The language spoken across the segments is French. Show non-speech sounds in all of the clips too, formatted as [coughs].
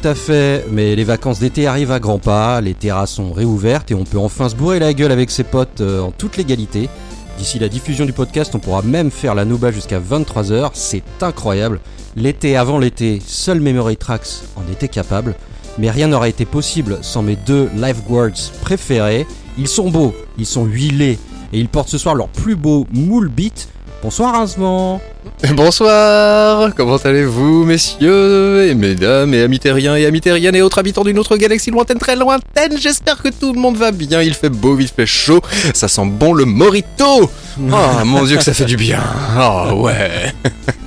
tout à fait, mais les vacances d'été arrivent à grands pas, les terrasses sont réouvertes et on peut enfin se bourrer la gueule avec ses potes euh, en toute légalité. D'ici la diffusion du podcast, on pourra même faire la Nouba jusqu'à 23h, c'est incroyable. L'été avant l'été, seul Memory Tracks en était capable, mais rien n'aurait été possible sans mes deux lifeguards préférés. Ils sont beaux, ils sont huilés, et ils portent ce soir leur plus beau moule beat. Bonsoir Rincement [laughs] Bonsoir, comment allez-vous messieurs et mesdames et amis terriens et amis terriennes et autres habitants d'une autre galaxie lointaine, très lointaine? J'espère que tout le monde va bien, il fait beau, il fait chaud, ça sent bon le morito. Oh [laughs] mon dieu que ça fait du bien. Oh ouais.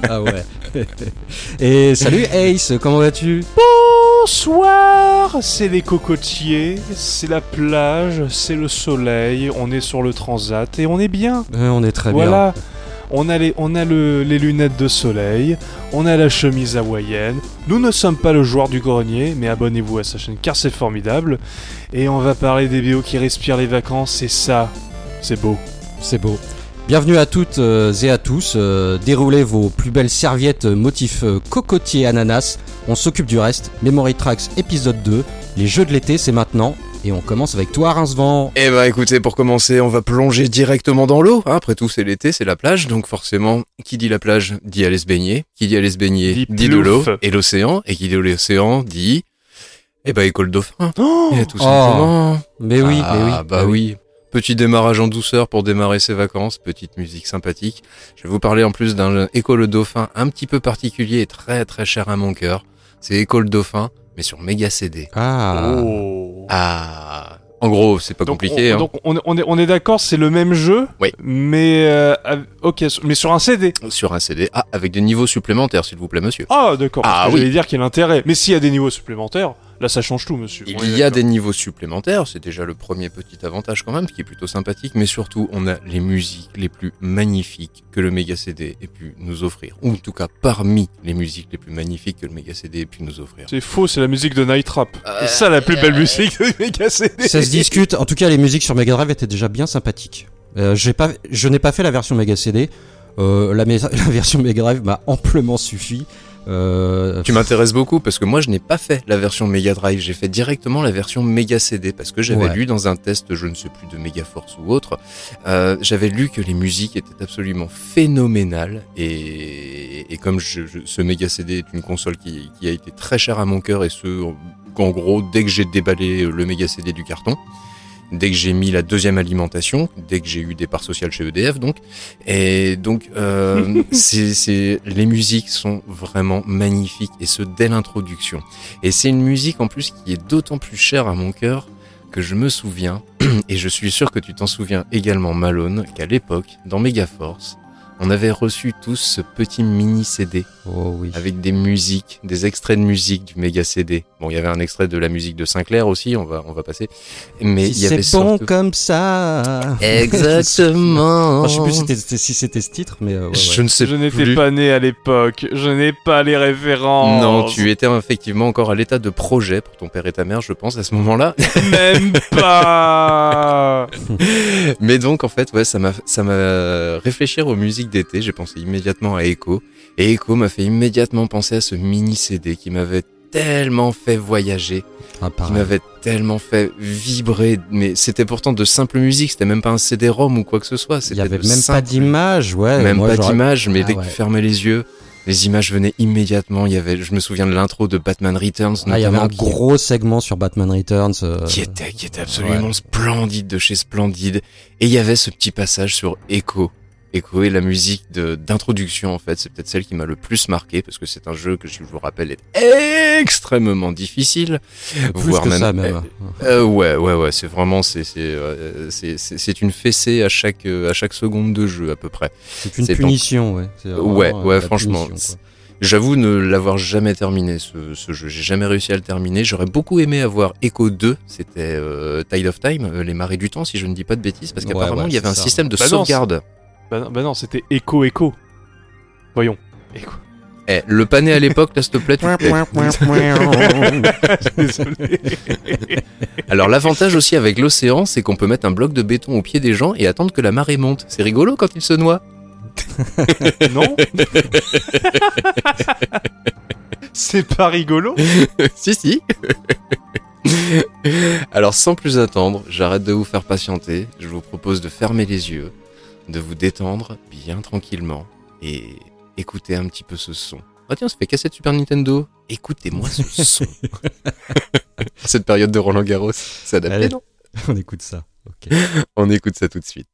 Ah ouais. [laughs] Et salut Ace, comment vas-tu? Bonsoir. C'est les cocotiers, c'est la plage, c'est le soleil, on est sur le transat et on est bien. Euh, On est très bien. On a, les, lunettes de soleil, on a la chemise hawaïenne. Nous ne sommes pas le joueur du grenier, mais abonnez-vous à sa chaîne car c'est formidable. Et on va parler des BO qui respirent les vacances, et ça, c'est beau. C'est beau. Bienvenue à toutes euh, et à tous. euh, déroulez vos plus belles serviettes euh, motif cocotier ananas. On s'occupe du reste. Memory Tracks épisode 2. Les jeux de l'été, c'est maintenant. Et on commence avec toi, Rincevent. Eh bah écoutez, pour commencer, on va plonger directement dans l'eau. hein. Après tout, c'est l'été, c'est la plage, donc forcément, qui dit la plage dit aller se baigner. Qui dit aller se baigner Dit dit, de l'eau et l'océan. Et qui dit l'océan dit... Eh bah école dauphin. Oh Et tout Oh. simplement. Mais oui, ah, mais oui. Bah oui. Petit démarrage en douceur pour démarrer ses vacances, petite musique sympathique. Je vais vous parler en plus d'un école dauphin un petit peu particulier et très très cher à mon cœur. C'est école dauphin, mais sur méga CD. Ah. Oh. Ah, en gros, c'est pas Donc, compliqué. on, hein. donc on, on est, on est d'accord, c'est le même jeu, Oui. mais euh, ok, mais sur un CD. Sur un CD. Ah, avec des niveaux supplémentaires, s'il vous plaît, monsieur. Ah d'accord. Ah, oui. J'allais dire qu'il y a l'intérêt, mais s'il y a des niveaux supplémentaires, là ça change tout, monsieur. Il y a des niveaux supplémentaires, c'est déjà le premier petit avantage quand même, ce qui est plutôt sympathique, mais surtout on a les musiques les plus magnifiques que le Mega CD ait pu nous offrir, ou en tout cas parmi les musiques les plus magnifiques que le Mega CD ait pu nous offrir. C'est faux, c'est la musique de Night Trap. Euh, c'est ça la plus belle musique de Mega CD. Ça se discute. En tout cas, les musiques sur Mega Drive étaient déjà bien sympathiques. Euh, j'ai pas, je n'ai pas fait la version Mega CD. Euh, la, [laughs] la version Mega Drive m'a amplement suffi. Euh, Tu m'intéresses beaucoup parce que moi je n'ai pas fait la version Mega Drive, j'ai fait directement la version Mega CD parce que j'avais Ouais. lu dans un test, je ne sais plus de Mega Force ou autre, euh, j'avais lu que les musiques étaient absolument phénoménales et, et comme je, je- ce Mega CD est une console qui, qui a été très chère à mon cœur et ce, en gros, dès que j'ai déballé le Mega CD du carton, dès que j'ai mis la deuxième alimentation, dès que j'ai eu des parts sociales chez EDF donc, et donc euh, [laughs] c'est, c'est, les musiques sont vraiment magnifiques et ce dès l'introduction. Et c'est une musique en plus qui est d'autant plus chère à mon cœur que je me souviens, [clears throat] et je suis sûr que tu t'en souviens également Malone, qu'à l'époque, dans Megaforce, on avait reçu tous ce petit mini CD oh oui. avec des musiques, des extraits de musique du méga CD. Bon, il y avait un extrait de la musique de Sinclair aussi, on va, on va passer. Mais il Si y avait c'est bon surtout- comme ça. Exactement. Enfin, [laughs] je sais plus si c'était- c'était- si c'était ce titre, mais euh, ouais, Je ne sais Je n'étais pas né à l'époque, je n'ai pas les références. Non, tu étais effectivement encore à l'état de projet pour ton père et ta mère, je pense, à ce moment-là. [laughs] Même pas. [laughs] Mais donc, en fait, ouais, ça m'a, ça m'a réfléchir aux musiques d'été. J'ai pensé immédiatement à Echo. Et Echo m'a fait immédiatement penser à ce mini CD qui m'avait tellement fait voyager, Ah, qui m'avait tellement fait vibrer. Mais c'était pourtant de simple musique, c'était même pas un CD-ROM ou quoi que ce soit. Il C'était y avait même pas d'image, ouais. même moi, pas d'image, mais Ah dès que ouais. tu fermais les yeux, les images venaient immédiatement. Il y avait, je me souviens de l'intro de Batman Returns, Ah, il y avait un qui- gros segment sur Batman Returns. euh, qui était, qui était absolument splendide de chez splendide. Et il y avait ce petit passage sur Echo. Echo et la musique de- d'introduction, en fait, c'est peut-être celle qui m'a le plus marqué, parce que c'est un jeu que, je vous rappelle, est extrêmement difficile. plus que ça même. Euh, ouais, ouais, ouais, c'est vraiment, c'est, c'est, euh, c'est, c'est, c'est une fessée à chaque, euh, à chaque seconde de jeu, à peu près. C'est une punition, ouais. Ouais, euh, ouais, franchement. J'avoue ne l'avoir jamais terminé ce, ce jeu. J'ai jamais réussi à le terminer. J'aurais beaucoup aimé avoir Echo 2. C'était euh, Tide of Time, euh, les marées du temps, si je ne dis pas de bêtises, parce qu'apparemment ouais, il y avait un ça. système de Bah sauvegarde. Non, bah non, c'était Echo Echo. Voyons. Echo. Eh, le pané à l'époque, là, s'il te plaît. tu. [laughs] [laughs] Désolé. Alors l'avantage aussi avec l'océan, c'est qu'on peut mettre un bloc de béton au pied des gens et attendre que la marée monte. C'est rigolo quand ils se noient. [laughs] non C'est pas rigolo si, si. Alors, sans plus attendre, j'arrête de vous faire patienter. Je vous propose de fermer les yeux, de vous détendre bien tranquillement et écouter un petit peu ce son. Ah tiens, ça fait cassette Super Nintendo. Écoutez-moi ce [laughs] son. [laughs] Cette période de Roland Garros, c'est adapté, Allez. non? On écoute ça. Ok. [laughs] On écoute ça tout de suite.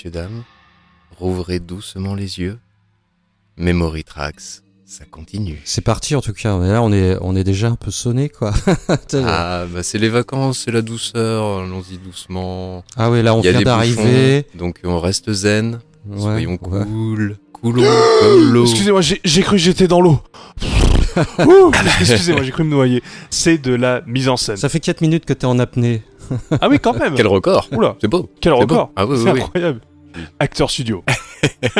Messieurs, dames, rouvrez doucement les yeux. Memory Tracks, ça continue. C'est parti en tout cas. Mais là, on est, on est déjà un peu sonné quoi. [laughs] Ah, bah c'est les vacances, c'est la douceur, allons-y doucement. Ah ouais, là, on vient d'arriver. donc on reste zen, Ouais, soyons ouais. cool, coolons comme [gasps] l'eau. Excusez-moi, j'ai cru que j'étais dans l'eau. [laughs] Excusez-moi, j'ai cru me noyer. C'est de la mise en scène. Ça fait 4 minutes que t'es en apnée. Ah oui, quand même. Quel record Oula, C'est beau. quel c'est beau. record. Ah oui, C'est oui, oui. Acteur studio. [laughs]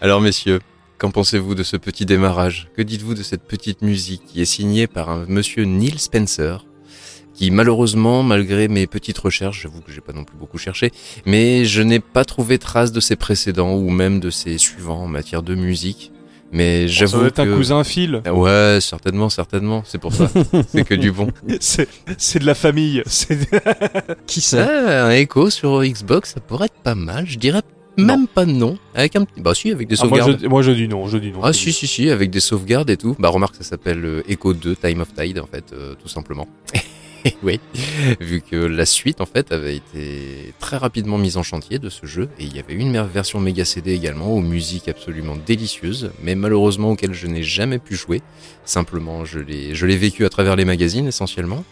Alors messieurs, qu'en pensez-vous de ce petit démarrage? Que dites-vous de cette petite musique qui est signée par un monsieur Neil Spencer qui malheureusement, malgré mes petites recherches, j'avoue que j'ai pas non plus beaucoup cherché, mais je n'ai pas trouvé trace de ses précédents ou même de ses suivants en matière de musique. Mais Ça j'avoue doit être que... un cousin Phil. Ouais, certainement, certainement, c'est pour ça. [laughs] c'est que du bon. C'est c'est de la famille. C'est [laughs] Qui c'est Ah, un écho sur Xbox, ça pourrait être pas mal. Je dirais même pas non. Avec un petit... Bah si, avec des Ah, moi, sauvegardes. je, moi je dis non, je dis non. Ah si dis- si si avec des sauvegardes et tout. Bah remarque ça s'appelle euh, Echo 2 Time of Tide en fait euh, tout simplement. [laughs] [laughs] oui, vu que la suite en fait avait été très rapidement mise en chantier de ce jeu et il y avait une version méga CD également aux musiques absolument délicieuses, mais malheureusement auquel je n'ai jamais pu jouer. Simplement je l'ai je l'ai vécu à travers les magazines essentiellement.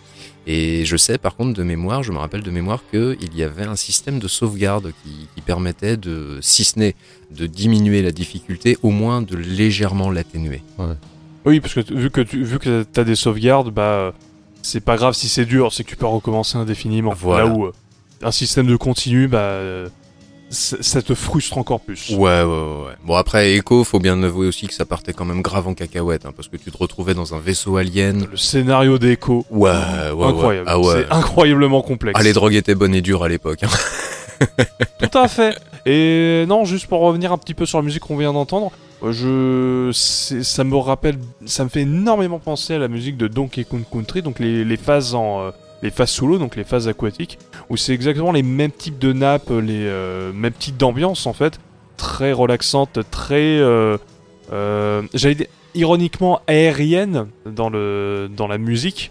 Et je sais par contre de mémoire, je me rappelle de mémoire qu'il y avait un système de sauvegarde qui, permettait de, si ce n'est de diminuer la difficulté, au moins de légèrement l'atténuer. Oui, parce que vu que tu vu que t'as des sauvegardes, bah c'est pas grave si c'est dur, c'est que tu peux recommencer indéfiniment. Voilà. Là où euh, un système de continu, bah euh, ça te frustre encore plus. Ouais, ouais, ouais. ouais. Bon après Echo, faut bien avouer aussi que ça partait quand même grave en cacahuète, hein, parce que tu te retrouvais dans un vaisseau alien. Le scénario d'Echo, Ouais, ouais, ouais. incroyable. Ah ouais. C'est incroyablement complexe. Ah, les drogues étaient bonnes et dures à l'époque. hein. Tout à fait. Et non, juste pour revenir un petit peu sur la musique qu'on vient d'entendre, je, ça me rappelle, ça me fait énormément penser à la musique de Donkey Kong Country, donc les, phases en, euh, les phases sous l'eau, donc les phases aquatiques, où c'est exactement les mêmes types de nappes, les euh, mêmes types d'ambiance en fait, très relaxantes, très, euh, euh, j'allais dire ironiquement aérienne dans le, dans la musique.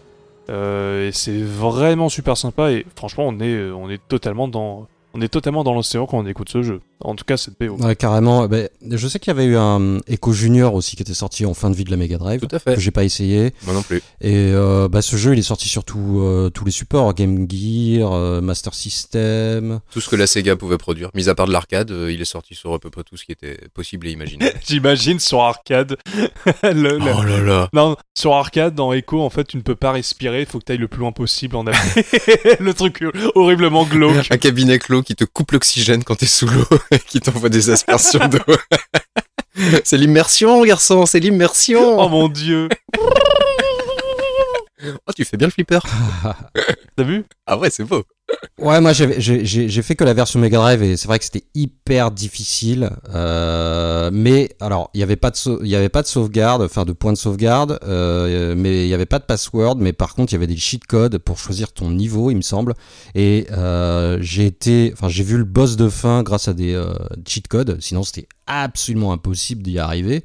Euh, et c'est vraiment super sympa et franchement on est, on est totalement dans, on est totalement dans l'océan quand on écoute ce jeu. En tout cas, cette BO. Ouais, carrément. Ben, je sais qu'il y avait eu un Echo Junior aussi qui était sorti en fin de vie de la Mega Drive. Tout à fait. Que j'ai pas essayé. Moi non plus. Et euh, bah, ce jeu, il est sorti sur tout, euh, tous les supports Game Gear, euh, Master System. Tout ce que la Sega pouvait produire, mis à part de l'arcade, euh, il est sorti sur à peu près tout ce qui était possible et imaginable. [laughs] J'imagine sur arcade. [laughs] le- le- oh là là. Non, sur arcade, dans Echo, en fait, tu ne peux pas respirer. Il faut que tu ailles le plus loin possible en avant. [laughs] le truc horriblement glauque. Un cabinet clos qui te coupe l'oxygène quand t'es sous l'eau [laughs] qui t'envoie des aspersions d'eau. [laughs] c'est l'immersion, garçon, c'est l'immersion. Oh mon dieu. [laughs] Oh, tu fais bien le flipper. [laughs] T'as vu? Ah ouais, c'est beau. Ouais, moi j'ai j'ai- j'ai fait que la version Mega Drive et c'est vrai que c'était hyper difficile. Euh, mais alors, il n'y avait, pas de sau- il y avait pas de sauvegarde, enfin de point de sauvegarde, euh, mais il n'y avait pas de password. Mais par contre, il y avait des cheat codes pour choisir ton niveau, il me semble. Et euh, j'ai été, enfin j'ai vu le boss de fin grâce à des euh, cheat codes. Sinon, c'était absolument impossible d'y arriver.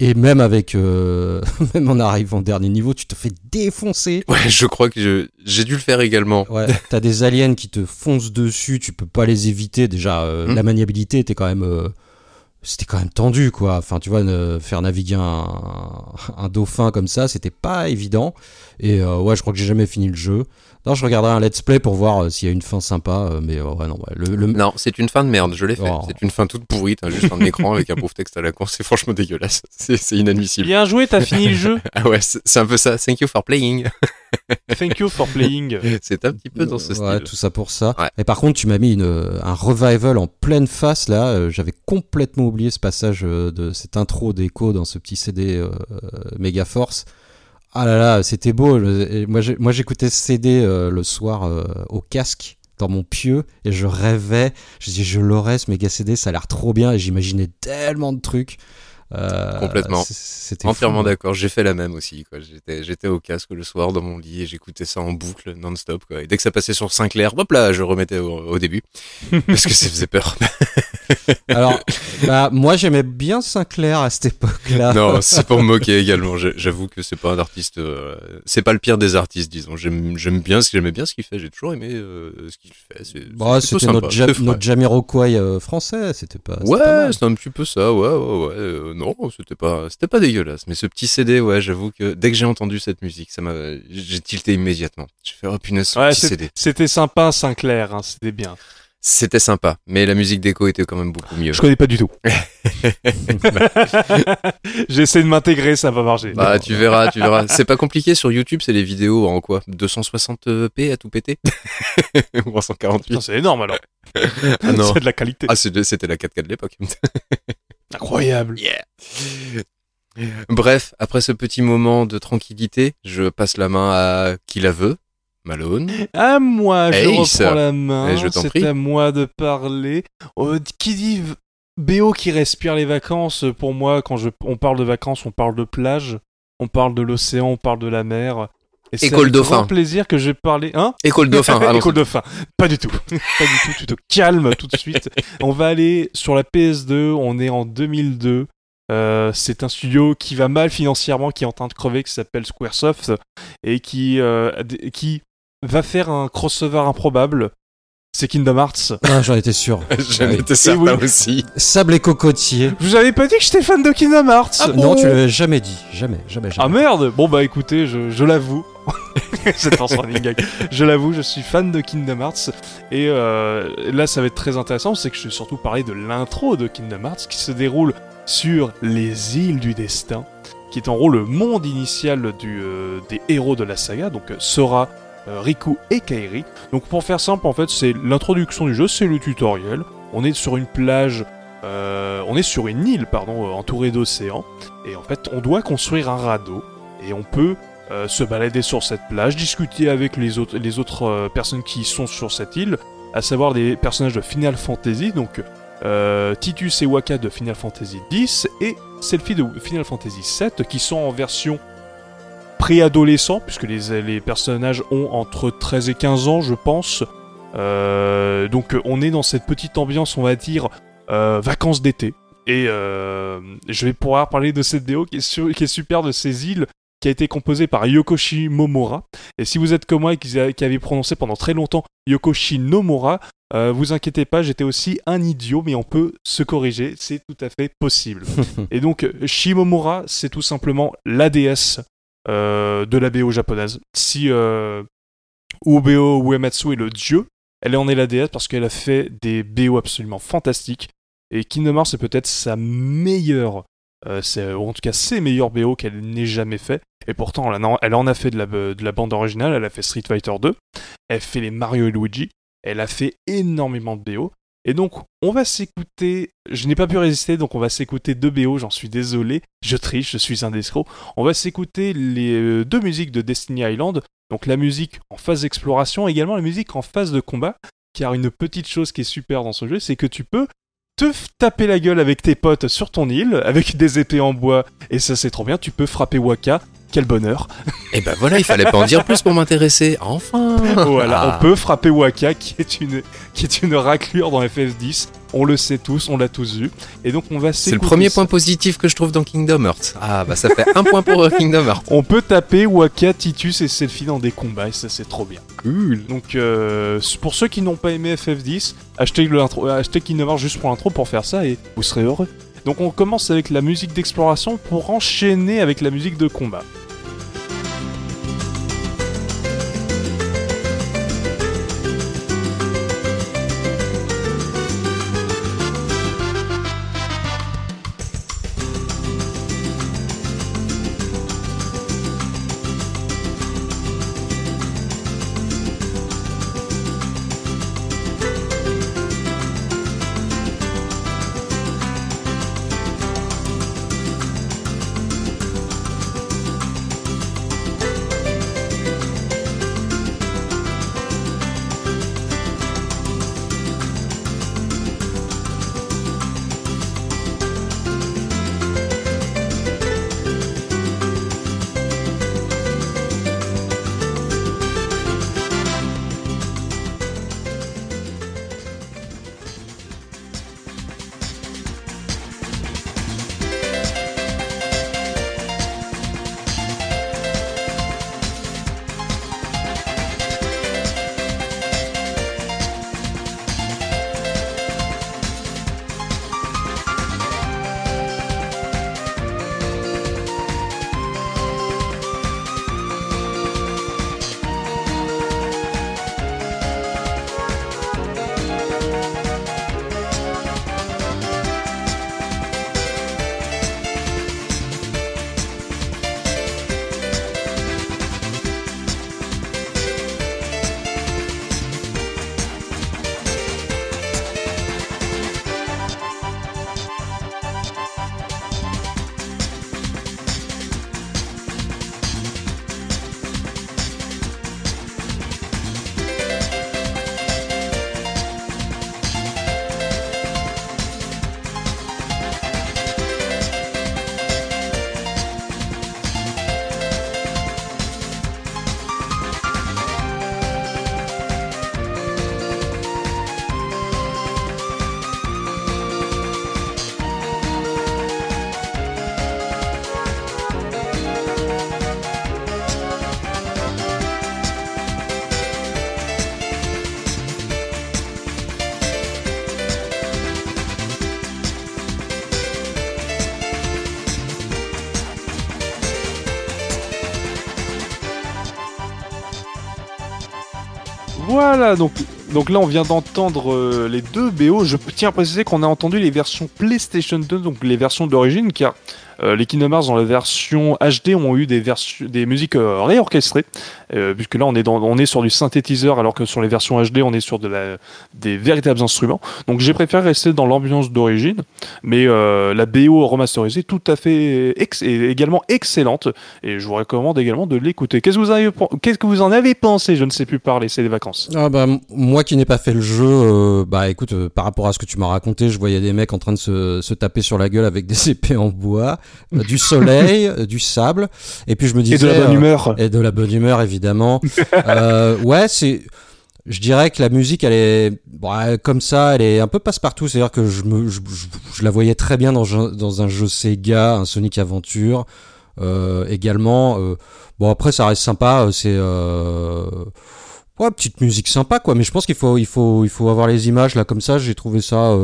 Et même avec, euh, [laughs] même en arrivant au dernier niveau, tu te fais défoncer. Ouais, je crois que j'ai dû le faire également. Ouais, t'as des aliens qui te foncent dessus, tu peux pas les éviter. Déjà, euh, Hmm. la maniabilité était quand même, euh, c'était quand même tendu, quoi. Enfin, tu vois, faire naviguer un, un dauphin comme ça, c'était pas évident. Et ouais, je crois que j'ai jamais fini le jeu. Non, je regarderai un let's play pour voir euh, s'il y a une fin sympa, euh, mais euh, ouais, non, ouais, le, le- Non, c'est une fin de merde, je l'ai fait. Oh. C'est une fin toute pourrie, t'as juste un écran avec un pauvre texte à la con, c'est franchement dégueulasse. [laughs] C'est c'est inadmissible. Bien joué, t'as fini le jeu. [laughs] Ah ouais, c'est c'est un peu ça. Thank you for playing. [laughs] Thank you for playing. C'est un petit peu dans ce Ouais, style. tout ça pour ça. Ouais. Et par contre, tu m'as mis une, un revival en pleine face là. J'avais complètement oublié ce passage de cette intro d'écho dans ce petit CD euh, Mega Force. Ah là là, c'était beau. Moi, j'écoutais ce CD euh, le soir euh, au casque dans mon pieu et je rêvais. Je disais, je l'aurais ce méga CD, ça a l'air trop bien et j'imaginais tellement de trucs. Euh, Complètement. C'était Entièrement d'accord, j'ai fait la même aussi. J'étais, au casque le soir dans mon lit et j'écoutais ça en boucle, non-stop. Et dès que ça passait sur Sinclair, hop là, je remettais au, au début. [laughs] parce que ça faisait peur. [laughs] Alors, bah, moi, j'aimais bien Sinclair à cette époque-là. non, c'est pour me moquer également. J'avoue que c'est pas un artiste. euh, c'est pas le pire des artistes, disons. J'aime, bien, ce- j'aimais bien ce qu'il fait. J'ai toujours aimé euh, ce qu'il fait. C'est, Bah, c'était notre, ja- notre Jamiroquai euh, français, c'était pas. c'était Ouais, c'est un petit peu ça, ouais, ouais, ouais. euh, non, c'était pas, c'était pas dégueulasse. Mais ce petit CD, ouais, j'avoue que dès que j'ai entendu cette musique, ça m'a, j'ai tilté immédiatement. J'ai fait, oh punaise, ce Ouais, petit CD. c'était sympa, Sinclair, hein, c'était bien. C'était sympa, mais la musique d'écho était quand même beaucoup mieux. Je connais pas du tout. [laughs] J'essaie de m'intégrer, ça va marcher. Bah, tu verras, tu verras. C'est pas compliqué sur YouTube, c'est les vidéos en quoi? 260p à tout péter? [laughs] Ou en 148 Putain, c'est énorme alors. [laughs] Ah non. c'est de la qualité. Ah, c'était la 4K de l'époque. Incroyable. Yeah. Bref, après ce petit moment de tranquillité, je passe la main à qui la veut, Malone. À moi, je reprends la main. Eh, je C'est à moi de parler. Euh, qui dit BO qui respire les vacances Pour moi, quand je, on parle de vacances, on parle de plage, on parle de l'océan, on parle de la mer. Et c'est École dauphin. grand plaisir que je vais parler. Hein [laughs] École dauphin. [laughs] École dauphin. Pas du tout. [laughs] Pas du tout. Tu te calmes tout de suite. On va aller sur la PS2. On est en 2002. Euh, c'est un studio qui va mal financièrement, qui est en train de crever, qui s'appelle Squaresoft et qui, euh, qui va faire un crossover improbable. C'est Kingdom Hearts. Ah, J'en étais sûr. [laughs] J'en étais certain oui. aussi. Sable et cocotier. Je vous avais pas dit que j'étais fan de Kingdom Hearts? Non, tu l'avais jamais dit. Jamais, jamais, jamais. Ah merde Bon bah écoutez, je, je l'avoue. [laughs] C'est un running gag. Je l'avoue, je suis fan de Kingdom Hearts. Et euh, là, ça va être très intéressant, c'est que je vais surtout parler de l'intro de Kingdom Hearts qui se déroule sur les îles du destin, qui est en gros le monde initial du, euh, des héros de la saga, donc Sora, euh, Riku et Kairi. Donc pour faire simple, en fait, c'est l'introduction du jeu, c'est le tutoriel. On est sur une plage, euh, on est sur une île, pardon, euh, entourée d'océans. Et en fait, on doit construire un radeau. Et on peut euh, se balader sur cette plage, discuter avec les autres, les autres euh, personnes qui sont sur cette île, à savoir des personnages de Final Fantasy, donc euh, Titus et Waka de Final Fantasy X et Selfie de Final Fantasy VII, qui sont en version préadolescent, puisque les, les personnages ont entre 13 et 15 ans, je pense. Euh, donc on est dans cette petite ambiance, on va dire, euh, vacances d'été. Et euh, je vais pouvoir parler de cette déo qui est, su- qui est super de ces îles, qui a été composée par Yokoshi Momora. Et si vous êtes comme moi et qui, qui avez prononcé pendant très longtemps Yokoshi Nomura, euh, vous inquiétez pas, j'étais aussi un idiot, mais on peut se corriger, c'est tout à fait possible. [laughs] et donc, Shimomura, c'est tout simplement la déesse euh, de la BO japonaise. Si euh, Ubeo Uematsu est le dieu, elle en est la déesse parce qu'elle a fait des BO absolument fantastiques. Et Kingdom Hearts, c'est peut-être sa meilleure, euh, c'est- ou en tout cas ses meilleurs BO qu'elle n'ait jamais fait. Et pourtant, elle en, a, elle en a fait de la, de la bande originale, elle a fait Street Fighter 2, elle fait les Mario et Luigi, elle a fait énormément de BO. Et donc, on va s'écouter. Je n'ai pas pu résister, donc on va s'écouter deux BO. J'en suis désolé. Je triche, je suis un escroc. On va s'écouter les euh, deux musiques de Destiny Island. Donc la musique en phase d'exploration, également la musique en phase de combat. Car une petite chose qui est super dans ce jeu, c'est que tu peux te taper la gueule avec tes potes sur ton île, avec des épées en bois. Et ça, c'est trop bien. Tu peux frapper Waka. Quel bonheur. [laughs] Et ben voilà, il fallait pas en dire plus pour m'intéresser. Enfin Voilà, Ah. on peut frapper Waka, qui est une, qui est une raclure dans FF10. On le sait tous, on l'a tous vu. Et donc on va C'est le premier point positif que je trouve dans Kingdom Hearts. Ah bah ça fait un point pour euh, Kingdom Hearts. [laughs] On peut taper Waka, Titus et Selfie dans des combats, et ça c'est trop bien. Cool. Donc euh, pour ceux qui n'ont pas aimé FF10, achetez, le intro, achetez Kingdom Hearts juste pour l'intro pour faire ça et vous serez heureux. Donc on commence avec la musique d'exploration pour enchaîner avec la musique de combat. Voilà, donc, là on vient d'entendre euh, les deux BO. Je tiens à préciser qu'on a entendu les versions PlayStation 2, donc les versions d'origine, car euh, les Kingdom dans la version HD ont eu des, versions, des musiques euh, réorchestrées, euh, puisque là on est, dans, on est sur du synthétiseur, alors que sur les versions HD on est sur de la, des véritables instruments. Donc j'ai préféré rester dans l'ambiance d'origine, mais euh, la BO remasterisée tout à fait ex est également excellente, et je vous recommande également de l'écouter. Qu'est-ce que vous, avez, qu'est-ce que vous en avez pensé Je ne sais plus parler, c'est les vacances. Ah bah, moi qui n'ai pas fait le jeu, euh, bah écoute, euh, par rapport à ce que tu m'as raconté, je voyais des mecs en train de se, se taper sur la gueule avec des [laughs] épées en bois, du soleil, du sable, et puis je me disais... Et de la bonne humeur. et de la bonne humeur évidemment. [laughs] euh, ouais, c'est. Je dirais que la musique, elle est elle- comme ça, elle est un peu passe-partout. C'est-à-dire que je, me, je, je- je la voyais très bien dans, un- dans un jeu Sega, un Sonic Adventure. Euh, également, euh, bon après ça reste sympa. euh, C'est ouais, petite musique sympa quoi. Mais je pense qu'il faut, il faut, il faut avoir les images là comme ça. J'ai trouvé ça.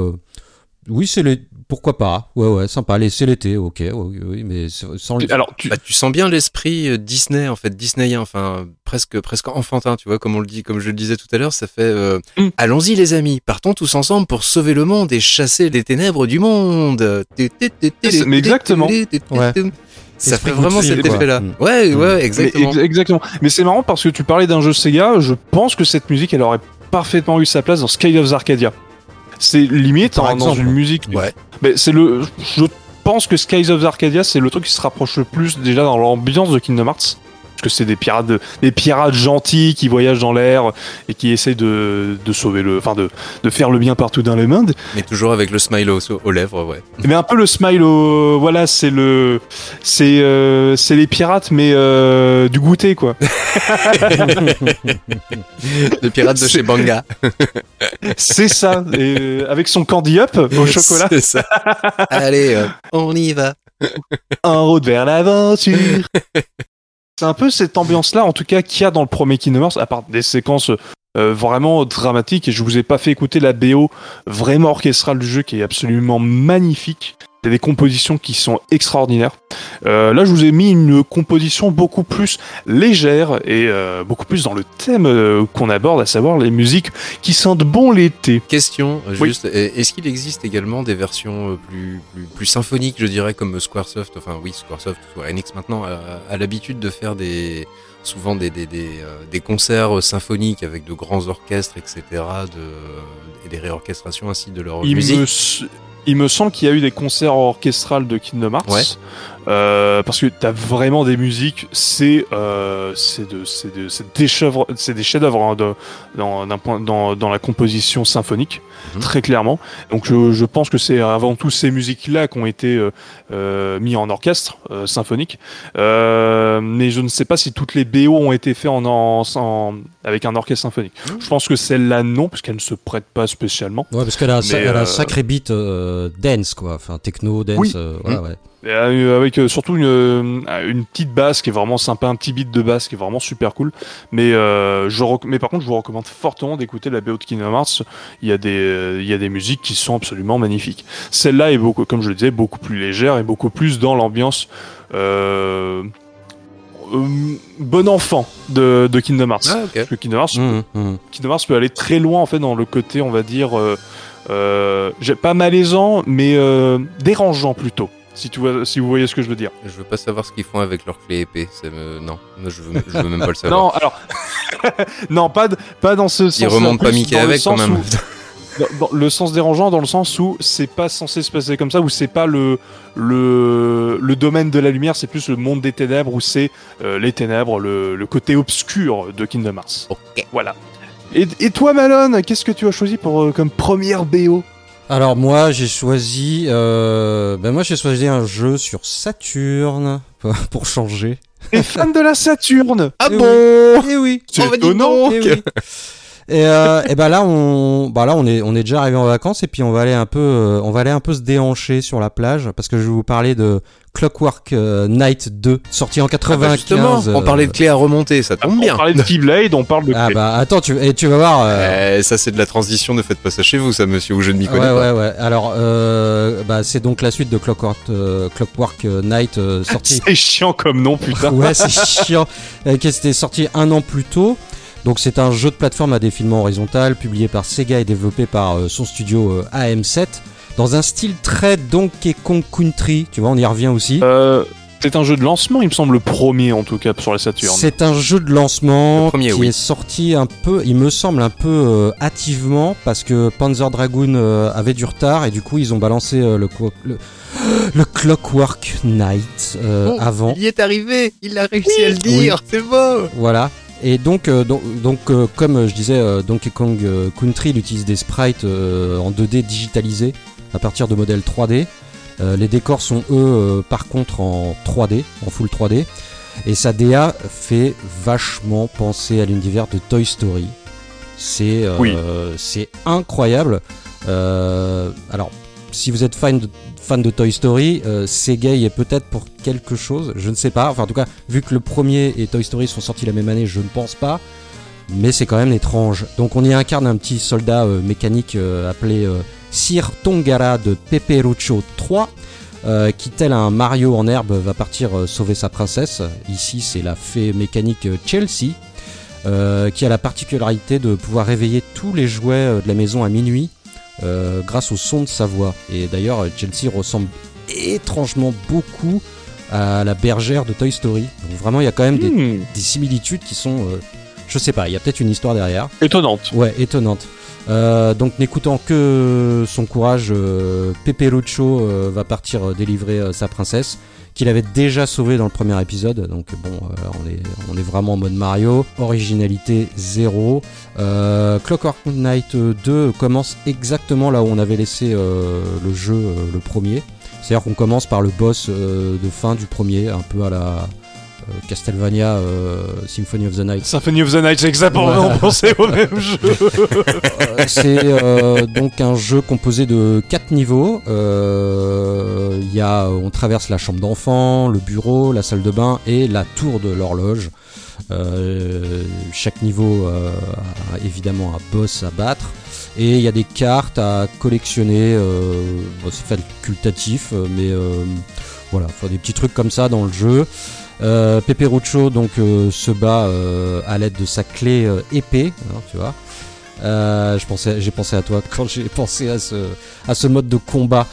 oui, c'est les. Pourquoi pas? Ouais, ouais, sympa. Les- C'est l'été, ok. Oui, oui, mais sans le. Alors, tu, Bah, tu sens bien l'esprit euh, Disney en fait Disneyen enfin presque presque enfantin tu vois comme on le dit comme je le disais tout à l'heure ça fait euh, Mm. allons-y les amis partons tous ensemble pour sauver le monde et chasser les ténèbres du monde Mais exactement. Ouais. ça fait vraiment cet quoi. effet là Mm. ouais Mm. ouais Mais exactement ex- exactement. Mais c'est marrant parce que tu parlais d'un jeu Sega. Je pense que cette musique, elle aurait parfaitement eu sa place dans Sky of Arcadia. C'est limite Par hein, dans une musique. ouais Mais c'est le. Je pense que Skies of Arcadia, c'est le truc qui se rapproche le plus déjà dans l'ambiance de Kingdom Hearts. Parce que c'est des pirates, de- des pirates gentils qui voyagent dans l'air et qui essayent de, de sauver le, enfin de, de faire le bien partout dans le monde. mais toujours avec le smile aux, aux lèvres ouais Mais un peu le smile, au, voilà, c'est le, c'est, euh, c'est les pirates mais euh, du goûter quoi. [laughs] le pirate de chez Banga [laughs] c'est ça. Et, euh, avec son candy up au chocolat, c'est ça allez euh, on y va en route vers l'aventure. [laughs] C'est un peu cette ambiance-là, en tout cas, qu'il y a dans le premier Kingdom à part des séquences euh, vraiment dramatiques. Et je vous ai pas fait écouter la BO vraiment orchestrale du jeu, qui est absolument magnifique. Il y a des compositions qui sont extraordinaires. Euh, là, je vous ai mis une composition beaucoup plus légère et euh, beaucoup plus dans le thème euh, qu'on aborde, à savoir les musiques qui sentent bon l'été. Question, Oui. juste, est-ce qu'il existe également des versions plus, plus, plus symphoniques, je dirais, comme Squaresoft, enfin oui, Squaresoft, ou Enix maintenant, a, a l'habitude de faire des, souvent des, des, des, des concerts symphoniques avec de grands orchestres, etc., de, et des réorchestrations ainsi de leur Il musique? me, s- il me semble qu'il y a eu des concerts orchestrales de Kingdom Hearts. Euh, parce que t'as vraiment des musiques, c'est euh, c'est de c'est de des chefs c'est des chefs-d'œuvre hein, de- dans dans, dans la composition symphonique Mhm. très clairement. Donc je, je pense que c'est avant tout ces musiques là qui ont été euh, euh, mis en orchestre euh, symphonique. Euh, mais je ne sais pas si toutes les BO ont été faites en, en, en- avec un orchestre symphonique. Mhm. Je pense que celle-là non parce qu'elle ne se prête pas spécialement. Ouais, parce qu'elle a, a un sacré beat euh, dance, quoi. Enfin, techno, dance, Oui. voilà, ouais. Euh, avec euh, surtout une, euh, une petite basse qui est vraiment sympa, un petit beat de basse qui est vraiment super cool. Mais, euh, je mais par contre, je vous recommande fortement d'écouter la BO de Kingdom Hearts. Il y, a des, il y a des musiques qui sont absolument magnifiques. Celle-là est, beaucoup, comme je le disais, beaucoup plus légère et beaucoup plus dans l'ambiance euh, euh, bon enfant de, de Kingdom Hearts. Ah, ok. Parce que Kingdom Hearts. Kingdom Hearts peut aller très loin en fait dans le côté, on va dire, euh, pas malaisant, mais euh, dérangeant plutôt. Si tu vois, si vous voyez ce que je veux dire. Je veux pas savoir ce qu'ils font avec leur clé épée. me- Non, je veux, je veux même pas le savoir. Non, alors, [laughs] non, pas de- pas dans ce sens. Ils remontent pas Mickey avec quand même. dans, dans le sens dérangeant, dans le sens où c'est pas censé se passer comme ça, où c'est pas le le le domaine de la lumière, c'est plus le monde des ténèbres, où c'est euh, les ténèbres, le, le côté obscur de Kingdom Hearts. Ok. Voilà. Et, et toi, Malone, qu'est-ce que tu as choisi pour euh, comme première BO Alors moi j'ai choisi, euh, ben moi j'ai choisi un jeu sur Saturne [laughs] pour changer. T'es fan de la Saturne [laughs] Ah Eh bon Eh oui. C'est Oh, bah, étonnant. Eh oui. Et, euh, et ben là on, bah là on est on est déjà arrivé en vacances et puis on va aller un peu euh, on va aller un peu se déhancher sur la plage parce que je vais vous parler de Clockwork euh, Night 2 sorti en Ah bah 95. justement, on euh, parlait de clé à remonter, ça tombe On bien. parlait de [laughs] Keyblade, on parle de. Ah bah attends tu et tu vas voir. euh, Eh, ça c'est de la transition, ne faites pas ça chez vous, ça monsieur, ou je ne m'y Ouais, connais pas. ouais, ouais. Alors, euh, bah, c'est donc la suite de Clockwork, euh, Clockwork euh, Night euh, sorti C'est chiant comme nom, putain. [laughs] Ouais, c'est chiant. Euh, qui était sorti un an plus tôt. Donc c'est un jeu de plateforme à défilement horizontal publié par Sega et développé par euh, son studio euh, AM7 dans un style très Donkey Kong Country. Tu vois, on y revient aussi. Euh, c'est un jeu de lancement, il me semble, le premier en tout cas sur la Saturn. C'est un jeu de lancement Le premier, qui oui. est sorti un peu, il me semble un peu euh, hâtivement parce que Panzer Dragoon euh, avait du retard et du coup ils ont balancé euh, le, co- le, [gasps] le Clockwork Knight euh, Bon, avant. Il y est arrivé, il a réussi à le dire, c'est beau. Voilà. Et donc, euh, donc, donc, euh, comme je disais, euh, Donkey Kong euh, Country il utilise des sprites euh, en 2D digitalisés à partir de modèles 3D. Euh, les décors sont eux, euh, par contre, en 3D, en full 3D. Et sa DA fait vachement penser à l'univers de Toy Story. C'est euh, Oui. c'est incroyable. Alors, si vous êtes fan de, fan de Toy Story, Sega est peut-être pour quelque chose, je ne sais pas. Enfin, en tout cas, vu que le premier et Toy Story sont sortis la même année, je ne pense pas. Mais c'est quand même étrange. Donc, on y incarne un petit soldat euh, mécanique euh, appelé euh, Sir Tongara de Peperuccio 3. euh, qui, tel un Mario en herbe, va partir sauver sa princesse. Ici, c'est la fée mécanique Chelsea, qui a la particularité de pouvoir réveiller tous les jouets de la maison à minuit grâce au son de sa voix. Et d'ailleurs, Chelsea ressemble étrangement beaucoup à la bergère de Toy Story. Donc vraiment, il y a quand même des, Hmm, des similitudes qui sont... je sais pas, il y a peut-être une histoire derrière. étonnante. Ouais, étonnante. Euh, donc n'écoutant que son courage, euh, Peperuccio euh, va partir délivrer sa princesse, qu'il avait déjà sauvée dans le premier épisode. Donc bon, on, est, on est vraiment en mode Mario. Originalité zéro. Clockwork Knight 2 commence exactement là où on avait laissé le jeu, le premier. C'est-à-dire qu'on commence par le boss de fin du premier, un peu à la Castlevania euh, Symphony of the Night. Symphony of the Night, c'est exactement Voilà. on pensait au même jeu. [laughs] Euh, c'est euh, donc un jeu composé de quatre niveaux. Euh, Il y a, on traverse la chambre d'enfant, le bureau, la salle de bain et la tour de l'horloge. Euh, chaque niveau euh, a évidemment un boss à battre. Et il y a des cartes à collectionner. Euh, bon, c'est facultatif, euh, mais euh, voilà, des petits trucs comme ça dans le jeu. Euh, Peperuccio donc euh, se bat euh, à l'aide de sa clé euh, épée, hein, tu vois. J'ai pensé à toi [laughs] quand j'ai pensé à ce, mode de combat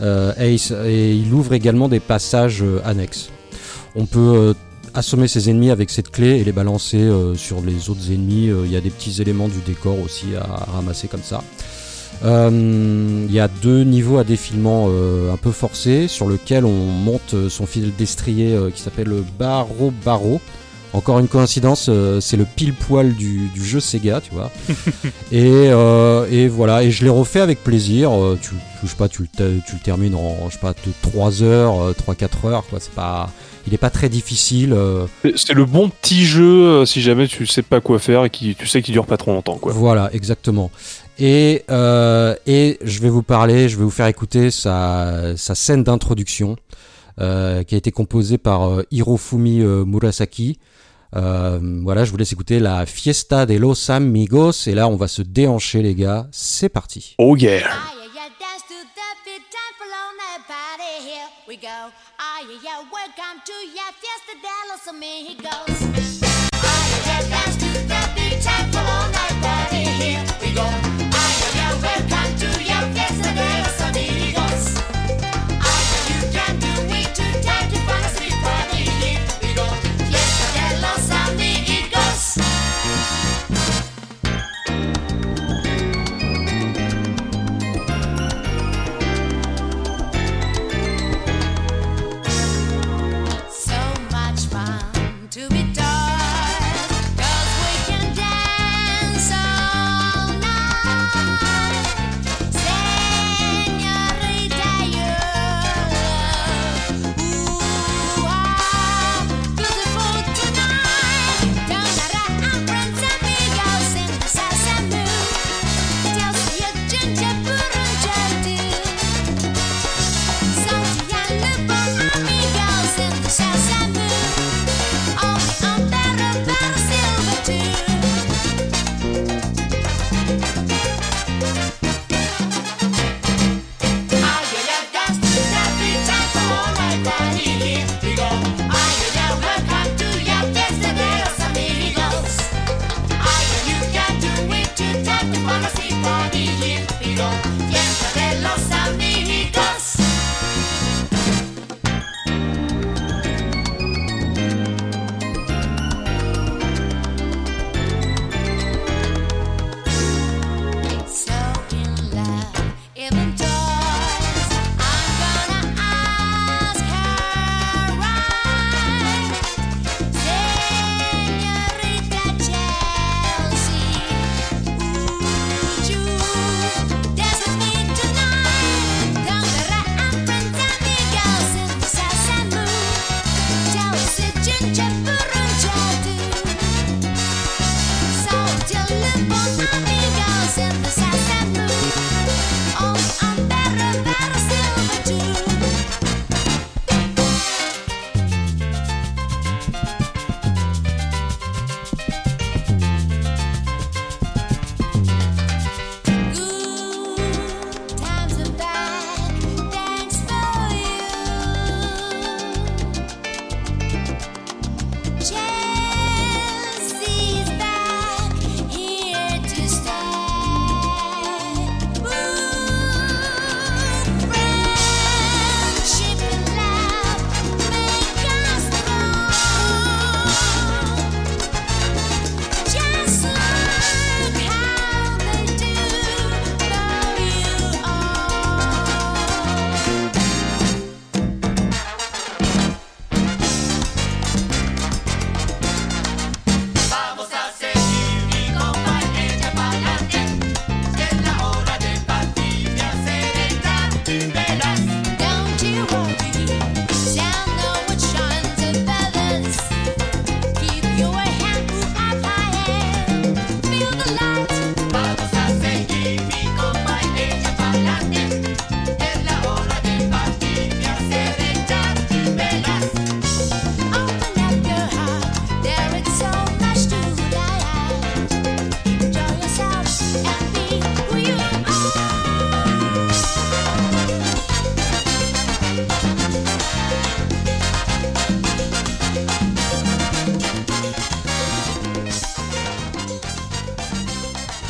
et il ouvre également des passages annexes. On peut assommer ses ennemis avec cette clé et les balancer sur les autres ennemis. Il y a des petits éléments du décor aussi à ramasser comme ça. Euh, Il y a deux niveaux à défilement euh, un peu forcés sur lequel on monte euh, son fil destrier euh, qui s'appelle le Barreau Barreau. Encore une coïncidence, euh, c'est le pile poil du, du jeu Sega, tu vois. [laughs] et, euh, et voilà, et je l'ai refait avec plaisir. Euh, tu, tu- je sais pas, tu, le te- tu le termines en je sais pas, de 3 heures, euh, 3-4 heures, quoi. C'est pas, il est pas très difficile. C'est le bon petit jeu si jamais tu sais pas quoi faire et qui tu sais qu'il dure pas trop longtemps quoi. Voilà, exactement. Et, euh, et je vais vous parler, je vais vous faire écouter sa, sa scène d'introduction euh, qui a été composée par euh, Hirofumi euh, Murasaki. Euh, voilà, je vous laisse écouter la Fiesta de los Amigos. Et là, on va se déhancher, les gars. C'est parti. Oh yeah. Ah, we go. Ah, welcome to your fiesta de los amigos.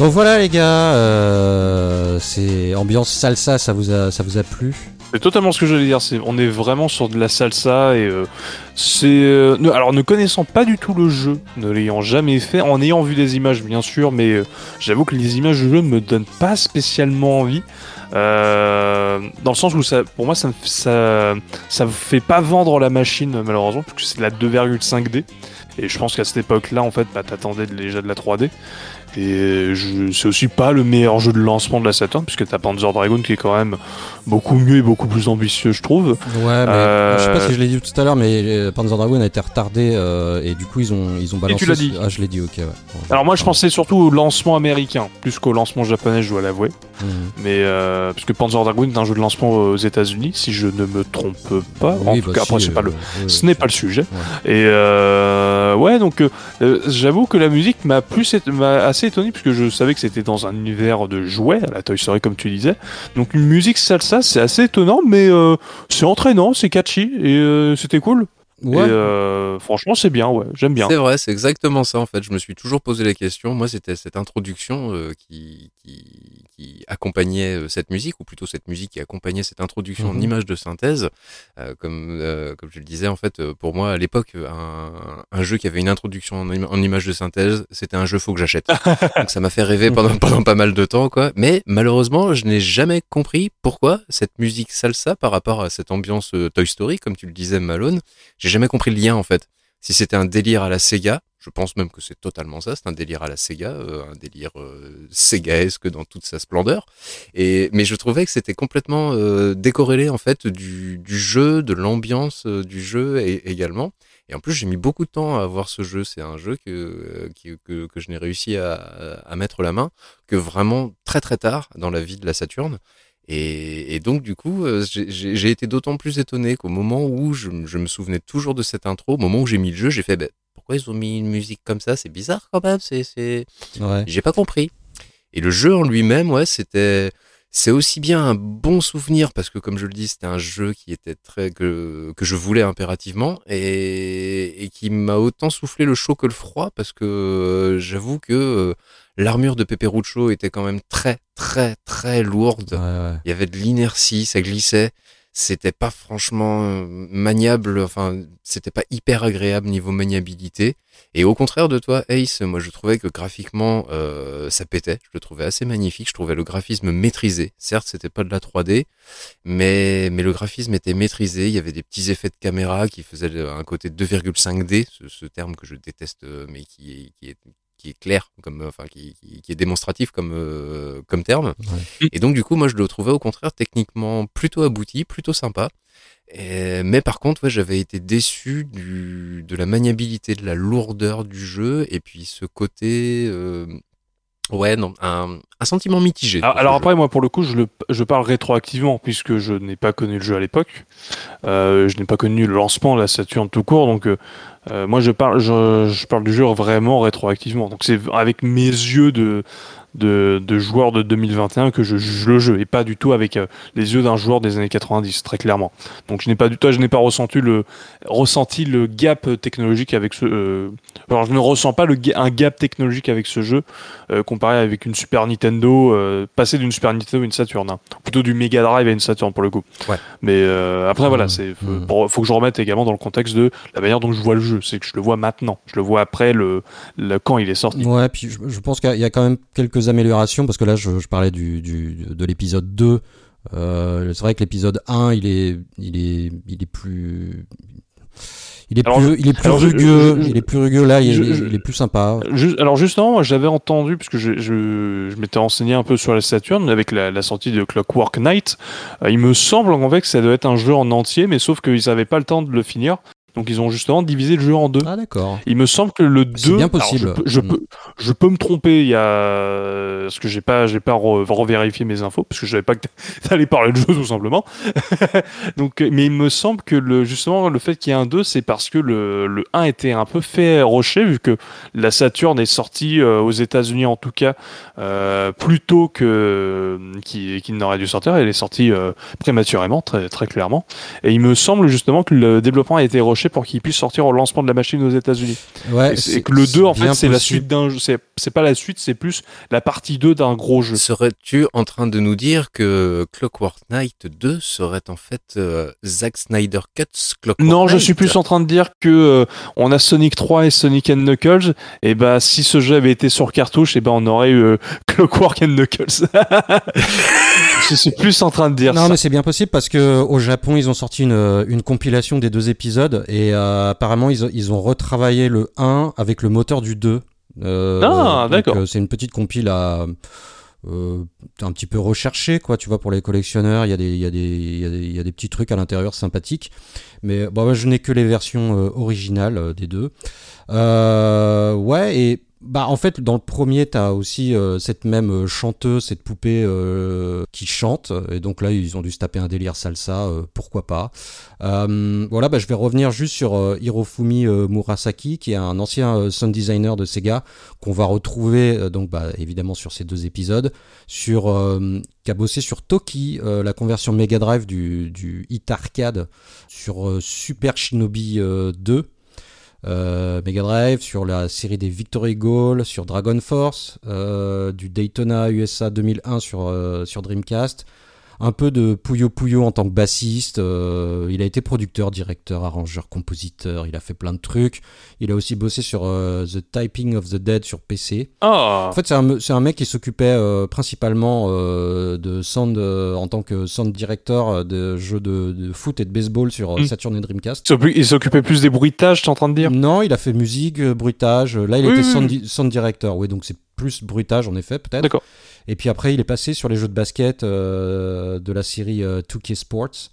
Voilà les gars, euh, c'est ambiance salsa, ça vous a, ça vous a plu? C'est totalement ce que j'allais dire. C'est, on est vraiment sur de la salsa et euh, c'est. euh, alors, ne connaissant pas du tout le jeu, ne l'ayant jamais fait, en ayant vu des images bien sûr, mais j'avoue que les images du jeu ne me donnent pas spécialement envie. Dans le sens où ça, pour moi, ça, me- ça, fait pas vendre la machine malheureusement, parce que c'est la 2,5D. Et je pense qu'à cette époque-là, en fait, bah, t'attendais déjà de la 3D. Et c'est aussi pas le meilleur jeu de lancement de la Saturn, puisque t'as Panzer Dragon qui est quand même beaucoup mieux et beaucoup plus ambitieux, je trouve. Ouais, mais Euh, je sais pas si je l'ai dit tout à l'heure, mais euh, Panzer Dragon a été retardé euh, et du coup ils ont, ils ont balancé. tu l'as dit. Ah, je l'ai dit, ok. Ouais. Alors moi, je pensais surtout au lancement américain, plus qu'au lancement japonais, je dois l'avouer. Mhm. Mais euh, parce que Panzer Dragoon est un jeu de lancement aux États-Unis, si je ne me trompe pas. en tout bah, cas, après, si, c'est pas euh, le. Ce n'est pas le sujet. Et euh, ouais, donc euh, j'avoue que la musique m'a plus m'a assez étonné puisque je savais que c'était dans un univers de jouets, à la Toy Story comme tu disais. Donc une musique salsa, c'est assez étonnant, mais c'est entraînant, c'est catchy et c'était cool. Ouais. Et euh, franchement, c'est bien, ouais, j'aime bien. C'est vrai, c'est exactement ça en fait. Je me suis toujours posé la question. Moi, c'était cette introduction euh, qui, qui, qui accompagnait euh, cette musique, ou plutôt cette musique qui accompagnait cette introduction en Mhm. image de synthèse. Euh, comme, euh, comme je le disais, en fait, euh, pour moi, à l'époque, un, un jeu qui avait une introduction en, im- en image de synthèse, c'était un jeu faut que j'achète. [laughs] Donc ça m'a fait rêver pendant, pendant pas mal de temps, quoi. Mais malheureusement, je n'ai jamais compris pourquoi cette musique salsa par rapport à cette ambiance Toy Story, comme tu le disais, Malone. J'ai jamais compris le lien en fait. Si c'était un délire à la Sega, je pense même que c'est totalement ça, c'est un délire à la Sega, euh, un délire euh, Segaesque dans toute sa splendeur. Et mais je trouvais que c'était complètement euh, décorrélé en fait du, jeu, de l'ambiance euh, du jeu et, également. Et en plus, j'ai mis beaucoup de temps à avoir ce jeu. C'est un jeu que que, que je n'ai réussi à, mettre la main que vraiment très très tard dans la vie de la Saturne. Et, donc du coup, j'ai- été d'autant plus étonné qu'au moment où je me souvenais toujours de cette intro, au moment où j'ai mis le jeu, j'ai fait bah, pourquoi ils ont mis une musique comme ça? C'est bizarre quand même. C'est c'est Ouais. j'ai pas compris. Et le jeu en lui-même, ouais, c'était, c'est aussi bien un bon souvenir parce que comme je le dis, c'était un jeu qui était très que que je voulais impérativement et et qui m'a autant soufflé le chaud que le froid parce que euh, j'avoue que euh, l'armure de Peperuccio était quand même très très très lourde. Ouais, ouais. Il y avait de l'inertie, ça glissait. C'était pas franchement euh, maniable, enfin, c'était pas hyper agréable niveau maniabilité. Et au contraire de toi, Ace, moi je trouvais que graphiquement euh, ça pétait. Je le trouvais assez magnifique. Je trouvais le graphisme maîtrisé. Certes, c'était pas de la 3D, mais mais le graphisme était maîtrisé. Il y avait des petits effets de caméra qui faisaient un côté 2,5D, ce, ce terme que je déteste, euh, mais qui qui est qui est clair, comme euh, enfin qui, qui, qui est démonstratif comme euh, comme terme. Et donc du coup, moi je le trouvais au contraire techniquement plutôt abouti, plutôt sympa. Et- mais par contre, ouais, j'avais été déçu du, de la maniabilité, de la lourdeur du jeu, et puis ce côté, euh, ouais, non, un, un sentiment mitigé. Ah, alors après, moi, pour le coup, je, le, je parle rétroactivement, puisque je n'ai pas connu le jeu à l'époque. Euh, je n'ai pas connu le lancement de la Saturn tout court, donc euh, moi, je parle, je, je parle du jeu vraiment rétroactivement. Donc c'est avec mes yeux de, de, de joueur de 2021 que je juge le jeu, et pas du tout avec euh, les yeux d'un joueur des années 90, très clairement. Donc je n'ai pas du tout, je n'ai pas ressenti le, ressenti le gap technologique avec ce. euh, alors je ne ressens pas le, un gap technologique avec ce jeu euh, comparé avec une Super Nintendo, euh, passer d'une Super Nintendo à une Saturn, hein. plutôt du Mega Drive à une Saturn pour le coup. Ouais. Mais euh, après voilà, Mmh. c'est faut, Mmh. pour- faut que je remette également dans le contexte de la manière dont je vois le jeu, c'est que je le vois maintenant, je le vois après le, le quand il est sorti. Ouais, puis je, je pense qu'il y a quand même quelques améliorations parce que là, je, je parlais du, du, de l'épisode 2. Euh, c'est vrai que l'épisode 1, il est, il est, il est plus. Il est Alors, plus, il est plus rugueux, je- je- il est plus rugueux là, il, je- est- je- il est plus sympa. Alors justement, j'avais entendu, puisque je, je, je m'étais renseigné un peu sur la Saturn, avec la, la sortie de Clockwork Knight, euh, il me semble en fait que ça doit être un jeu en entier, mais sauf qu'ils n'avaient pas le temps de le finir. Donc ils ont justement divisé le jeu en deux. Ah d'accord. Il me semble que le 2 C'est bien possible. je, peux, je, Mm. peux, je peux me tromper, il y a parce que j'ai pas j'ai pas re- revérifié mes infos parce que je savais pas que [laughs] t'allais parler de jeu tout simplement. [laughs] Donc mais il me semble que le justement le fait qu'il y ait un 2 c'est parce que le, le 1 était un peu fait rocher vu que la Saturn est sortie euh, aux États-Unis en tout cas euh, plus tôt que qu'il qu'il n'aurait dû sortir, elle est sortie euh, prématurément très très clairement et il me semble justement que le développement a été rushé pour qu'il puisse sortir au lancement de la machine aux États-Unis. Ouais, Et, c'est- et que le c'est 2, en fait, c'est la suite d'un jeu. C'est c'est pas la suite, c'est plus la partie 2 d'un gros jeu. Serais-tu en train de nous dire que Clockwork Knight 2 serait en fait euh, Zack Snyder Cuts Clockwork Non, je suis plus en train de dire que euh, on a Sonic 3 et Sonic and Knuckles. Et bah, si ce jeu avait été sur cartouche, et ben on aurait eu euh, [laughs] Clockwork and Knuckles. [laughs] je suis plus en train de dire Non, ça. mais c'est bien possible parce que au Japon, ils ont sorti une, une compilation des deux épisodes et euh, apparemment, ils, ont- ils ont retravaillé le 1 avec le moteur du 2. Euh, Ah, d'accord. euh, c'est une petite compile à. euh, un petit peu recherché quoi tu vois pour les collectionneurs il y a des il y a des il y a des, il y a des petits trucs à l'intérieur sympathiques mais bon moi, je n'ai que les versions euh, originales euh, des deux ouais et bah en fait dans le premier t'as aussi euh, cette même euh, chanteuse cette poupée euh, qui chante. Et donc là ils ont dû se taper un délire salsa pourquoi pas. Voilà bah je vais revenir juste sur Hirofumi Murasaki qui est un ancien sound designer de Sega qu'on va retrouver donc bah évidemment sur ces deux épisodes sur qui a bossé sur Toki la conversion Mega Drive du, du hit arcade sur Super Shinobi euh, 2 euh, Mega Drive, sur la série des Victory Goal, sur Dragon Force, euh, du Daytona USA 2001 sur, euh, sur Dreamcast, un peu de Puyo Puyo en tant que bassiste. euh, il a été producteur, directeur, arrangeur, compositeur. Il a fait plein de trucs. Il a aussi bossé sur euh, The Typing of the Dead sur PC. Ah, En fait, c'est un, mec qui s'occupait euh, principalement de sound en tant que sound director de jeux de, de foot et de baseball sur Mm. Saturn et Dreamcast. il s'occupait plus des bruitages, t'es en train de dire? Non, il a fait musique, bruitage. Là, il Oui, était oui, sound, oui. di- sound director. Oui, donc c'est plus bruitage en effet, peut-être. D'accord. Et puis après, il est passé sur les jeux de basket euh, de la série euh, 2K Sports.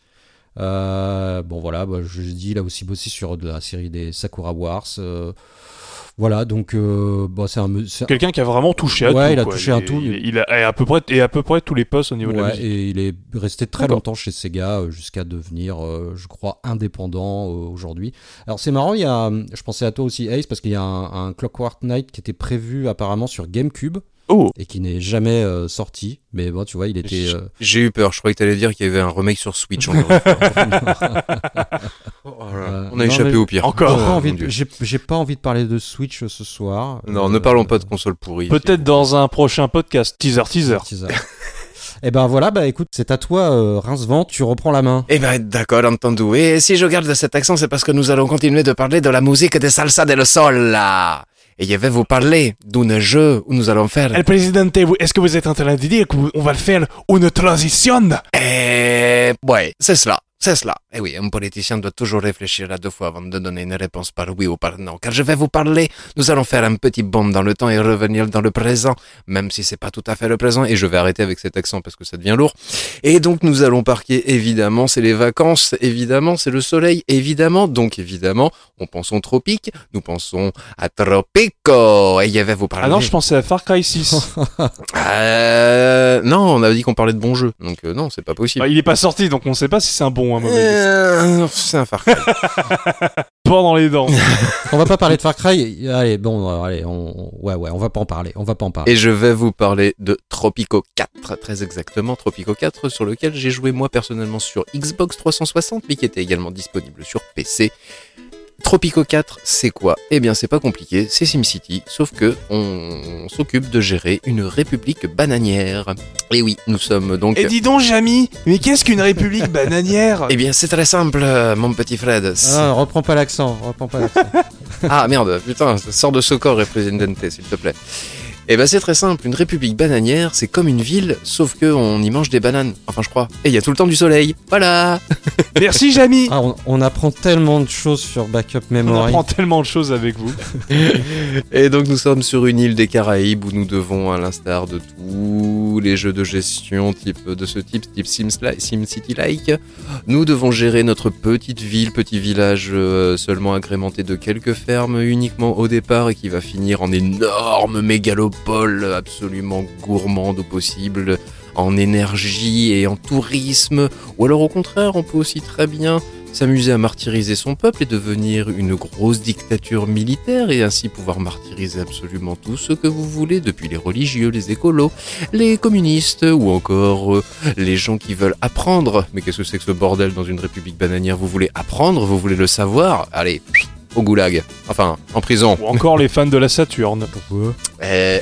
Euh, bon, voilà, bah, je dis, il a aussi bossé sur de la série des Sakura Wars. euh, voilà, donc euh, bon, c'est un. Quelqu'un qui a vraiment touché à Ouais, tout. il a quoi. touché à tout. Il, il a et à peu près et à peu près tous les postes au niveau de la musique. et il est resté très longtemps chez Sega euh, jusqu'à devenir, euh, je crois, indépendant euh, aujourd'hui. Alors c'est marrant, il y a, euh, je pensais à toi aussi Ace parce qu'il y a un, un Clockwork Knight qui était prévu apparemment sur GameCube Oh, et qui n'est jamais euh, sorti. Mais bon, tu vois, il était. euh, J'ai eu peur, je croyais que t'allais dire qu'il y avait un remake sur Switch. fois. [laughs] Oh là Euh, On a non, échappé au pire. Encore. j'ai Oh, pas mon envie de- Dieu. J'ai j'ai pas envie de parler de Switch ce soir. Non, Euh, ne parlons pas de console pourrie. peut-être dans un prochain podcast. Teaser, teaser. teaser. [laughs] Et ben voilà, bah écoute, c'est à toi, euh, Rincevent, tu reprends la main. Eh ben, d'accord, entendu. Et si je garde cet accent, c'est parce que nous allons continuer de parler de la musique de Salsa del Sol, là. Et je vais vous parler d'un jeu où nous allons faire... El Presidente, est-ce que vous êtes en train de dire qu'on va faire une transition? Eh, ouais, c'est cela. C'est cela. Eh oui, un politicien doit toujours réfléchir à deux fois avant de donner une réponse par oui ou par non. Car je vais vous parler, nous allons faire un petit bond dans le temps et revenir dans le présent, même si c'est pas tout à fait le présent. Et je vais arrêter avec cet accent parce que ça devient lourd. Et donc nous allons parquer, évidemment, c'est les vacances, évidemment, c'est le soleil, évidemment. Donc évidemment, on pense au tropique, nous pensons à Tropico. Et je vais vous parler... Ah non, je pensais à Far Cry 6. [laughs] Euh, non, on a dit qu'on parlait de bons jeux. Donc euh, non, c'est pas possible. Bah, il est pas sorti, donc on sait pas si c'est un bon ou un mauvais. Euh, c'est un Far Cry. [laughs] Pas dans les dents. [laughs] On va pas parler de Far Cry. Allez, bon, euh, allez, on, ouais, ouais, on va pas en parler. On va pas en parler. Et je vais vous parler de Tropico 4, très exactement Tropico 4, sur lequel j'ai joué moi personnellement sur Xbox 360, mais qui était également disponible sur PC. Tropico 4, c'est quoi? Eh bien, c'est pas compliqué, c'est SimCity, sauf que on, on s'occupe de gérer une république bananière. Et oui, nous sommes donc. Et dis donc, Jamy, mais qu'est-ce qu'une république [laughs] bananière? Eh bien, c'est très simple, mon petit Fred. Ah, reprends pas l'accent, reprends pas l'accent. [laughs] Ah merde, putain, sors de ce corps, Representate, s'il te plaît. Eh ben c'est très simple, une république bananière, c'est comme une ville, sauf que on y mange des bananes. Enfin je crois. Et il y a tout le temps du soleil. Voilà [laughs] Merci, Jamy Ah, on, on apprend tellement de choses sur Backup On Memory. apprend tellement de choses avec vous. [laughs] Et donc nous sommes sur une île des Caraïbes où nous devons, à l'instar de tous les jeux de gestion type de ce type, type Sims SimCity-like, nous devons gérer notre petite ville, petit village euh, seulement agrémenté de quelques fermes uniquement au départ et qui va finir en énorme mégalopole absolument gourmande au possible en énergie et en tourisme. Ou alors au contraire, on peut aussi très bien s'amuser à martyriser son peuple et devenir une grosse dictature militaire et ainsi pouvoir martyriser absolument tout ce que vous voulez, depuis les religieux, les écolos, les communistes ou encore euh, les gens qui veulent apprendre. Mais qu'est-ce que c'est que ce bordel dans une république bananière? Vous voulez apprendre? Vous voulez le savoir? Allez, au goulag. Enfin, en prison. Ou encore les fans de la Saturne. Pourquoi? Eh,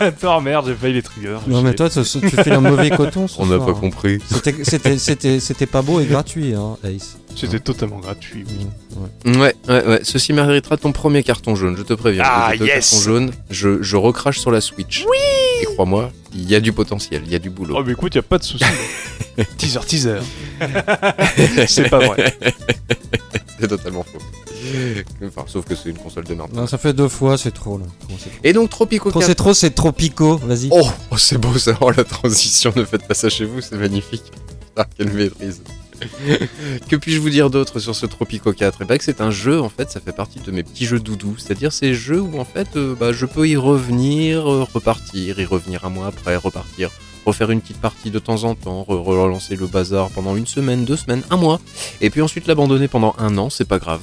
Attends, [laughs] merde, j'ai failli les trigger. Non, mais toi, tu tu fais un mauvais coton. ce [laughs] on n'a soir, pas hein. compris. C'était- C'était c'était- c'était pas beau et gratuit, hein, Ace. C'était totalement gratuit. oui. Ouais, ouais, ouais. Ceci méritera ton premier carton jaune, je te préviens. Ah, yes cartons jaunes, je, je recrache sur la Switch. Oui Et crois-moi, il y a du potentiel, il y a du boulot. Oh, mais écoute, y a pas de souci. [laughs] teaser, teaser. c'est pas vrai. C'est totalement faux. Enfin, sauf que c'est une console de merde. Non, ça fait deux fois, c'est trop là. Trop Et donc Tropico Trop, 4. c'est trop, c'est trop pico, vas-y. Oh, oh, c'est beau ça, oh, la transition, ne faites pas ça chez vous, c'est magnifique. Ah, quelle maîtrise. que puis-je vous dire d'autre sur ce Tropico 4 Et bah que c'est un jeu, en fait, ça fait partie de mes petits jeux doudous. C'est-à-dire ces jeux où, en fait, euh, bah, je peux y revenir, euh, repartir, y revenir un mois après, repartir, refaire une petite partie de temps en temps, re- relancer le bazar pendant une semaine, deux semaines, un mois, et puis ensuite l'abandonner pendant un an, c'est pas grave.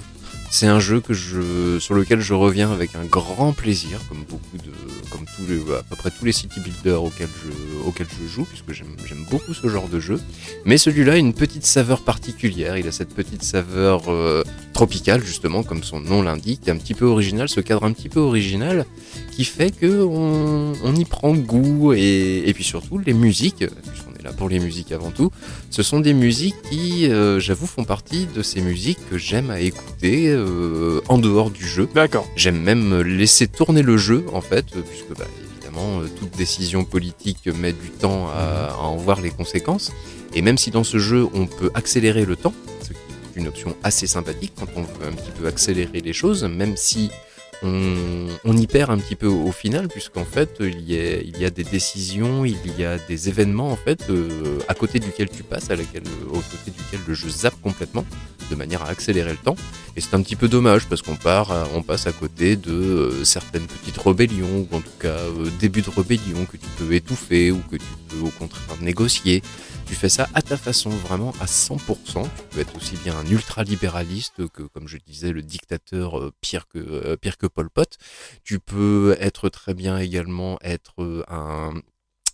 C'est un jeu que je, sur lequel je reviens avec un grand plaisir, comme tous les, à peu près tous les city builders auxquels je, joue, puisque j'aime, beaucoup ce genre de jeu. Mais celui-là a une petite saveur particulière. Il a cette petite saveur euh, tropicale, justement, comme son nom l'indique, un petit peu original, ce cadre un petit peu original, qui fait que on, y prend goût et, puis surtout les musiques, là pour les musiques avant tout, ce sont des musiques qui, euh, j'avoue, font partie de ces musiques que j'aime à écouter euh, en dehors du jeu. D'accord. J'aime même laisser tourner le jeu, en fait, euh, puisque bah, évidemment, euh, toute décision politique met du temps à, à en voir les conséquences. Et même si dans ce jeu, on peut accélérer le temps, ce qui est une option assez sympathique quand on veut un petit peu accélérer les choses, même si on, y perd un petit peu au, final, puisqu'en fait, il y, a, des décisions, il y a des événements, en fait, euh, à côté duquel tu passes, à au côté duquel le jeu zappe complètement, de manière à accélérer le temps. Et c'est un petit peu dommage parce qu'on on passe à côté de euh, certaines petites rébellions ou en tout cas euh, début de rébellion que tu peux étouffer ou que tu peux au contraire négocier. Tu fais ça à ta façon, vraiment à 100%. Tu peux être aussi bien un ultra-libéraliste que, comme je disais, le dictateur euh, pire que euh, pire que Pol Pot. Tu peux être très bien également être un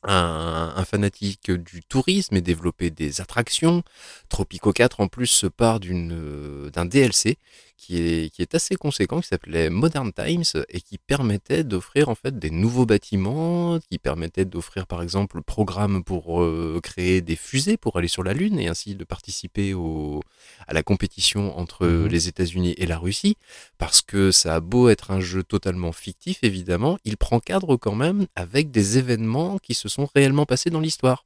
un, fanatique du tourisme et développer des attractions. Tropico 4 en plus se part d'une euh, d'un DLC qui est, qui est assez conséquent, qui s'appelait Modern Times et qui permettait d'offrir en fait des nouveaux bâtiments, qui permettait d'offrir par exemple le programme pour euh, créer des fusées pour aller sur la Lune et ainsi de participer au, à la compétition entre Mhm. les États-Unis et la Russie, parce que ça a beau être un jeu totalement fictif évidemment, il prend cadre quand même avec des événements qui se sont réellement passés dans l'histoire.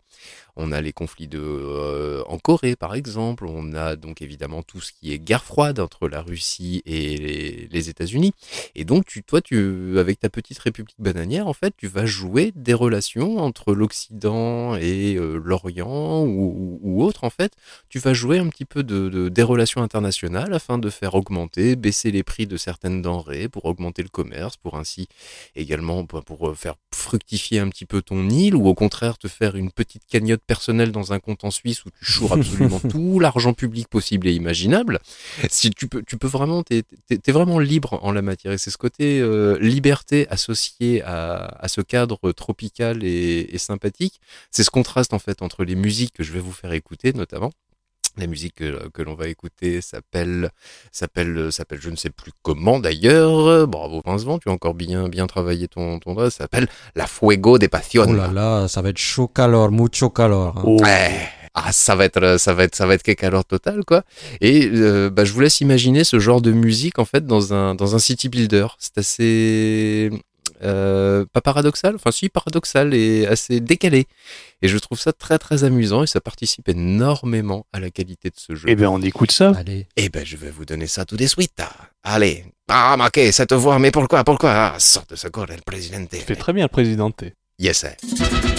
On a les conflits de, euh, en Corée, par exemple. On a donc évidemment tout ce qui est guerre froide entre la Russie et les, États-Unis. Et donc, tu, toi, tu, avec ta petite république bananière, en fait, tu vas jouer des relations entre l'Occident et euh, l'Orient ou, autre, en fait. Tu vas jouer un petit peu de, de- des relations internationales afin de faire augmenter, baisser les prix de certaines denrées pour augmenter le commerce, pour ainsi également pour, pour, euh, faire fructifier un petit peu ton île ou au contraire te faire une petite cagnotte personnelle dans un compte en Suisse où tu choures absolument [laughs] tout l'argent public possible et imaginable. Si tu peux, tu peux vraiment, t'es, t'es vraiment libre en la matière et c'est ce côté euh, liberté associé à, à ce cadre tropical et, et sympathique. C'est ce contraste en fait entre les musiques que je vais vous faire écouter notamment. La musique que, que l'on va écouter s'appelle, s'appelle, s'appelle, je ne sais plus comment d'ailleurs. Bravo Pincevent, tu as encore bien, bien travaillé ton, ton doigt. Ça s'appelle La Fuego de Pasión. Oh là là, ça va être chaud calor, mucho calor. hein. Oh. Ouais. Ah, ça va être, ça va être, ça va être quelque alors total, quoi. Et euh, bah, je vous laisse imaginer ce genre de musique en fait dans un dans un city builder. C'est assez euh, pas paradoxal, enfin si paradoxal et assez décalé. Et je trouve ça très très amusant et ça participe énormément à la qualité de ce jeu. Eh ben, on écoute ça. Allez. Eh ben, je vais vous donner ça tout de suite. Allez. Ah, ma que cette voix, mais pourquoi, pourquoi? Ah, sort de secours, el presidente. Tu fais très bien le président T. Yes, sir.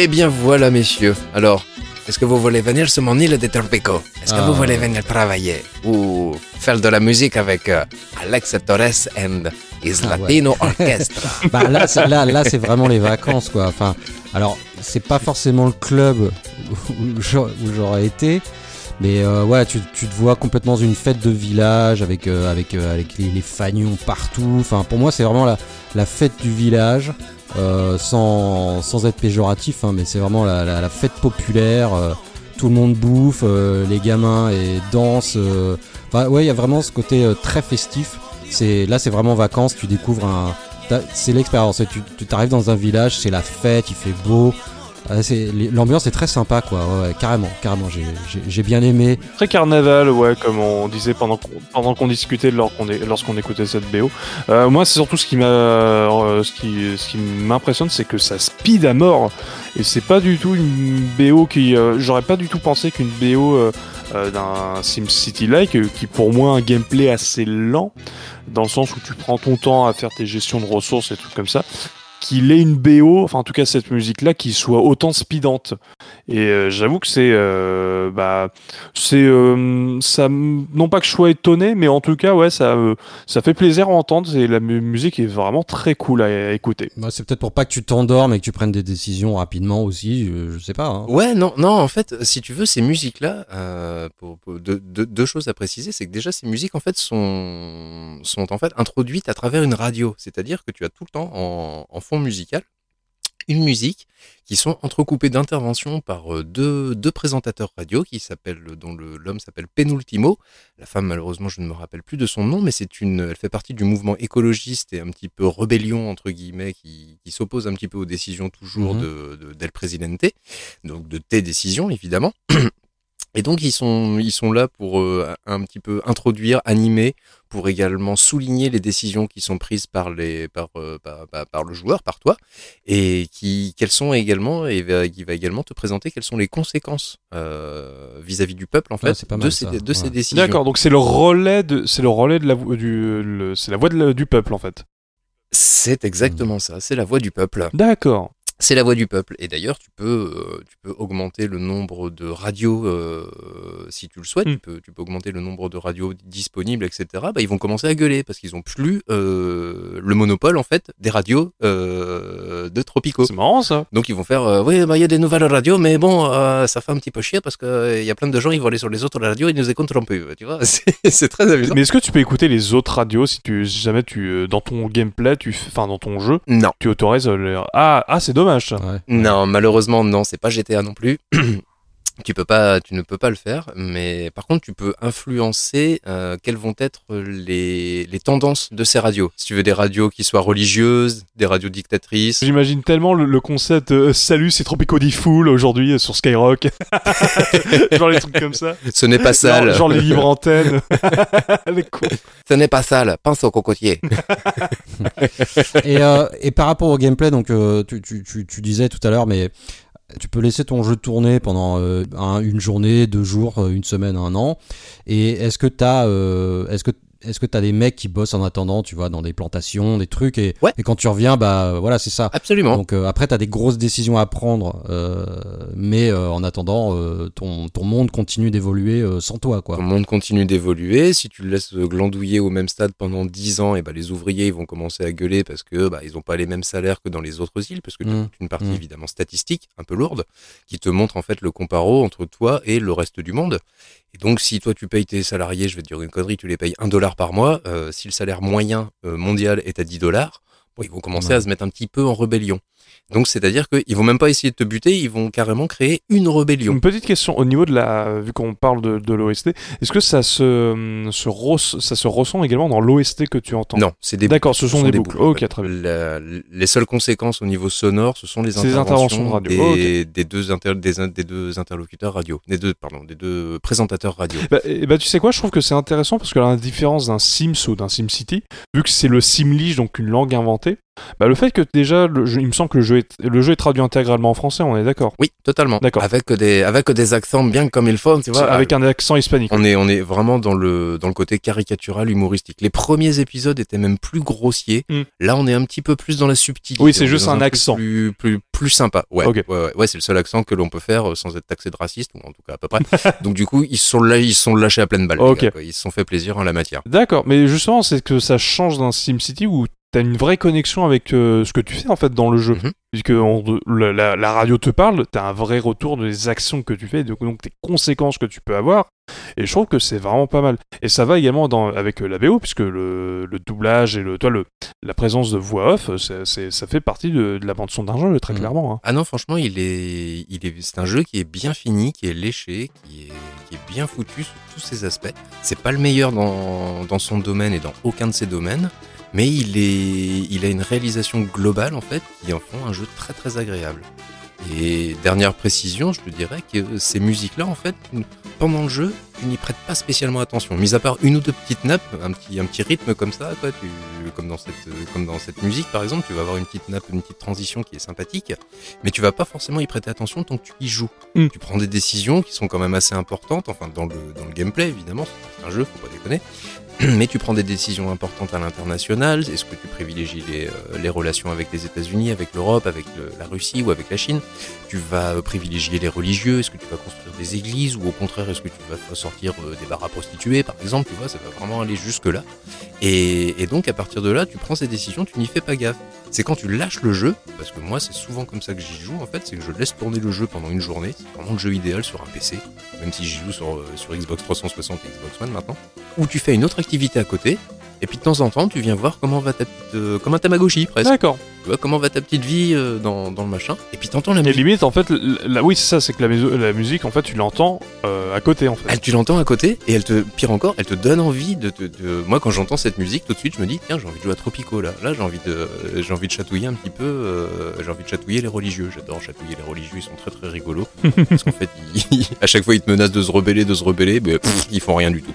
Eh bien voilà, messieurs. Alors, est-ce que vous voulez venir sur mon île de Torpico Est-ce que Ah. vous voulez venir travailler ou faire de la musique avec euh, Alex Torres and his Ah ouais. Latino [laughs] Orchestra? Bah là, c'est, là, là, c'est vraiment les vacances, quoi. Enfin, alors, c'est pas forcément le club où j'aurais été, mais euh, ouais, tu, tu te vois complètement dans une fête de village avec, euh, avec, euh, avec les, les fanions partout. Enfin, pour moi, c'est vraiment la, la fête du village, euh, sans, sans être péjoratif, hein, mais c'est vraiment la, la- la fête populaire. euh, tout le monde bouffe, euh, les gamins et dansent. ouais, il y a vraiment ce côté très festif. C'est là, c'est vraiment vacances. Tu découvres un, c'est l'expérience. Tu, tu t'arrives dans un village, c'est la fête, il fait beau. Ah, L'ambiance est très sympa, quoi. Ouais, carrément, carrément. J'ai- bien aimé. Très carnaval, ouais, comme on disait pendant qu'on discutait lorsqu'on écoutait cette BO. Euh, moi, c'est surtout ce qui m'a, euh, m'impressionne, c'est que ça speed à mort. Et c'est pas du tout une BO qui, euh, j'aurais pas du tout pensé qu'une BO d'un SimCity-like, qui pour moi un gameplay assez lent, dans le sens où tu prends ton temps à faire tes gestions de ressources et tout comme ça, qu'il ait une BO, enfin en tout cas cette musique-là, qui soit autant speedante. Et euh, j'avoue que c'est, euh, bah, c'est, euh, ça, non pas que je sois étonné, mais en tout cas, ouais, ça, euh, ça fait plaisir à entendre. Et la mu- musique est vraiment très cool à, à écouter. Bah, c'est peut-être pour pas que tu t'endormes et que tu prennes des décisions rapidement aussi. Je, je sais pas. hein. Ouais, non, non, en fait, si tu veux, ces musiques-là, euh, pour, pour- deux, deux- deux choses à préciser, c'est que déjà, ces musiques, en fait, sont, sont en fait introduites à travers une radio. C'est-à-dire que tu as tout le temps en, en fond musical une musique qui sont entrecoupées d'interventions par euh, deux, deux présentateurs radio qui s'appellent, dont l'homme s'appelle Penultimo. La femme, malheureusement, je ne me rappelle plus de son nom, mais c'est une, elle fait partie du mouvement écologiste et un petit peu rébellion, entre guillemets, qui, qui s'oppose un petit peu aux décisions toujours Mhm. de, de, d'El Presidente donc de tes décisions évidemment. [clears throat] Et donc ils sont ils sont là pour euh, un petit peu introduire, animer, pour également souligner les décisions qui sont prises par les par euh, par, par- par le joueur, par toi, et qui quelles sont également et va- qui va également te présenter quelles sont les conséquences euh, vis-à-vis du peuple en fait de ces de ces décisions. D'accord, donc c'est le relais de, c'est le relais de la du, c'est la voix de la- du peuple en fait. C'est exactement ça. C'est la voix du peuple. D'accord. C'est la voix du peuple. Et d'ailleurs, tu peux, euh, tu peux augmenter le nombre de radios euh, si tu le souhaites. Mm. Tu, peux, tu peux augmenter le nombre de radios disponibles, etc. Bah, ils vont commencer à gueuler parce qu'ils ont plus euh, le monopole en fait des radios euh, de Tropico. C'est marrant ça. Donc ils vont faire, euh, oui, bah, il y a des nouvelles radios, mais bon, euh, ça fait un petit peu chier parce que euh, il y a plein de gens, ils vont aller sur les autres radios et nous écoutent un peu. Tu vois, [laughs] c'est très amusant. Mais est-ce que tu peux écouter les autres radios si tu, si jamais tu, dans ton gameplay, tu, enfin dans ton jeu, Non. tu autorises les... Ah, ah, c'est dommage ça. Ouais. Non, malheureusement, non, c'est pas GTA non plus. [clears throat] tu peux pas, tu ne peux pas le faire, mais par contre, tu peux influencer euh, quelles vont être les, les tendances de ces radios. Si tu veux des radios qui soient religieuses, des radios dictatrices. J'imagine tellement le, le concept euh, Salut, c'est Tropico di Fool aujourd'hui euh, sur Skyrock. [laughs] genre les trucs comme ça. Ce n'est pas sale. Genre, genre les libres [laughs] antennes. [laughs] les. Ce n'est pas sale. Pense au cocotier. et, euh, et par rapport au gameplay, donc euh, tu, tu, tu, tu disais tout à l'heure, mais tu peux laisser ton jeu tourner pendant euh, un- une journée, deux jours, euh, une semaine, un an. Et est-ce que t'as, euh, est-ce que est-ce que t'as des mecs qui bossent en attendant, tu vois, dans des plantations, des trucs, et, Ouais. et quand tu reviens, bah voilà, c'est ça. Absolument. Donc euh, après, tu as des grosses décisions à prendre, euh, mais euh, en attendant, ton, ton monde continue d'évoluer sans toi, quoi. Ton monde continue d'évoluer. Si tu le laisses glandouiller au même stade pendant 10 ans, et ben les ouvriers ils vont commencer à gueuler parce que bah, ils n'ont pas les mêmes salaires que dans les autres îles, parce que tu as Mm. toute une partie Mm. évidemment statistique, un peu lourde, qui te montre en fait le comparo entre toi et le reste du monde. Et donc si toi tu payes tes salariés, je vais te dire une connerie, tu les payes 1 dollar par mois, euh, si le salaire moyen euh, mondial est à 10 dollars, bon, ils vont commencer Ouais. à se mettre un petit peu en rébellion. Donc c'est-à-dire qu'ils vont même pas essayer de te buter, ils vont carrément créer une rébellion. Une petite question au niveau de la, vu qu'on parle de, de l'OST, est-ce que ça se, se res- ça se ressent également dans l'OST que tu entends? Non, c'est des D'accord, ce sont des boucles. Ok, très bien. La- les seules conséquences au niveau sonore, ce sont les interventions, interventions de radio. Des, Oh, des deux inter- des, deux interlocuteurs radio, des deux pardon, des deux présentateurs radio. Bah, et bah, tu sais quoi, je trouve que c'est intéressant parce que la différence d'un Sims ou d'un SimCity, vu que c'est le Simlish, donc une langue inventée, bah, le fait que déjà, le jeu- il me semble que le jeu, est, le jeu est traduit intégralement en français, on est d'accord Oui, totalement. D'accord. Avec des avec des accents bien comme il faut, tu vois. Avec un accent hispanique. On est, on est vraiment dans le, dans le côté caricatural, humoristique. Les premiers épisodes étaient même plus grossiers. Mm. Là, on est un petit peu plus dans la subtilité. Oui, c'est juste un accent. Plus, plus, plus sympa. Ouais, ouais, ouais, ouais, c'est le seul accent que l'on peut faire euh, sans être taxé de raciste, ou en tout cas à peu près. [laughs] Donc, du coup, ils sont là, ils sont lâchés à pleine balle. les Ok. gars, quoi. Ils se sont fait plaisir en la matière. D'accord, mais justement, c'est que ça change d'un SimCity où t'as une vraie connexion avec euh, ce que tu fais en fait dans le jeu. Mhm. Puisque on- la, la- la radio te parle, t'as un vrai retour des actions que tu fais, donc, donc des conséquences que tu peux avoir. Et je trouve que c'est vraiment pas mal. Et ça va également dans, avec euh, la BO, puisque le, le doublage et le, toi, le, la présence de voix off, ça fait partie de, de la bande son d'un jeu, très Mhm. clairement. hein. Ah non, franchement, il est, il est, c'est un jeu qui est bien fini, qui est léché, qui est, qui est bien foutu sous tous ses aspects. C'est pas le meilleur dans, dans son domaine et dans aucun de ses domaines, mais il est, il a une réalisation globale en fait qui en font un jeu très très agréable. Et dernière précision, je te dirais que ces musiques-là, en fait, pendant le jeu, tu n'y prêtes pas spécialement attention. Mis à part une ou deux petites nappes, un petit, un petit rythme comme ça, tu, comme, dans cette, comme dans cette musique par exemple, tu vas avoir une petite nappe, une petite transition qui est sympathique, mais tu vas pas forcément y prêter attention tant que tu y joues. Mm. Tu prends des décisions qui sont quand même assez importantes, enfin dans le, dans le gameplay évidemment, c'est un jeu, faut pas déconner. Mais tu prends des décisions importantes à l'international. Est-ce que tu privilégies les, euh, relations avec les États-Unis, avec l'Europe, avec la Russie ou avec la Chine? Tu vas privilégier les religieux? Est-ce que tu vas construire des églises ou au contraire est-ce que tu vas sortir euh, des bars à prostituées par exemple Tu vois, ça va vraiment aller jusque là. Et, donc à partir de là, tu prends ces décisions, tu n'y fais pas gaffe. C'est quand tu lâches le jeu, parce que moi c'est souvent comme ça que j'y joue en fait, c'est que je laisse tourner le jeu pendant une journée. C'est vraiment le jeu idéal sur un PC, même si j'y joue sur, euh, sur Xbox 360 et Xbox One maintenant où tu fais une autre activité à côté, et puis de temps en temps, tu viens voir comment va ta petite, euh, comme un Tamagotchi presque. D'accord. Tu vois comment va ta petite vie euh, dans, dans le machin, et puis t'entends la Et musique. limite, en fait, la, oui, c'est ça, c'est que la, musique, en fait, tu l'entends euh, à côté, en fait. Elle, tu l'entends à côté, et elle te, pire encore, elle te donne envie de, de, de- moi quand j'entends cette musique, tout de suite je me dis tiens j'ai envie de jouer à Tropico là, là j'ai envie de, j'ai envie de chatouiller un petit peu, euh, j'ai envie de chatouiller les religieux, j'adore chatouiller les religieux, ils sont très très rigolos, [laughs] parce qu'en fait ils- à chaque fois ils te menacent de se rebeller, de se rebeller, mais pff, ils font rien du tout.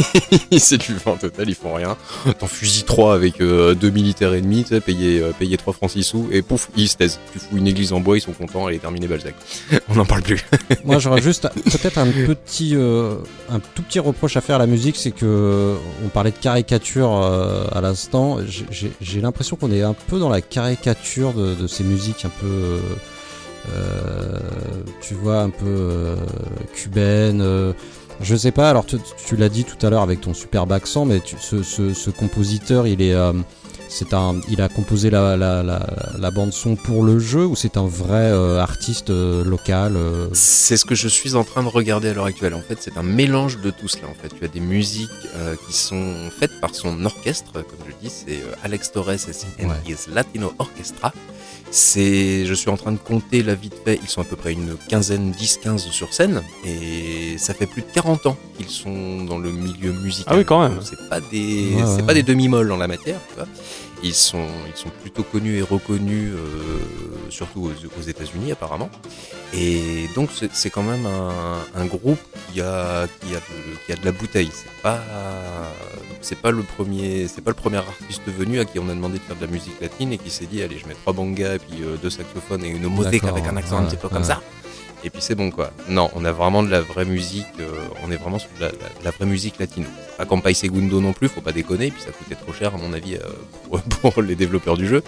[laughs] c'est du vent total, ils font rien. T'en fusilles 3 avec euh, deux militaires ennemis, tu sais, euh, payés 3 francs 6 sous, et pouf, ils se taisent. Tu fous une église en bois, ils sont contents, elle est terminée Balzac. [laughs] On n'en parle plus. [laughs] Moi, j'aurais juste peut-être un petit, euh, un tout petit reproche à faire à la musique, c'est que on parlait de caricature euh, à l'instant. J'ai- l'impression qu'on est un peu dans la caricature de, de ces musiques un peu, euh, euh, tu vois, un peu euh, cubaines. Je sais pas. Alors, tu, tu l'as dit tout à l'heure avec ton superbe accent, mais tu- ce, ce- ce compositeur, il est euh, c'est un, il a composé la, la, la, la bande son pour le jeu ou c'est un vrai euh, artiste euh, local euh, C'est ce que je suis en train de regarder à l'heure actuelle. En fait, c'est un mélange de tout cela. En fait, tu as des musiques qui sont faites par son orchestre, comme je dis, c'est Alex Torres and Ouais. his Latino Orchestra. C'est, je suis en train de compter là vite fait, ils sont à peu près une quinzaine, 10-15 sur scène, et ça fait plus de 40 ans qu'ils sont dans le milieu musical. Ah oui, quand même. C'est pas des, Ouais, c'est ouais. pas des demi-molles en la matière, tu vois. Ils sont, ils sont plutôt connus et reconnus, euh, surtout aux, aux États-Unis apparemment. Et donc c'est quand même un, un groupe qui a, qui a, de, qui a de la bouteille. C'est pas, c'est pas le premier, c'est pas le premier artiste venu à qui on a demandé de faire de la musique latine et qui s'est dit allez je mets trois bangas et puis euh, deux saxophones et une D'accord, avec un accent un petit peu comme ça. Et puis c'est bon quoi. Non, on a vraiment de la vraie musique. euh, on est vraiment sur de la, la- de la vraie musique latino. Pas Campay Segundo non plus, faut pas déconner. Puis ça coûtait trop cher à mon avis euh, pour, [laughs] pour les développeurs du jeu.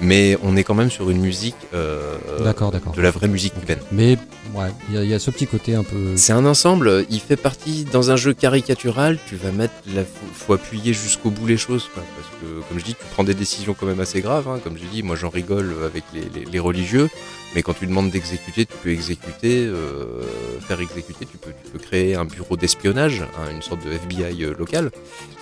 Mais on est quand même sur une musique. euh, D'accord, d'accord. De la vraie musique cubaine. Mais ouais, il y, a- il y a ce petit côté un peu. C'est un ensemble, il fait partie dans un jeu caricatural, tu vas mettre la faut, appuyer jusqu'au bout les choses quoi, parce que comme je dis, tu prends des décisions quand même assez graves hein, comme je dis, moi j'en rigole avec les, les- les religieux, mais quand tu demandes d'exécuter, tu peux exécuter, euh, faire exécuter, tu peux, tu peux créer un bureau d'espionnage, hein, une sorte de FBI euh, local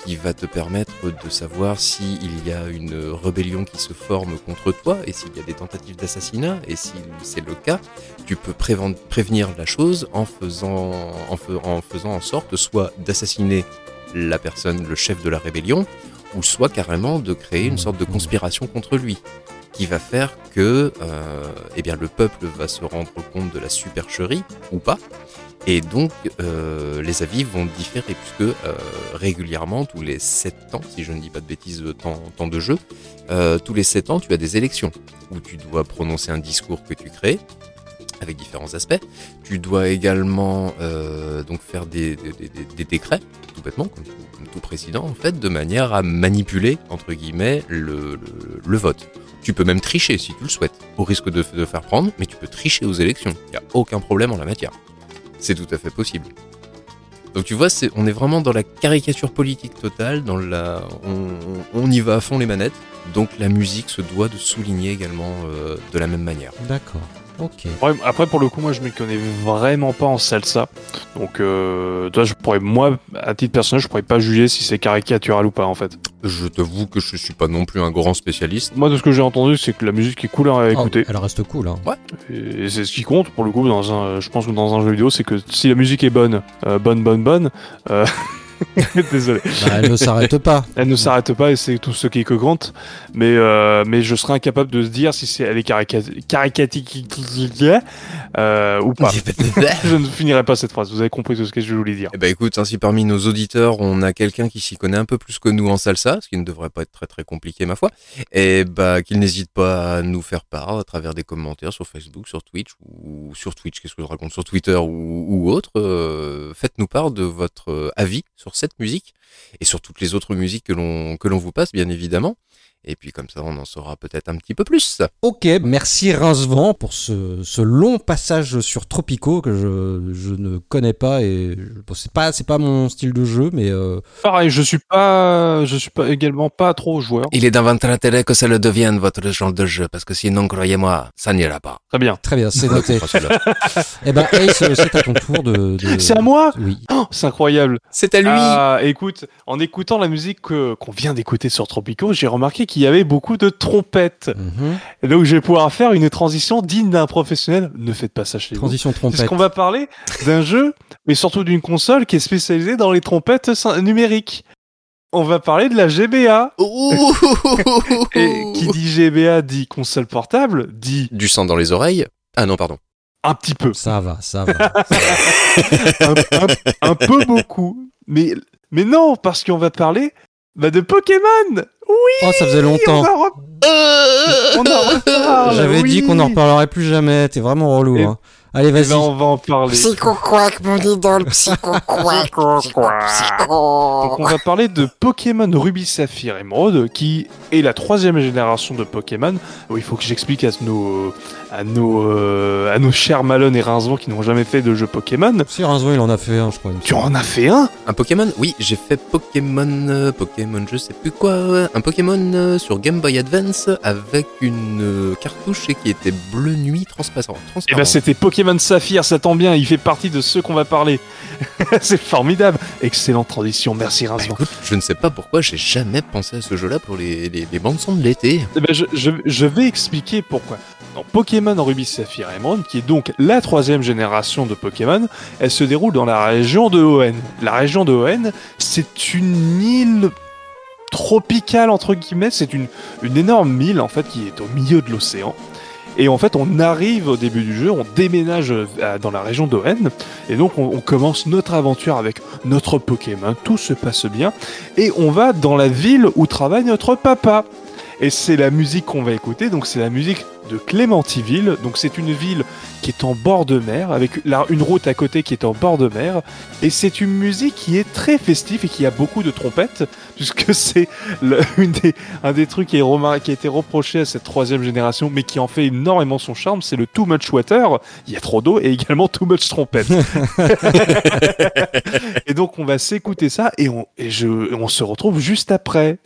qui va te permettre de savoir s'il y a une rébellion qui se forme contre toi et s'il y a des tentatives d'assassinat. Et si c'est le cas, tu peux préven- prévenir la chose en faisant, en faisant en sorte soit d'assassiner la personne, le chef de la rébellion, ou soit carrément de créer une sorte de conspiration contre lui, qui va faire que euh, eh bien, le peuple va se rendre compte de la supercherie, ou pas, et donc euh, les avis vont différer, puisque euh, régulièrement, tous les 7 ans, si je ne dis pas de bêtises, euh, temps, temps de jeu, euh, tous les 7 ans, tu as des élections, où tu dois prononcer un discours que tu crées, avec différents aspects. Tu dois également donc faire des, décrets, tout bêtement, comme tout, comme tout président, en fait, de manière à manipuler, entre guillemets, le, le- le vote. Tu peux même tricher si tu le souhaites, au risque de, de faire prendre, mais tu peux tricher aux élections. Il n'y a aucun problème en la matière. C'est tout à fait possible. Donc tu vois, on est vraiment dans la caricature politique totale, dans la, on, on y va à fond les manettes. Donc la musique se doit de souligner également euh, de la même manière. D'accord. Ok. Ouais, après, pour le coup, moi, je me connais vraiment pas en salsa. Donc, euh, toi, je pourrais, moi, à titre personnel, je pourrais pas juger si c'est caricatural ou pas, en fait. Je t'avoue que je suis pas non plus un grand spécialiste. Moi, de ce que j'ai entendu, c'est que la musique est cool à Oh, écouter. elle reste cool. Hein. Et c'est ce qui compte, pour le coup, dans un, je pense que dans un jeu vidéo, c'est que si la musique est bonne, euh, bonne, bonne, bonne, euh, [laughs] [laughs] désolé. Bah, elle ne s'arrête pas. Elle ne s'arrête pas et c'est tout ce qui que compte. Mais, euh, mais je serais incapable de se dire si c'est elle est caricatique euh, ou pas. [laughs] [laughs] je ne finirai pas cette phrase. Vous avez compris tout ce que je voulais dire. Eh ben écoute, ainsi parmi nos auditeurs, on a quelqu'un qui s'y connaît un peu plus que nous en salsa, ce qui ne devrait pas être très très compliqué ma foi, et bah qu'il n'hésite pas à nous faire part à travers des commentaires sur Facebook, sur Twitch ou sur Twitch, qu'est-ce que je raconte sur Twitter ou, ou autre. euh, Faites-nous part de votre euh, avis sur cette musique et sur toutes les autres musiques que l'on que l'on vous passe, bien évidemment. Et puis comme ça, on en saura peut-être un petit peu plus. Ok, merci Rincevent pour ce, ce long passage sur Tropico que je, je ne connais pas et bon, c'est pas c'est pas mon style de jeu mais euh, Pareil, je suis pas, je suis pas également pas trop joueur. Il est dans votre intérêt que ça le devienne votre genre de jeu, parce que sinon, croyez-moi, ça n'ira pas. Très bien. très bien c'est noté. [laughs] [laughs] Eh ben Ace c'est à ton tour de. de- [laughs] C'est à moi? Oui. Oh, C'est incroyable. C'est à lui. Ah, écoute, en écoutant la musique que- qu'on vient d'écouter sur Tropico, j'ai remarqué qu'il y avait beaucoup de trompettes. Mhm. Et donc je vais pouvoir faire une transition digne d'un professionnel. Ne faites pas ça chez vous. Transition C'est trompette. qu'on va parler d'un jeu, mais surtout d'une console qui est spécialisée dans les trompettes numériques. On va parler de la GBA. Et qui dit GBA dit console portable, dit Du sang dans les oreilles. Ah non, pardon. un petit peu, Ça va, ça va. [laughs] un, un- un peu beaucoup. Mais Mais non, parce qu'on va parler bah, de Pokémon Oui Oh, ça faisait longtemps. On en, re- on en reparle J'avais oui. dit qu'on en reparlerait plus jamais. T'es vraiment relou. Et- hein. Allez, Eh vas-y. ben, on va en parler. Psycho-quack, mon idole, psycho-quack. Psycho. Donc on va parler de Pokémon Ruby Saphir Emerald, qui est la troisième génération de Pokémon. Oui, il faut que j'explique à nos, à nos, euh, à nos chers Malone et Rincevent qui n'ont jamais fait de jeu Pokémon. Si Rinzo, il en a fait un, je crois. Tu en as fait un? Un Pokémon? Oui, j'ai fait Pokémon, euh, Pokémon, je sais plus quoi. Un Pokémon euh, sur Game Boy Advance avec une euh, cartouche et qui était bleu nuit transparent. Et transparent. ben c'était Pokémon Saphir, ça tombe bien, il fait partie de ceux qu'on va parler. [laughs] C'est formidable. Excellente transition, merci Bah, Rincevent. écoute, je ne sais pas pourquoi j'ai jamais pensé à ce jeu-là pour les, les, les bandes son de l'été. Eh ben, je, je- je vais expliquer pourquoi. Dans Pokémon Ruby Saphir Emerald, qui est donc la troisième génération de Pokémon, elle se déroule dans la région de Hoenn. La région de Hoenn, c'est une île tropicale entre guillemets, c'est une, une énorme île en fait qui est au milieu de l'océan. Et en fait, on arrive au début du jeu, on déménage euh, dans la région d'Oen, et donc on, on commence notre aventure avec notre Pokémon, tout se passe bien, et on va dans la ville où travaille notre papa. Et c'est la musique qu'on va écouter, donc c'est la musique de Clémentiville, donc c'est une ville qui est en bord de mer, avec une route à côté qui est en bord de mer, et c'est une musique qui est très festive et qui a beaucoup de trompettes, [laughs] puisque c'est des, un des trucs qui, est remar- qui a été reproché à cette troisième génération, mais qui en fait énormément son charme, c'est le too much water, il y a trop d'eau, et également too much trompette. [laughs] et donc on va s'écouter ça, et on, et je, on se retrouve juste après.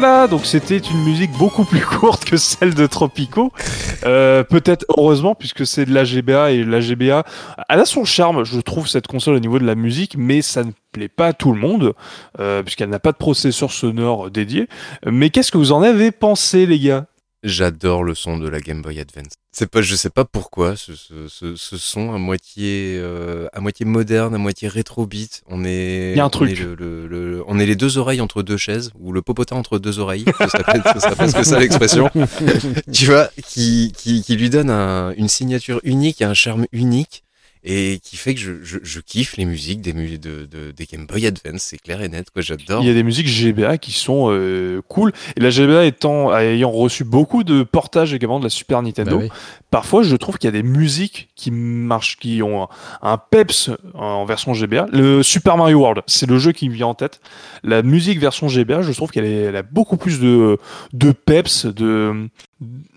Voilà, donc c'était une musique beaucoup plus [laughs] courte que celle de Tropico. Euh, Peut-être heureusement, puisque c'est de la GBA et la GBA, elle a son charme, je trouve, cette console au niveau de la musique, mais ça ne plaît pas à tout le monde, euh, puisqu'elle n'a pas de processeur sonore dédié. Mais qu'est-ce que vous en avez pensé, les gars? J'adore le son de la Game Boy Advance. C'est pas, je sais pas pourquoi, ce, ce, ce, ce son à moitié, euh, à moitié moderne, à moitié rétro beat. On est, Il y a un on truc. est le- le- le- on est les deux oreilles entre deux chaises, ou le popotin entre deux oreilles. Ce serait presque ça l'expression. [laughs] tu vois, qui, qui, qui lui donne un- une signature unique et un charme unique. Et qui fait que je, je, je kiffe les musiques des, mu- de, de, des Game Boy Advance, c'est clair et net, quoi, j'adore. Il y a des musiques GBA qui sont euh, cool, et la GBA étant, ayant reçu beaucoup de portages également de la Super Nintendo, Bah oui. parfois je trouve qu'il y a des musiques qui marchent, qui ont un, peps en version GBA. Le Super Mario World, c'est le jeu qui me vient en tête. La musique version GBA, je trouve qu'elle a beaucoup plus de, de peps, de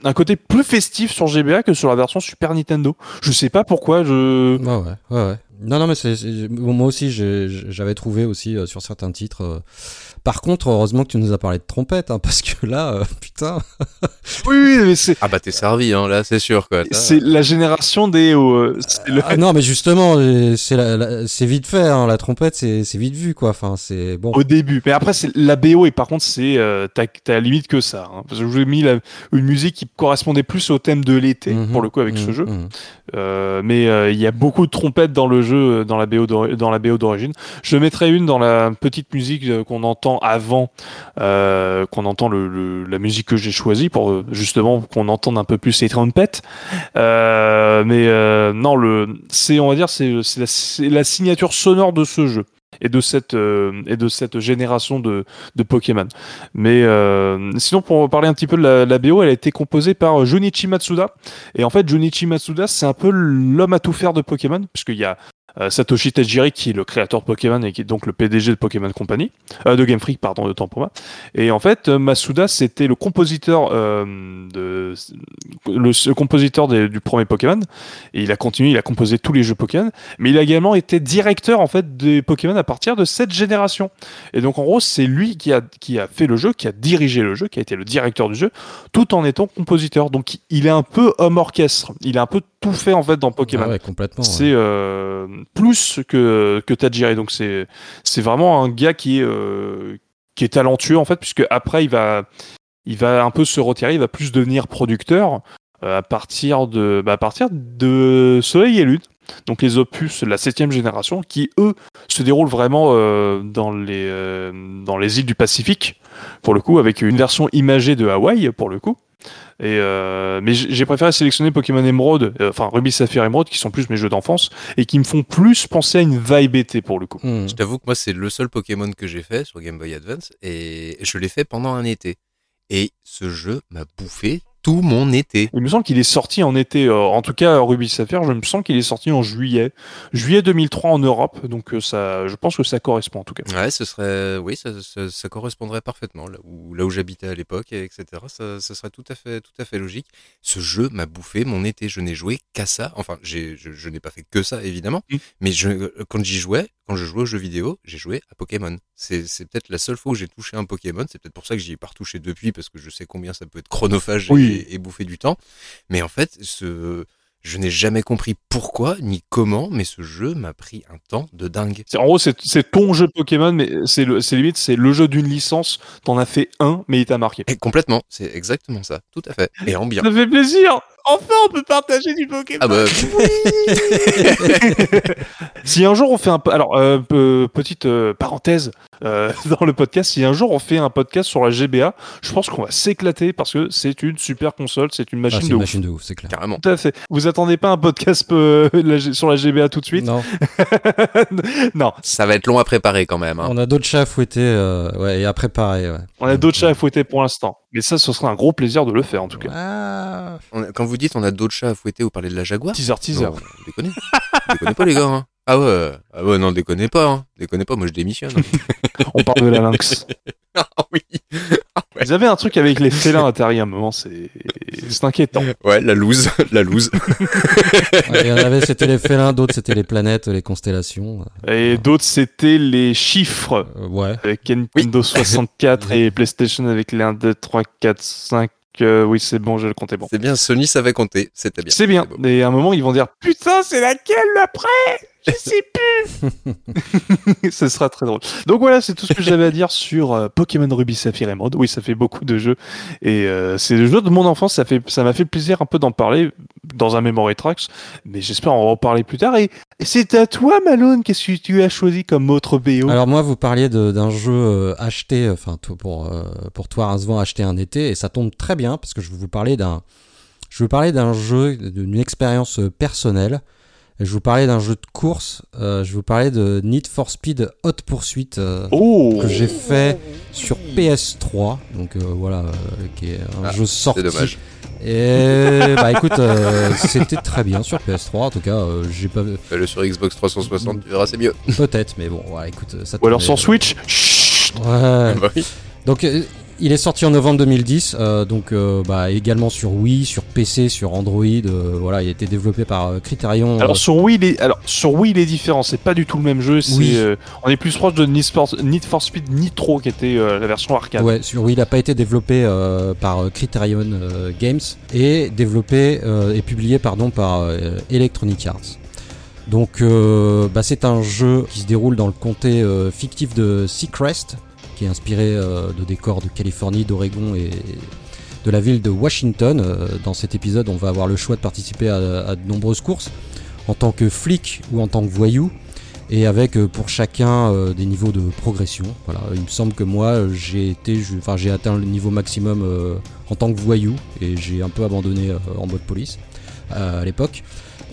un côté plus festif sur GBA que sur la version Super Nintendo. Je sais pas pourquoi. Je Ouais, ouais, ouais. Non, non, mais c'est, moi aussi, j'avais trouvé aussi euh, sur certains titres. euh. Par contre, heureusement que tu nous as parlé de trompette, hein, [laughs] parce que là, euh, putain. [laughs] oui, oui, mais c'est Ah bah t'es servi, hein, là, c'est sûr, quoi. C'est la génération des. euh, le- Ah, non, mais justement, euh, c'est, la- la- c'est vite fait, hein, la trompette, c'est, c'est vite vu, quoi. Enfin, c'est bon. au début. Mais après, c'est la BO et par contre, c'est euh, t'as t'as limite que ça. hein. Parce que je vous ai mis la- une musique qui correspondait plus au thème de l'été Mhm, pour le coup avec ce mhm, jeu. mhm. Euh, mais euh, il y a beaucoup de trompettes dans le jeu, dans la BO d'ori- dans la BO d'origine. Je mettrai une dans la petite musique qu'on entend avant, euh, qu'on entend la musique que j'ai choisie pour euh, justement qu'on entende un peu plus les trompettes. Euh, mais non, le c'est on va dire c'est la, signature sonore de ce jeu. et de cette et de cette génération de, Pokémon. Mais sinon, pour parler un petit peu de la, la BO, elle a été composée par Junichi Matsuda. Et en fait, Junichi Matsuda, c'est un peu l'homme à tout faire de Pokémon, puisqu'il y a Satoshi Tajiri qui est le créateur de Pokémon et qui est donc le PDG de Pokémon Company, euh, de Game Freak, pardon, de temps pour moi. Et en fait, euh, Masuda, c'était le compositeur euh, de le, le compositeur du premier Pokémon. Et il a continué, il a composé tous les jeux Pokémon, mais il a également été directeur en fait des Pokémon à partir de cette génération. Et donc en gros, c'est lui qui a qui a fait le jeu, qui a dirigé le jeu, qui a été le directeur du jeu, tout en étant compositeur. Donc il est un peu homme orchestre. Il a un peu tout fait en fait dans Pokémon. Ah ouais, complètement. ouais. C'est euh, plus que que Tajiri. Donc c'est c'est vraiment un gars qui est euh, qui est talentueux en fait, puisque après il va il va un peu se retirer, il va plus devenir producteur euh, à partir de bah, à partir de Soleil et Lune. Donc les opus de la septième génération, qui eux se déroulent vraiment euh, dans les euh, dans les îles du Pacifique pour le coup, avec une version imagée de Hawaï pour le coup. Et euh, mais j'ai préféré sélectionner Pokémon Emerald, euh, enfin Ruby Sapphire Emerald, qui sont plus mes jeux d'enfance et qui me font plus penser à une vibe été pour le coup. Hmm. Je t'avoue que moi, c'est le seul Pokémon que j'ai fait sur Game Boy Advance et je l'ai fait pendant un été. Et ce jeu m'a bouffé tout mon été. Il me semble qu'il est sorti en été, euh, en tout cas Ruby Sapphire, je me sens qu'il est sorti en juillet, juillet 2003 en Europe, donc euh, ça, je pense que ça correspond en tout cas. Ouais, ce serait, oui, ça, ça, ça correspondrait parfaitement là où, là où j'habitais à l'époque, et etc. Ça, ça serait tout à fait, tout à fait logique. Ce jeu m'a bouffé mon été. Je n'ai joué qu'à ça. Enfin, je, je n'ai pas fait que ça évidemment, Mm. mais je, quand j'y jouais, quand je jouais aux jeux vidéo, j'ai joué à Pokémon. C'est, c'est peut-être la seule fois où j'ai touché un Pokémon. C'est peut-être pour ça que j'y ai pas retouché depuis parce que je sais combien ça peut être chronophage Oui. et, et bouffer du temps. Mais en fait, ce, je n'ai jamais compris pourquoi ni comment, mais ce jeu m'a pris un temps de dingue. En gros, c'est ton jeu Pokémon, mais c'est limite, c'est le jeu d'une licence, t'en as fait un, mais il t'a marqué. Et complètement, c'est exactement ça, tout à fait. Et en bien. Ça fait plaisir Enfin, on peut partager du Pokémon Ah bah, [laughs] Si un jour on fait un... Alors, euh, pe- petite euh, parenthèse euh, [laughs] dans le podcast, si un jour on fait un podcast sur la GBA, je pense qu'on va s'éclater parce que c'est une super console, c'est une Ah, machine c'est de une ouf. machine de ouf, c'est clair. carrément. Tout à fait. Vous attendez pas un podcast euh, [laughs] sur la GBA tout de suite? Non, Non, Ça va être long à préparer quand même. hein. on a d'autres chats à fouetter euh, ouais, et à préparer. Ouais. on a d'autres chats à fouetter pour l'instant. Mais ça, ce serait un gros plaisir de le faire en tout cas. Ah. On a- Quand vous dites on a d'autres chats à fouetter, vous parlez de la Jaguar Teaser, teaser. Non, déconnez. déconnez pas les gars. hein. Ah ouais, ah ouais, non, déconnez pas. Hein. Déconnez pas, moi je démissionne. [laughs] On parle de la lynx. [laughs] ah oui. Vous avez un truc avec les félins Atari à un moment, c'est c'est inquiétant. Ouais, la loose, la loose. Ouais, Il y en avait, c'était les félins, d'autres c'était les planètes, les constellations. Et d'autres, c'était les chiffres Euh, ouais. avec Nintendo 64 et [laughs] PlayStation avec les 1, 2, 3, 4, 5. euh, oui, c'est bon, je le comptais bon. C'est bien, Sony savait compter, c'était bien. C'est bien. Et à un moment, ils vont dire Putain, c'est laquelle après Je sais plus [laughs] Ce sera très drôle. Donc voilà, c'est tout ce que j'avais à dire sur euh, Pokémon Ruby Saphir Emerald. Oui, ça fait beaucoup de jeux. Et euh, c'est le jeu de mon enfance. Ça fait, ça m'a fait plaisir un peu d'en parler dans un Memory Tracks. Mais j'espère en reparler plus tard. Et, et c'est à toi, Malone. Qu'est-ce que tu as choisi comme autre BO Alors moi, vous parliez d'un jeu euh, acheté, enfin tout- pour euh, pour toi Rincevent acheté un été, et ça tombe très bien parce que je vais vous parler d'un, je vais vous parler d'un jeu, d'une expérience euh, personnelle. Je vous parler d'un jeu de course. euh, je vous parler de Need for Speed Hot Pursuit euh, Oh que j'ai fait sur PS3. Donc euh, voilà, qui est un Ah, jeu sorti. C'est dommage. Et bah écoute, c'était très bien sur PS3. En tout cas, j'ai pas Fais-le sur Xbox 360, tu verras, c'est mieux. peut-être, mais bon, voilà, écoute, ça. Ou alors sans Switch Chut Ouais. [laughs] Bah oui. Donc il est sorti en novembre 2010, euh, donc euh, bah, également sur Wii, sur PC, sur Android. euh, voilà, il a été développé par Criterion. Alors sur Wii, il est, alors sur Wii, il est différent. C'est pas du tout le même jeu. C'est, Oui. on est plus proche de Need for, Need for Speed Nitro, qui était la version arcade. Ouais, sur Wii, il n'a pas été développé par Criterion Games et développé et publié pardon par Electronic Arts. Donc, bah, c'est un jeu qui se déroule dans le comté fictif de Seacrest, qui est inspiré euh, de décors de Californie, d'Oregon et de la ville de Washington. Euh, dans cet épisode, on va avoir le choix de participer à, de nombreuses courses en tant que flic ou en tant que voyou et avec euh, pour chacun des niveaux de progression. Voilà, il me semble que moi j'ai été, enfin j'ai atteint le niveau maximum en tant que voyou et j'ai un peu abandonné en mode police à l'époque.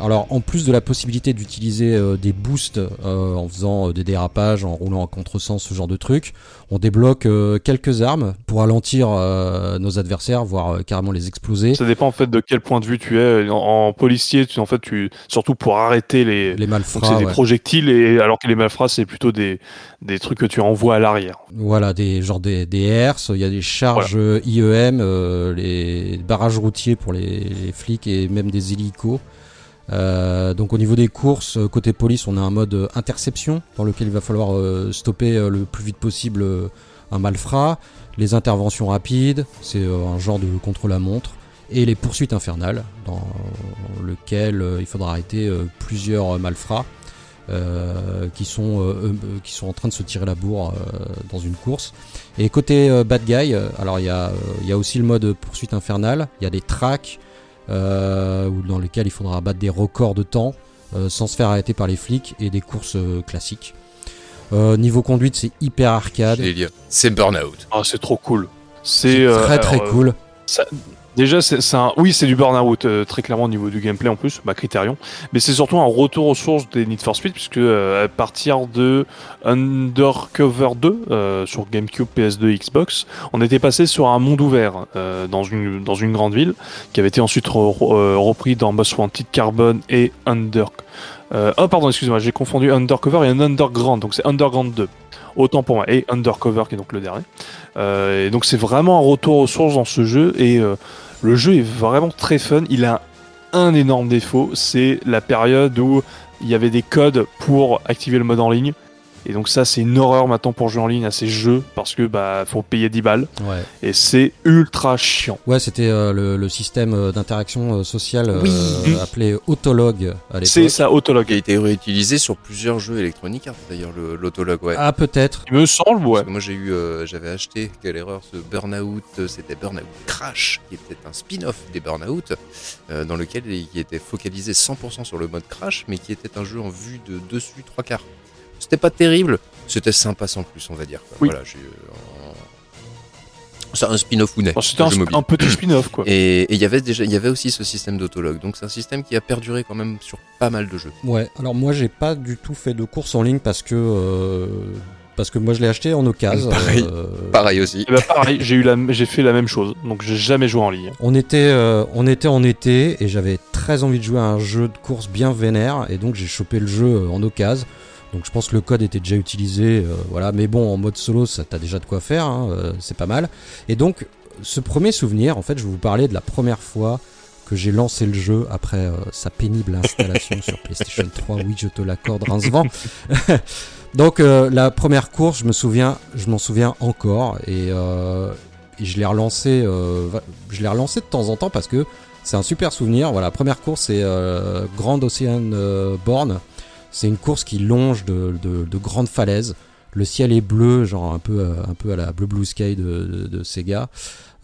Alors en plus de la possibilité d'utiliser euh, des boosts euh, en faisant euh, des dérapages, en roulant à contresens, ce genre de trucs, on débloque quelques armes pour ralentir nos adversaires, voire carrément les exploser. Ça dépend en fait de quel point de vue tu es. En, en policier, tu, en fait, tu surtout pour arrêter les. Les malfrats, c'est des projectiles et alors que les malfrats c'est plutôt des, des trucs que tu envoies à l'arrière. Voilà, des genre des, des herses, il y a des charges IEM, euh, les barrages routiers pour les, les flics et même des hélicos. Euh, donc au niveau des courses, euh, côté police, on a un mode euh, interception dans lequel il va falloir stopper le plus vite possible un malfrat. Les interventions rapides, c'est un genre de contre-la-montre. Et les poursuites infernales, dans lequel il faudra arrêter plusieurs malfrats qui, sont, qui sont en train de se tirer la bourre dans une course. Et côté bad guy, alors il y, y a aussi le mode poursuite infernale, il y a des tracks euh, où- dans lesquels il faudra battre des records de temps euh, sans se faire arrêter par les flics et des courses euh, classiques. Euh, niveau conduite, c'est hyper arcade. C'est Burnout. Ah, c'est trop cool. C'est euh, très très alors, cool. Déjà, c'est un, oui, c'est du burn-out euh, très clairement au niveau du gameplay en plus, bah Criterion. Mais c'est surtout un retour aux sources des Need for Speed puisque euh, à partir de Undercover 2 euh, sur GameCube, PS2, Xbox, on était passé sur un monde ouvert dans une grande ville qui avait été ensuite re- re- repris dans Most Wanted Carbon et Under. euh, oh pardon, excusez-moi, j'ai confondu Undercover et un Underground, donc c'est Underground 2. Autant pour moi et Undercover qui est donc le dernier. Et donc c'est vraiment un retour aux sources dans ce jeu et le jeu est vraiment très fun. Il a un énorme défaut, c'est la période où il y avait des codes pour activer le mode en ligne. Et donc ça c'est une horreur maintenant pour jouer en ligne à ces jeux parce que bah faut payer 10 balles Ouais. et c'est ultra chiant. Ouais, c'était euh, le, le système euh, d'interaction euh, sociale euh, Oui. appelé Autolog à l'époque. C'est ça autolog. Qui a été réutilisé sur plusieurs jeux Electronic Arts d'ailleurs, le- l'autologue, ouais. Ah, peut-être. Il me semble ouais. Parce que moi j'ai eu, euh, j'avais acheté, quelle erreur, ce Burnout, c'était Burnout Crash, qui était un spin-off des Burnout, euh, dans lequel il était focalisé 100% sur le mode Crash, mais qui était un jeu en vue de dessus trois quarts. C'était pas terrible, c'était sympa sans plus, on va dire. quoi. Oui. Voilà, j'ai, euh, c'est un spin-off ou C'était un, un petit spin-off quoi. Et il y avait déjà, il y avait aussi ce système d'autologue. Donc c'est un système qui a perduré quand même sur pas mal de jeux. Ouais, alors moi j'ai pas du tout fait de course en ligne parce que euh, parce que moi je l'ai acheté en occasion. Pareil. euh, Pareil aussi. Et bah pareil, j'ai eu la, j'ai fait la même chose. Donc j'ai jamais joué en ligne. on était euh, on était en été et j'avais très envie de jouer à un jeu de course bien vénère et donc j'ai chopé le jeu en occasion. Donc je pense que le code était déjà utilisé, euh, voilà. Mais bon, en mode solo, ça t'as déjà de quoi faire, hein, euh, c'est pas mal. Et donc ce premier souvenir, en fait, je vais vous parler de la première fois que j'ai lancé le jeu après euh, sa pénible installation [laughs] sur PlayStation 3. Oui, je te l'accorde, Rincevent. [laughs] Donc la première course, je me souviens, je m'en souviens encore et, et je l'ai relancé, je l'ai relancé de temps en temps parce que c'est un super souvenir. Voilà, première course c'est Grand Ocean Born. C'est une course qui longe de, de- de grandes falaises. Le ciel est bleu, genre un peu, euh, un peu à la Blue Blue Sky de, de- de Sega.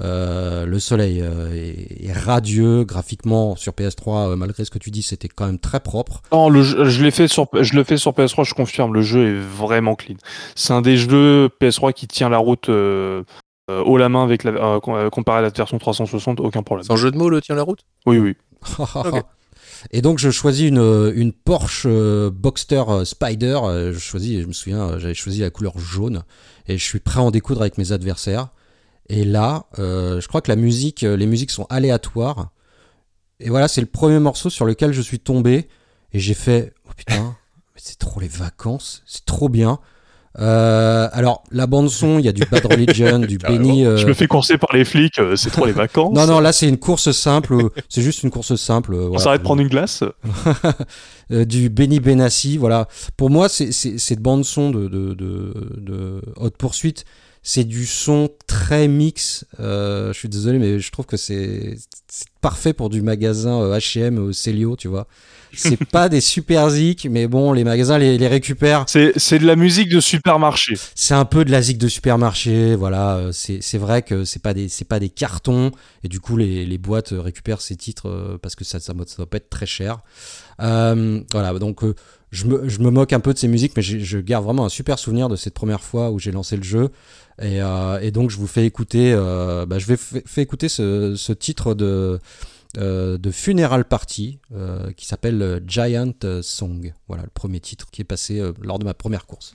Euh, le soleil euh, est, est radieux graphiquement sur PS3. euh, malgré ce que tu dis, c'était quand même très propre. Non, le jeu- je l'ai fait sur, je le fais sur PS3, je confirme, le jeu est vraiment clean. C'est un des jeux PS3 qui tient la route euh, euh, haut la main avec la, com- comparé à la version 360, aucun problème. Sans jeu de mots, le tient la route? Oui, oui. Et donc je choisis une, une Porsche euh, Boxster euh, Spider. euh, je choisis, je me souviens, euh, j'avais choisi la couleur jaune et je suis prêt à en découdre avec mes adversaires. Et là, euh, je crois que la musique, euh, les musiques sont aléatoires. Et voilà, c'est le premier morceau sur lequel je suis tombé et j'ai fait oh putain, [laughs] mais c'est trop les vacances, c'est trop bien. Euh, alors la bande son, il y a du Bad Religion, du. [laughs] Benny. euh, Je me fais courser par les flics, euh, c'est trop les vacances. Non non, là c'est une course simple. euh, c'est juste une course simple. On voilà. s'arrête de prendre une glace. [laughs] Du Benny Benassi. Voilà. Pour moi, c'est cette bande son de, de, de, de Haute Poursuite, c'est du son très mix. Euh, je suis désolé, mais je trouve que c'est parfait pour du magasin H&M au Célio, tu vois. C'est pas des super zik, mais bon, les magasins les, les récupèrent. C'est de la musique de supermarché. C'est un peu de la zik de supermarché, voilà. euh, C'est c'est vrai que c'est pas des c'est pas des cartons et du coup les, les boîtes récupèrent ces titres euh, parce que ça ça, ça doit pas être très cher. Euh, voilà, donc euh, je me, je me moque un peu de ces musiques, mais je garde vraiment un super souvenir de cette première fois où j'ai lancé le jeu. Et, euh, et donc je vous fais écouter, bah, je vais fais écouter ce, ce titre de euh, de Funeral Party euh, qui s'appelle euh, Giant Song. Voilà le premier titre qui est passé lors de ma première course.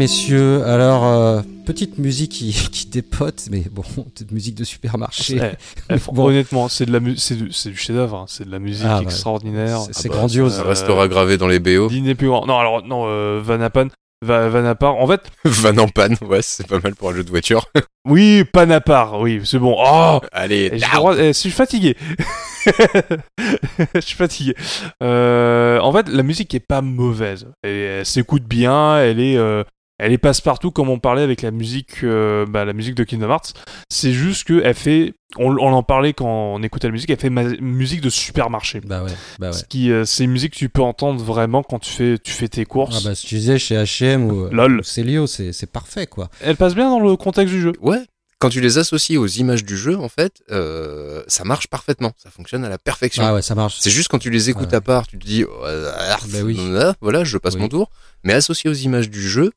Messieurs, alors euh, petite musique qui, [laughs] qui dépote, mais bon, petite musique de supermarché. Eh, eh, [laughs] Bon. Honnêtement, c'est de la c'est du, chef-d'œuvre, hein. c'est de la musique Ah, extraordinaire. C'est- c'est Ah bah, grandiose. Ça euh, restera gravé dans les BO. Dîner plus grand. Non, alors non, euh, Vanapan, Va- Vanapar. En fait, [laughs] Van en panne, ouais, c'est pas mal pour un jeu de voiture. oui, Panapar, oui, c'est bon. Oh, Allez, droit- eh, je suis fatigué. je suis fatigué. Euh, en fait, la musique est pas mauvaise. Elle, elle s'écoute bien. Elle est, euh, elle est passe-partout comme on parlait avec la musique, euh, bah, la musique de Kingdom Hearts. C'est juste que elle fait, on, on en parlait quand on écoutait la musique. Elle fait ma- musique de supermarché. Bah ouais, bah ouais. Ce qui, euh, c'est une musique que tu peux entendre vraiment quand tu fais, tu fais tes Ah courses. bah si tu disais chez H&M ou, Lol. ou Célio, c'est parfait quoi. Elle passe bien dans le contexte du jeu. Ouais. Quand tu les associes aux images du jeu, en fait, euh, ça marche parfaitement. Ça fonctionne à la perfection. Ah ouais, ça marche. C'est juste quand tu les écoutes Ouais. à part, tu te dis, oh, euh, Bah oui. euh, voilà, je passe Oui. mon tour. Mais associé aux images du jeu,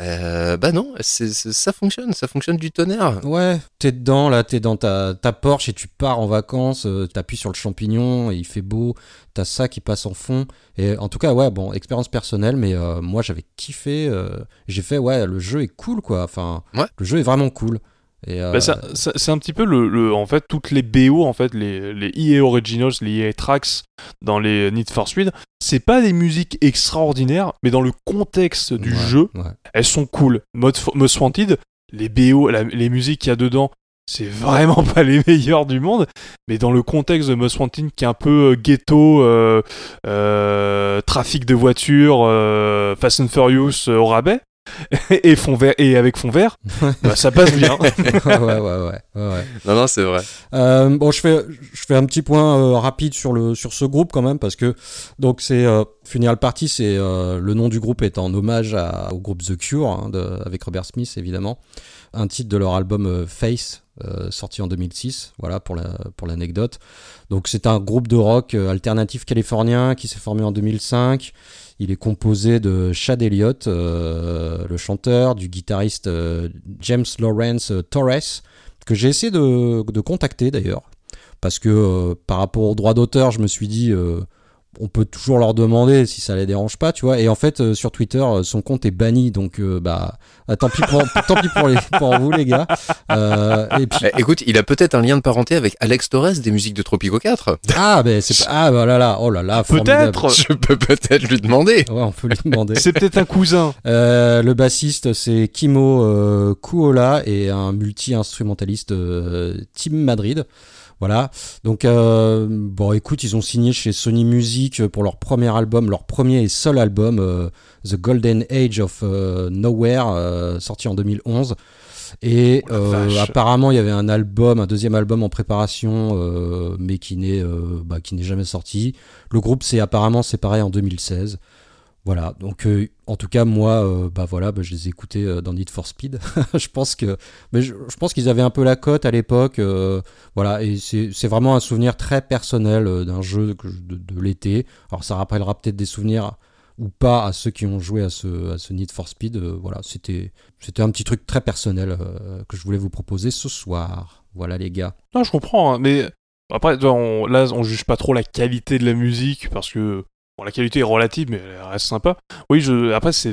euh, bah non, ça fonctionne, ça fonctionne du tonnerre. Ouais, t'es dedans là, t'es dans ta, ta Porsche et tu pars en vacances, euh, t'appuies sur le champignon et il fait beau, t'as ça qui passe en fond. Et en tout cas, ouais, bon, expérience personnelle, mais euh, moi j'avais kiffé. J'ai fait, ouais, le jeu est cool quoi. Enfin, Ouais. le jeu est vraiment cool. Euh, Bah, ça- c'est un petit peu le, le- en fait toutes les BO en fait les les EA Originals, les EA Tracks dans les Need for Speed, c'est pas des musiques extraordinaires, mais dans le contexte du ouais, jeu, ouais. elles sont cool. Most Wanted, les BO, la- les musiques qu'il y a dedans, c'est vraiment [laughs] pas les meilleurs du monde, mais dans le contexte de Most Wanted qui est un peu euh, ghetto, euh, euh, trafic de voitures, euh, Fast and Furious euh, au rabais, et, fond vert, et avec fond vert, [laughs] bah, ça passe bien. ouais, ouais, ouais. Non, non, c'est vrai. Euh, bon, je fais, je fais un petit point euh, rapide sur le sur ce groupe quand même parce que donc c'est euh, Funeral Party, c'est euh, le nom du groupe est en hommage à- au groupe The Cure hein, de- avec Robert Smith évidemment, un titre de leur album euh, Face euh, sorti en 2006. Voilà pour la pour l'anecdote. Donc c'est un groupe de rock euh, alternatif californien qui s'est formé en 2005. Il est composé de Chad Elliott, euh, le chanteur, du guitariste euh, James Lawrence euh, Torres, que j'ai essayé de, contacter d'ailleurs, parce que par rapport aux droits d'auteur, je me suis dit, on peut toujours leur demander si ça les dérange pas, tu vois. Et en fait, euh, sur Twitter, euh, son compte est banni, donc euh, bah, ah, tant pis pour, [laughs] tant pis pour, les, pour vous les gars. Euh, et puis, Eh, écoute, il a peut-être un lien de parenté avec Alex Torres des musiques de Tropico 4. [laughs] ah ben c'est pas, ah bah là là, oh là là. Peut-être. Je peux peut-être lui demander. [laughs] Ouais, on peut lui demander. C'est peut-être un cousin. Euh, le bassiste, c'est Kimo euh, Kuola et un multi-instrumentaliste euh, Team Madrid. Voilà. Donc, euh, bon, écoute, ils ont signé chez Sony Music pour leur premier album, leur premier et seul album, euh, The Golden Age of euh, Nowhere, sorti en 2011. Et Oh apparemment, il y avait un album, un deuxième album en préparation, mais qui n'est bah, qui n'est jamais sorti. Le groupe s'est apparemment séparé en 2016. Voilà, donc euh, en tout cas moi, euh, bah voilà, bah, je les ai écoutés euh, dans Need for Speed. [laughs] je pense que, mais je, pense qu'ils avaient un peu la cote à l'époque. euh, voilà, et c'est vraiment un souvenir très personnel euh, d'un jeu de, l'été. Alors ça rappellera peut-être des souvenirs ou pas à ceux qui ont joué à ce, à ce Need for Speed. voilà, c'était c'était un petit truc très personnel que je voulais vous proposer ce soir. Voilà les gars. Non, je comprends, hein, mais après, là, on juge pas trop la qualité de la musique parce que bon, la qualité est relative, mais elle reste sympa. Oui, je, après, c'est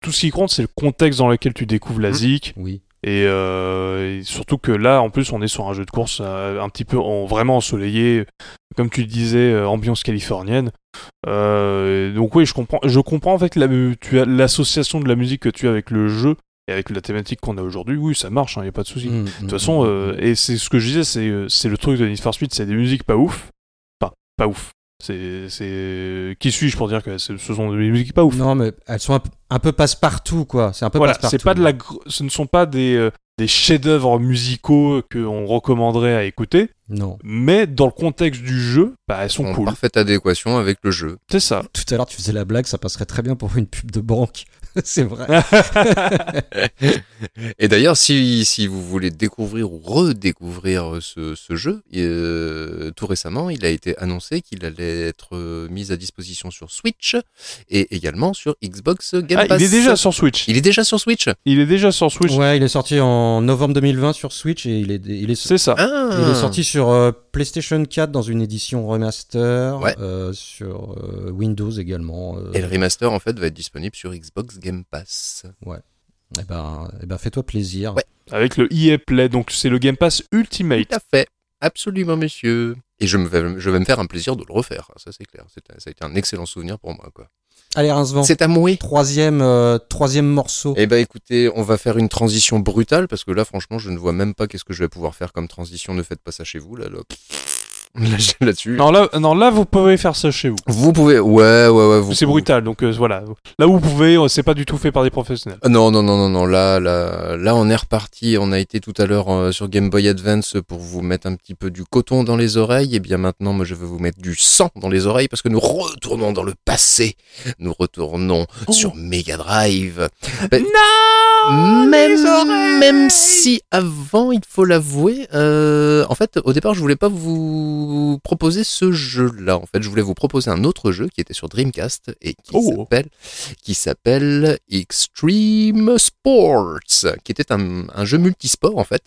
tout ce qui compte, c'est le contexte dans lequel tu découvres la Mhm. zik. Oui. Et, euh, et surtout que là, en plus, on est sur un jeu de course euh, un petit peu en, vraiment ensoleillé, comme tu le disais, euh, ambiance californienne. Euh, donc oui, je comprends. Je comprends en fait la, tu as l'association de la musique que tu as avec le jeu et avec la thématique qu'on a aujourd'hui. Oui, ça marche, il n'y a pas de souci. Mm, De toute façon, euh, et c'est ce que je disais, c'est c'est le truc de Need for Speed, c'est des musiques pas ouf. Enfin, pas ouf. C'est. Qui suis-je pour dire que ce sont des musiques pas ouf Non, mais elles sont un, peu- un peu passe-partout, quoi. C'est un peu Voilà, passe-partout. c'est pas de la, ce ne sont pas des, euh, des chefs-d'œuvre musicaux qu'on recommanderait à écouter, Non. mais dans le contexte du jeu, bah, elles sont En cool. parfaite adéquation avec le jeu. C'est ça. Tout à l'heure, tu faisais la blague, ça passerait très bien pour une pub de banque. [laughs] c'est vrai. [laughs] Et d'ailleurs, si, si vous voulez découvrir ou redécouvrir ce, ce jeu, euh, tout récemment, il a été annoncé qu'il allait être euh, mis à disposition sur Switch et également sur Xbox Game Ah, Pass. il est déjà sur Switch. Il est déjà sur Switch Il est déjà sur Switch. Ouais, il est sorti en novembre 2020 sur Switch et il est, il est, C'est ça. Ah il est sorti sur euh, PlayStation 4 dans une édition remaster, Ouais. euh, sur euh, Windows également. euh, Et le remaster, en fait, va être disponible sur Xbox Game Pass. eh ben, eh ben, fais-toi plaisir. Ouais. Avec le EA Play, donc c'est le Game Pass Ultimate. Tout à fait. Absolument, monsieur. Et je, me vais, je vais me faire un plaisir de le refaire, ça c'est clair. C'est- Ça a été un excellent souvenir pour moi. quoi. Allez, Rincevent. C'est à moi. Troisième, euh, troisième morceau. Eh ben écoutez, on va faire une transition brutale parce que là franchement je ne vois même pas qu'est-ce que je vais pouvoir faire comme transition. Ne faites pas ça chez vous là. là. [laughs] Là-dessus. Non là, non, là, vous pouvez faire ça chez vous. Vous pouvez, ouais, ouais, ouais. vous- C'est brutal, donc euh, voilà. Là où vous pouvez, euh, c'est pas du tout fait par des professionnels. Ah Non, non, non, non, non. Là, là, là, on est reparti. On a été tout à l'heure euh, sur Game Boy Advance pour vous mettre un petit peu du coton dans les oreilles. Et bien maintenant, moi, je vais vous mettre du sang dans les oreilles parce que nous retournons dans le passé. Nous retournons sur Mega Drive. [laughs] Ben, même, même si avant, il faut l'avouer, euh, en fait, au départ, je voulais pas vous proposer ce jeu-là. En fait, je voulais vous proposer un autre jeu qui était sur Dreamcast et qui Oh. s'appelle, qui s'appelle Extreme Sports, qui était un, un jeu multisport en fait.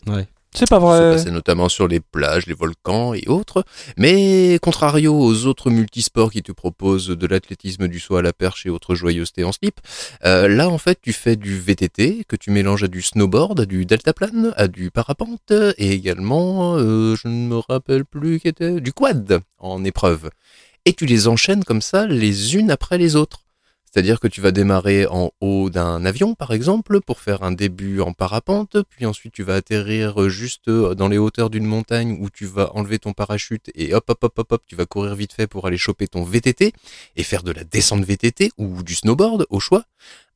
C'est pas qui se vrai. passait notamment sur les plages, les volcans et autres. Mais contrario aux autres multisports qui te proposent de l'athlétisme, du saut à la perche et autres joyeusetés en slip, euh, là en fait tu fais du VTT que tu mélanges à du snowboard, à du deltaplane, à du parapente et également, euh, je ne me rappelle plus, qui était du quad en épreuve. Et tu les enchaînes comme ça les unes après les autres. C'est-à-dire que tu vas démarrer en haut d'un avion, par exemple, pour faire un début en parapente, puis ensuite tu vas atterrir juste euh, dans les hauteurs d'une montagne où tu vas enlever ton parachute et hop, hop, hop, hop, hop, tu vas courir vite fait pour aller choper ton VTT et faire de la descente VTT ou du snowboard au choix.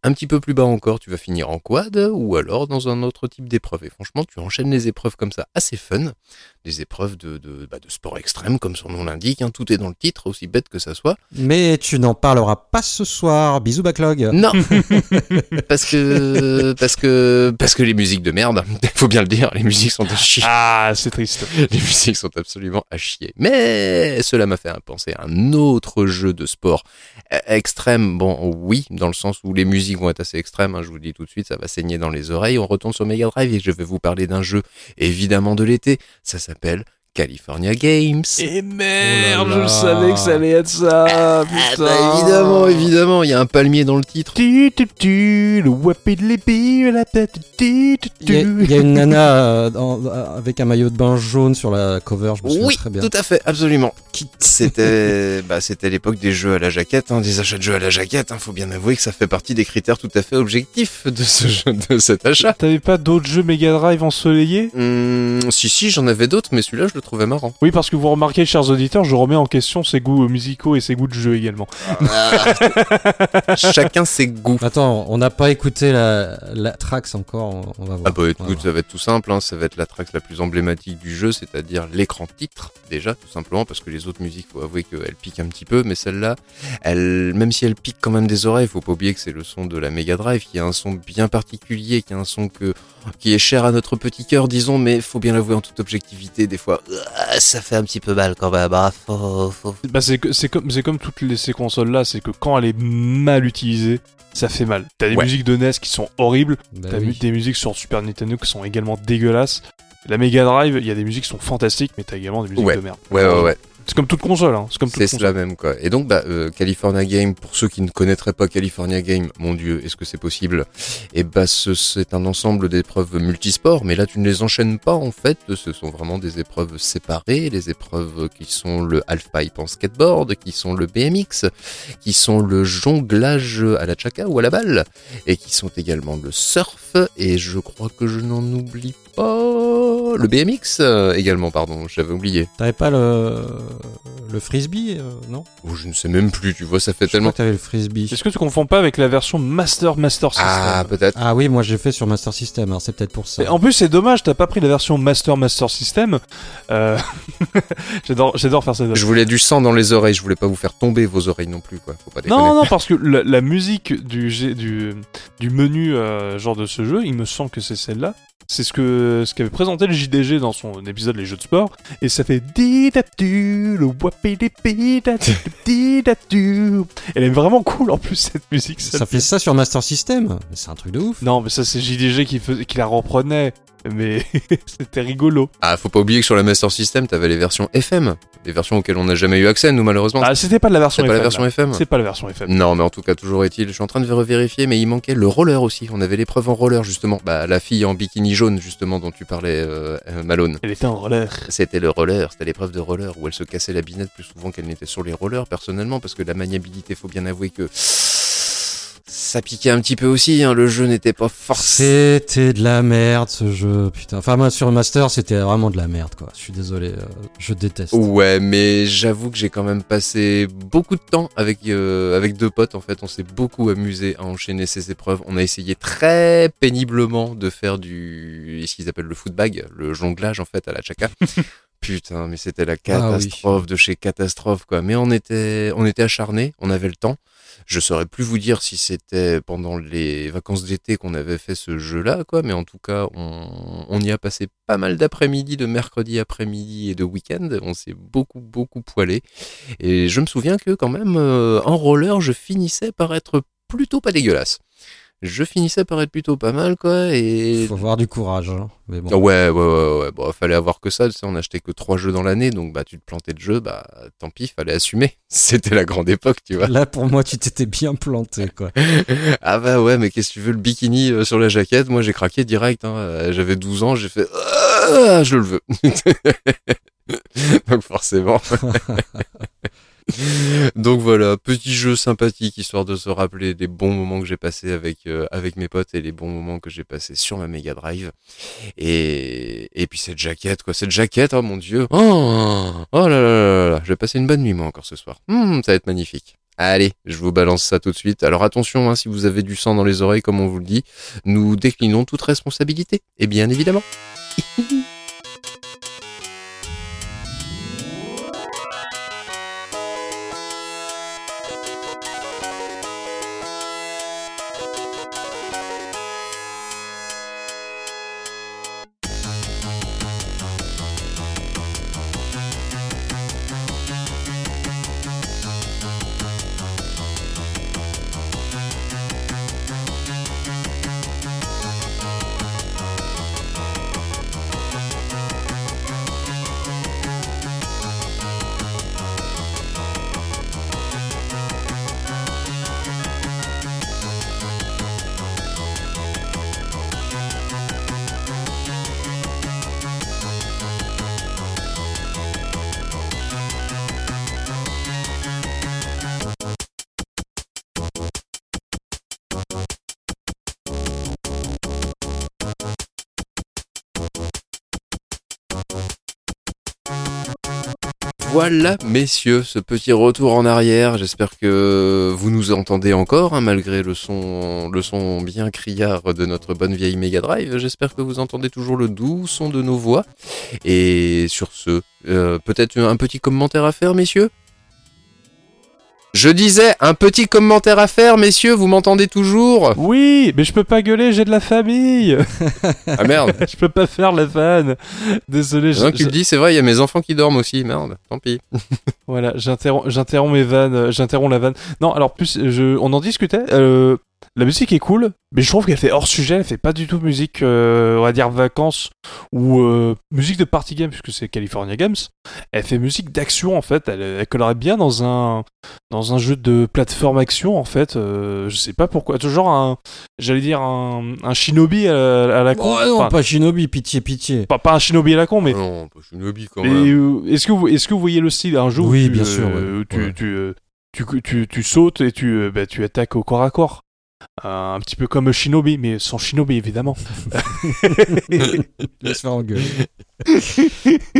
Un petit peu plus bas encore, tu vas finir en quad ou alors dans un autre type d'épreuve. Et franchement, tu enchaînes les épreuves comme ça, assez fun. Des épreuves de, de, bah, de sport extrême, comme son nom l'indique. hein. Tout est dans le titre, aussi bête que ça soit. Mais tu n'en parleras pas ce soir. Bisous backlog. Non, [laughs] parce que parce que parce que les musiques de merde, [laughs] faut bien le dire, les musiques sont à chier. Ah, c'est triste. [laughs] Les musiques sont absolument à chier. Mais cela m'a fait penser à un autre jeu de sport euh, extrême. Bon, oui, dans le sens où les musiques vont être assez extrêmes. hein, je vous dis tout de suite, ça va saigner dans les oreilles. On retourne sur Mega Drive et je vais vous parler d'un jeu évidemment de l'été. Ça s'appelle California Games. Et merde, Oh là je savais que ça allait être ça. [laughs] Ah, putain. bah, évidemment, évidemment, il y a un palmier dans le titre. Tu, tu, tu, le wapidlipi, la tête, tu, tu, Il y, a, tu. il y a une nana euh, dans- avec un maillot de bain jaune sur la cover, je me souviens Oui, très bien. tout à fait, absolument. C'était, [laughs] bah, c'était l'époque des jeux à la jaquette, hein, des achats de jeux à la jaquette. Hein, faut bien avouer que ça fait partie des critères tout à fait objectifs de ce jeu, [laughs] de cet achat. T'avais pas d'autres jeux Mega Drive ensoleillés? Hum, si si, j'en avais d'autres, mais celui-là, je le trouvais marrant. Oui, parce que vous remarquez, chers auditeurs, je remets en question ses goûts musicaux et ses goûts de jeu également. [laughs] Chacun ses goûts. Attends, on n'a pas écouté la, la Trax encore, on, on va voir. Ah bah écoute, ça va être tout simple, hein, ça va être la track la plus emblématique du jeu, c'est-à-dire l'écran titre, déjà, tout simplement, parce que les autres musiques, faut avouer qu'elles piquent un petit peu, mais celle-là, elle, même si elle pique quand même des oreilles, faut pas oublier que c'est le son de la Mega Drive, qui a un son bien particulier, qui a un son que, qui est cher à notre petit cœur, disons, mais faut bien l'avouer en toute objectivité, des fois, euh, ça fait un petit peu mal quand même, hein, faut, faut- Bah, c'est que- c'est comme, c'est comme toutes les, ces consoles-là, c'est que quand elle est mal utilisée, ça fait mal. T'as des Ouais. musiques de NES qui sont horribles, Bah t'as oui. des musiques sur Super Nintendo qui sont également dégueulasses. La Mega Drive, il y a des musiques qui sont fantastiques, mais t'as également des musiques Ouais. de merde. Ouais, ouais, ouais. C'est comme toute console, hein. C'est comme toute C'est console. cela même quoi. Et donc bah euh, California Game, pour ceux qui ne connaîtraient pas California Game, mon dieu, est-ce que c'est possible? Et bah ce- c'est un ensemble d'épreuves multisports, mais là tu ne les enchaînes pas en fait. Ce sont vraiment des épreuves séparées, les épreuves qui sont le halfpipe en skateboard, qui sont le BMX, qui sont le jonglage à la chaka ou à la balle, et qui sont également le surf. Et je crois que je n'en oublie pas le BMX euh, également, pardon, j'avais oublié. T'avais pas le, le frisbee, euh, non? Oh, je ne sais même plus, tu vois, ça fait Je tellement crois que t'avais le frisbee. Est-ce que tu confonds pas avec la version Master Master System? Ah, peut-être. Ah oui, moi j'ai fait sur Master System, alors c'est peut-être pour ça. Et En plus, c'est dommage, t'as pas pris la version Master Master System. Euh... [laughs] j'adore, j'adore faire ça. Je voulais du sang dans les oreilles, je voulais pas vous faire tomber vos oreilles non plus, quoi. Faut pas déconner. Non, non, parce que la, la musique du, du, du menu euh, genre de ce jeu, il me semble que c'est celle-là. C'est ce que ce qu'avait présenté le JDG dans son épisode Les Jeux de Sport. Et ça fait le. Elle est vraiment cool en plus cette musique. Ça fait ça sur Master System C'est un truc de ouf. Non, mais ça c'est JDG qui la reprenait. Mais [laughs] c'était rigolo. Ah, faut pas oublier que sur la Master System, t'avais les versions FM. Des versions auxquelles on n'a jamais eu accès, nous, malheureusement. Ah, c'était pas de la version c'est pas FM. la version. FM. C'est pas la version FM. Non, mais en tout cas, toujours est-il, je suis en train de vérifier, mais il manquait le roller aussi. On avait l'épreuve en roller, justement. Bah, la fille en bikini jaune, justement, dont tu parlais, euh, euh, Malone. Elle était en roller. C'était le roller, c'était l'épreuve de roller où elle se cassait la binette plus souvent qu'elle n'était sur les rollers personnellement parce que la maniabilité, faut bien avouer que ça piquait un petit peu aussi, hein, le jeu n'était pas forcément... C'était de la merde ce jeu, putain. Enfin, moi sur Master, c'était vraiment de la merde, quoi. Je suis désolé, euh, je déteste. Ouais, mais j'avoue que j'ai quand même passé beaucoup de temps avec, euh, avec deux potes. En fait, on s'est beaucoup amusé à enchaîner ces épreuves. On a essayé très péniblement de faire du ce qu'ils appellent le footbag, le jonglage en fait à la chaka. [laughs] Putain, mais c'était la Ah oui. catastrophe de chez catastrophe quoi. Mais on était, on était acharnés, on avait le temps. Je saurais plus vous dire si c'était pendant les vacances d'été qu'on avait fait ce jeu-là, quoi. Mais en tout cas, on, y a passé pas mal d'après-midi, de mercredi après-midi et de week-end. On s'est beaucoup, beaucoup poilé. Et je me souviens que quand même, euh, en roller, je finissais par être plutôt pas dégueulasse. Je finissais par être plutôt pas mal, quoi. Et Faut avoir du courage, hein. Mais bon. ouais, ouais, ouais, ouais. Bon, fallait avoir que ça. Tu sais, on achetait que trois jeux dans l'année, donc bah tu te plantais de jeu, bah tant pis, fallait assumer. [laughs] C'était la grande époque, tu vois. Là, pour moi, tu t'étais bien planté, quoi. [laughs] ah bah ouais, mais qu'est-ce que tu veux, le bikini euh, sur la jaquette, moi j'ai craqué direct. Hein. Euh, J'avais 12 ans, j'ai fait, ah, je le veux. [laughs] donc forcément. [laughs] Donc voilà, petit jeu sympathique histoire de se rappeler des bons moments que j'ai passés avec euh, avec mes potes et les bons moments que j'ai passés sur ma Mega Drive. Et et puis cette jaquette quoi, cette jaquette, oh mon dieu. Oh, oh là là là là, je vais passer une bonne nuit moi encore ce soir. Hmm, ça va être magnifique. Allez, je vous balance ça tout de suite. Alors attention, hein, si vous avez du sang dans les oreilles, comme on vous le dit, nous déclinons toute responsabilité. Et bien évidemment. [laughs] Voilà, messieurs, ce petit retour en arrière. J'espère que vous nous entendez encore, hein, malgré le son, le son bien criard de notre bonne vieille Mega Drive. J'espère que vous entendez toujours le doux son de nos voix. Et sur ce, euh, peut-être un petit commentaire à faire, messieurs? Je disais, un petit commentaire à faire, messieurs, vous m'entendez toujours Oui, mais je peux pas gueuler, j'ai de la famille. [laughs] Ah merde [laughs] je peux pas faire la vanne. Désolé. je- tu le dis, c'est vrai, il y a mes enfants qui dorment aussi, merde, tant pis. [laughs] Voilà, j'interromps, j'interromps mes vannes, j'interromps la vanne. Non, alors plus, je, on en discutait. euh, la musique est cool, mais je trouve qu'elle fait hors sujet. Elle fait pas du tout musique, euh, on va dire vacances ou euh, musique de party game puisque c'est California Games. Elle fait musique d'action en fait. Elle, elle collerait bien dans un dans un jeu de plateforme action en fait. euh, je sais pas pourquoi. Toujours un, j'allais dire un, un shinobi à, à la con. Oh non, Enfin, pas Shinobi, pitié, pitié. pas, pas un shinobi à la con, mais Non, suis nobby quand même. euh, est-ce que vous est-ce que vous voyez le style un jeu où Oui, tu, bien sûr, euh, ouais. où tu, Ouais. tu, euh, tu, tu, tu sautes et tu, bah, tu attaques au corps à corps? Un petit peu comme Shinobi mais sans Shinobi évidemment [laughs] Laisse faire engueuler.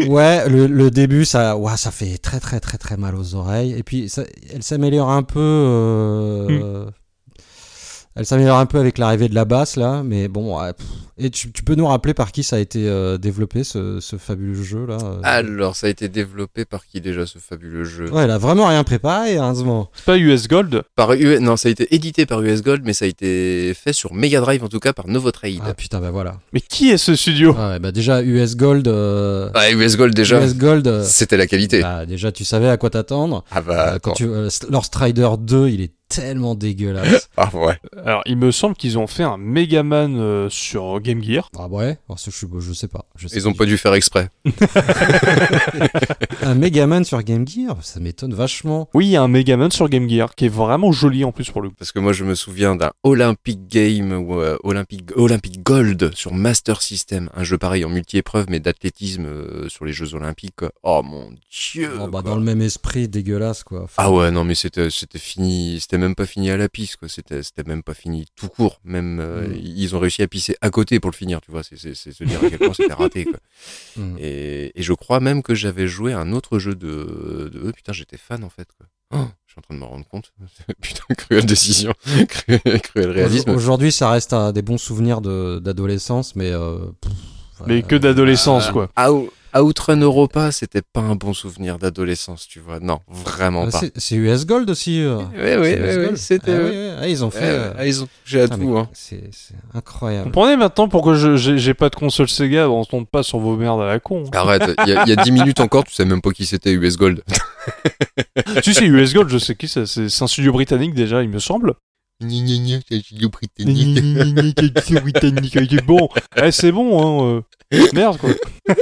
ouais, le, le début, ça, ça fait très très très très mal aux oreilles. Et puis, ça- elle s'améliore un peu. euh, Elle s'améliore un peu avec l'arrivée de la basse là, mais bon. ouais, pff. Et tu, tu peux nous rappeler par qui ça a été euh, développé ce, ce fabuleux jeu là euh Alors, ça a été développé par qui déjà ce fabuleux jeu? Ouais, elle a vraiment rien préparé, hein, ce moment. c'est pas US Gold? Par U- non, ça a été édité par US Gold, mais ça a été fait sur Mega Drive en tout cas par Novotrade. Ah putain, bah voilà. mais qui est ce studio? Ouais, bah déjà US Gold. euh, Ah, US Gold déjà, US Gold. euh, c'était la qualité. bah, déjà, tu savais à quoi t'attendre. Ah bah, Euh, quand tu, euh, Lord Strider 2, il est tellement dégueulasse. [laughs] Ah ouais. alors il me semble qu'ils ont fait un Megaman euh, sur Game Gear ah ouais? Alors, ça, je, je sais pas. Je sais Ils ont pas dû faire exprès. [laughs] Un Megaman sur Game Gear? Ça m'étonne vachement. oui il y a un Megaman sur Game Gear qui est vraiment joli en plus pour le coup Parce que moi, je me souviens d'un Olympic Game ou euh, Olympic, Olympic Gold sur Master System. Un jeu pareil en multi-épreuve, mais d'athlétisme euh, sur les Jeux Olympiques. Oh mon dieu. Oh, bah, dans le même esprit, dégueulasse quoi. Enfin, Ah ouais, non, mais c'était, c'était fini, c'était même pas fini à la pisse, quoi. C'était, c'était même pas fini tout court. Même, euh, Mm. ils ont réussi à pisser à côté pour le finir, tu vois. C'est, se dire à quel point c'était raté, quoi. hmm. [laughs] Et, et je crois même que j'avais joué à un autre jeu de, de eux. Putain, j'étais fan, en fait, quoi. Oh, je suis en train de me rendre compte. [laughs] Putain, cruelle décision. [laughs] cruel, cruel réalisme. Aujourd'hui, ça reste un des bons souvenirs d'adolescence, mais. euh, pff, mais que d'adolescence Ah, quoi Out- Outrun Europa, c'était pas un bon souvenir d'adolescence, tu vois. Non, vraiment Ah, pas. c'est- C'est US Gold aussi. euh. Oui, oui, C'est oui, US oui, Gold. c'était. Ah, eux. oui, oui. Ah, ils ont fait. Euh, ouais, ils ont touché à tout, hein. C'est incroyable. comprenez maintenant pourquoi je j'ai pas de console Sega on se tombe pas sur vos merdes à la con Arrête, il y, a- il y a 10 minutes encore, tu sais même pas qui c'était US Gold. si si US Gold je sais qui c'est c'est un studio britannique déjà il me semble c'est le studio Britannique. bon, eh, c'est bon, hein. [laughs] Merde, quoi. [laughs]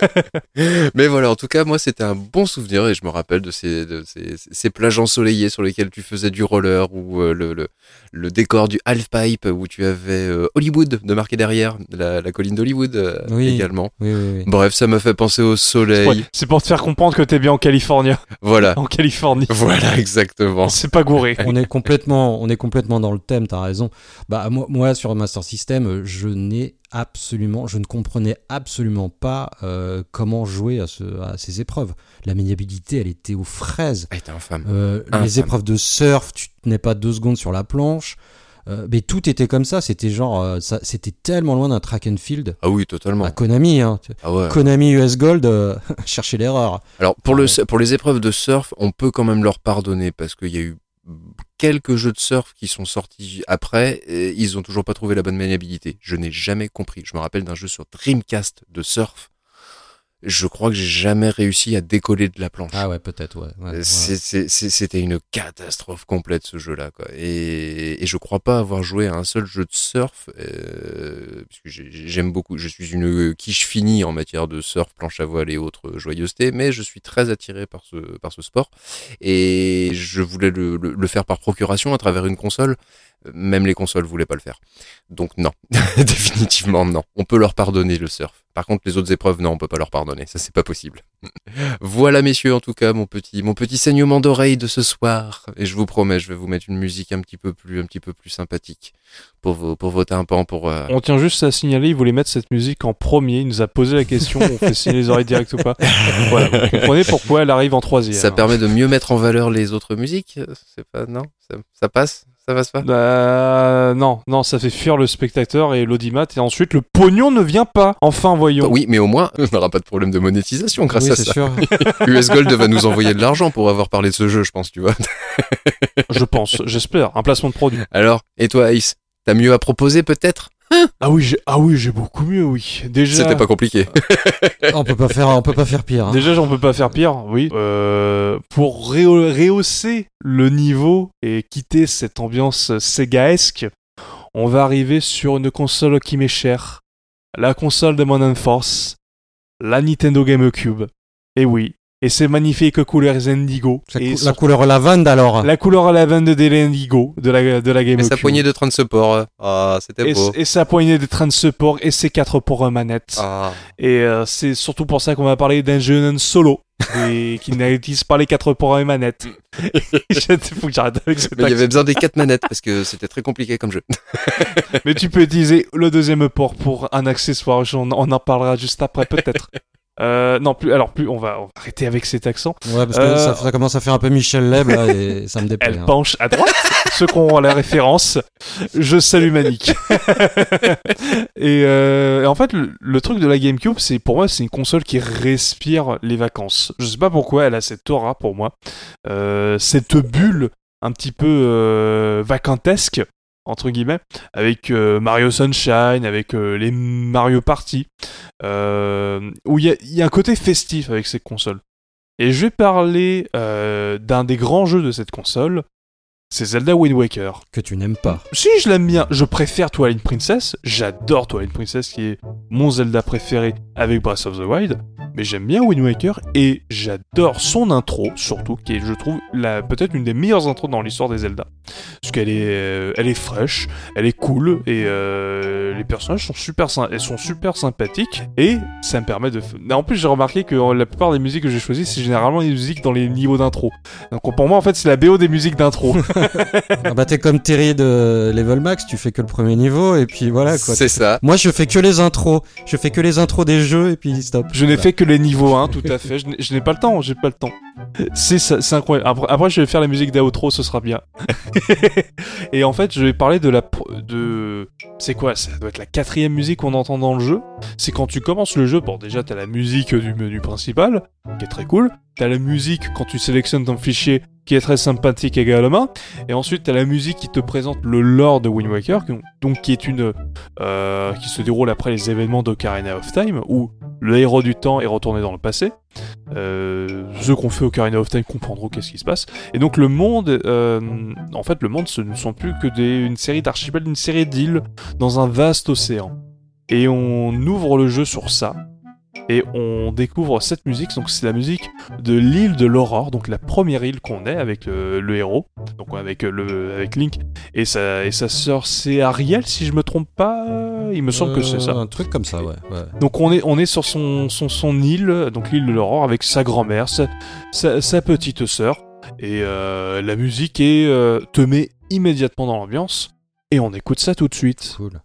Mais voilà, en tout cas, moi, c'était un bon souvenir et je me rappelle de ces, de ces, ces plages ensoleillées sur lesquelles tu faisais du roller ou euh, le, le, le décor du half-pipe où tu avais euh, Hollywood de marqué derrière, la, la colline d'Hollywood euh, Oui. également. Oui, oui, oui. Bref, ça m'a fait penser au soleil. C'est pour te faire comprendre que t'es bien en Californie. Voilà. En Californie. [laughs] Voilà, exactement. C'est pas gouré. on est complètement, on est complètement dans le thème. T'as raison. Bah moi, moi sur Master System, je n'ai absolument, je ne comprenais absolument pas euh, comment jouer à, ce, à ces épreuves. La maniabilité, elle était aux fraises. Ah, t'es infâme. Euh, Infâme. les épreuves de surf, tu tenais pas deux secondes sur la planche. Euh, mais tout était comme ça. C'était genre, ça, c'était tellement loin d'un track and field. Ah oui, totalement. À Konami, hein. Ah ouais. Konami US Gold, [laughs] cherchez l'erreur. Alors pour, le, pour les épreuves de surf, on peut quand même leur pardonner parce qu'il y a eu quelques jeux de surf qui sont sortis après ils ont toujours pas trouvé la bonne maniabilité. Je n'ai jamais compris. Je me rappelle d'un jeu sur Dreamcast de surf. Je crois que j'ai jamais réussi à décoller de la planche. Ah ouais, peut-être, ouais. ouais, C'était une catastrophe complète ce jeu-là. quoi. Et, et je crois pas avoir joué à un seul jeu de surf, euh, parce que j'ai- j'aime beaucoup. Je suis une quiche finie en matière de surf, planche à voile et autres joyeusetés, mais je suis très attiré par ce, par ce sport. Et je voulais le, le- le faire par procuration à travers une console. Même les consoles voulaient pas le faire. Donc non, [laughs] définitivement non. On peut leur pardonner le surf. Par contre, les autres épreuves, non, on peut pas leur pardonner. Ça, c'est pas possible. [laughs] Voilà, messieurs, en tout cas, mon petit, mon petit saignement d'oreille de ce soir. Et je vous promets, je vais vous mettre une musique un petit peu plus, un petit peu plus sympathique pour vos, pour vos tympans, pour. euh, On tient juste à signaler, il voulait mettre cette musique en premier. Il nous a posé la question, on fait signer les oreilles direct ou pas. [laughs] Voilà, vous comprenez pourquoi elle arrive en troisième. Ça permet de mieux mettre en valeur les autres musiques. C'est pas non, ça, ça passe, ça passe pas. Bah, non, non, ça fait fuir le spectateur et l'audimat. Et ensuite, le pognon ne vient pas. Enfin, voyons. Oui, mais au moins, [laughs] on n'aura pas de problème de monétisation grâce Oui, à c'est ça. sûr. [laughs] US Gold va nous envoyer de l'argent pour avoir parlé de ce jeu, je pense, tu vois. Je pense, j'espère. Un placement de produit. Alors, et toi, Ace, t'as mieux à proposer peut-être? Ah oui, j'ai, ah oui, j'ai beaucoup mieux, oui. Déjà. C'était pas compliqué. [laughs] on peut pas faire, on peut pas faire pire. hein. Déjà, j'en peux pas faire pire, oui. Euh, pour rehausser le niveau et quitter cette ambiance Sega-esque, on va arriver sur une console qui m'est chère. La console de mon enfance. La Nintendo GameCube. Et oui. Et ces magnifiques couleurs indigo. Et la couleur lavande alors. la couleur à la veine de l'indigo de la, de la Et GameCube. sa poignée de train de support. euh, Ah, c'était et, beau. et sa poignée de train de support et ses quatre pour manette. Ah. Et euh, c'est surtout pour ça qu'on va parler d'un jeu solo et qui [laughs] n'utilise pas les quatre ports et manettes. [laughs] Il faut que j'arrête avec cette Mais il y avait besoin des quatre manettes parce que c'était très compliqué comme jeu. [laughs] Mais tu peux utiliser le deuxième port pour un accessoire. On, on en parlera juste après, peut-être. Euh, non, plus. Alors, plus. On va, on va arrêter avec cet accent. Ouais, parce que Euh, ça, ça commence à faire un peu Michel Leb là et ça me déplaît. Elle hein. penche à droite. [laughs] Ceux qui ont la référence, je salue Manic. [laughs] et, euh, et en fait, le, le truc de la GameCube, c'est pour moi, c'est une console qui respire les vacances. Je sais pas pourquoi elle a cette aura pour moi, cette bulle un petit peu vacantesque entre guillemets, avec euh, Mario Sunshine, avec euh, les Mario Party, euh, où il y a, y a un côté festif avec cette console. Et je vais parler d'un des grands jeux de cette console, c'est Zelda Wind Waker. Que tu n'aimes pas. Si je l'aime bien, je préfère Twilight Princess, j'adore Twilight Princess qui est mon Zelda préféré avec Breath of the Wild, mais j'aime bien Wind Waker et j'adore son intro surtout, qui est je trouve la peut-être une des meilleures intros dans l'histoire des Zelda. Parce qu'elle est, euh, elle est fraîche, elle est cool et euh, les personnages sont super, elles sont super sympathiques et ça me permet de. En plus j'ai remarqué que euh, la plupart des musiques que j'ai choisies c'est généralement des musiques dans les niveaux d'intro. Donc pour moi en fait c'est la BO des musiques d'intro. [laughs] [laughs] Ah bah t'es comme Terry de Level Max, tu fais que le premier niveau et puis voilà quoi. C'est ça. Moi je fais que les intros, je fais que les intros des jeux et puis stop. Je n'ai fait que les niveaux 1, tout à fait. Je n'ai- pas le temps, j'ai pas le temps. C'est ça- c'est incroyable. Après, après, je vais faire la musique d'outro, ce sera bien. [laughs] Et en fait, je vais parler de la... de C'est quoi? Ça doit être la quatrième musique qu'on entend dans le jeu. C'est quand tu commences le jeu, bon déjà t'as la musique du menu principal, qui est très cool. T'as la musique quand tu sélectionnes ton fichier, qui est très sympathique également. Et ensuite t'as la musique qui te présente le lore de Wind Waker, qui- donc qui est une... euh, qui se déroule après les événements d'Ocarina of Time, où le héros du temps est retourné dans le passé. Euh, ceux qu'on fait Ocarina of Time comprendront qu'est-ce qui se passe. Et donc le monde, euh, en fait, le monde, ce ne sont plus que des, une série d'archipels, une série d'îles dans un vaste océan. Et on ouvre le jeu sur ça. Et on découvre cette musique. Donc c'est la musique de l'île de l'Aurore, donc la première île qu'on est avec le, le héros, donc avec le avec Link et sa et sa sœur. C'est Ariel si je me trompe pas. Il me semble que c'est ça. Euh, Un truc comme ça, ouais. ouais. Donc on est, on est sur son, son, son île, donc l'île de l'aurore, avec sa grand-mère, sa, sa, sa petite sœur. Et euh, la musique est, euh, te met immédiatement dans l'ambiance. Et on écoute ça tout de suite. Cool.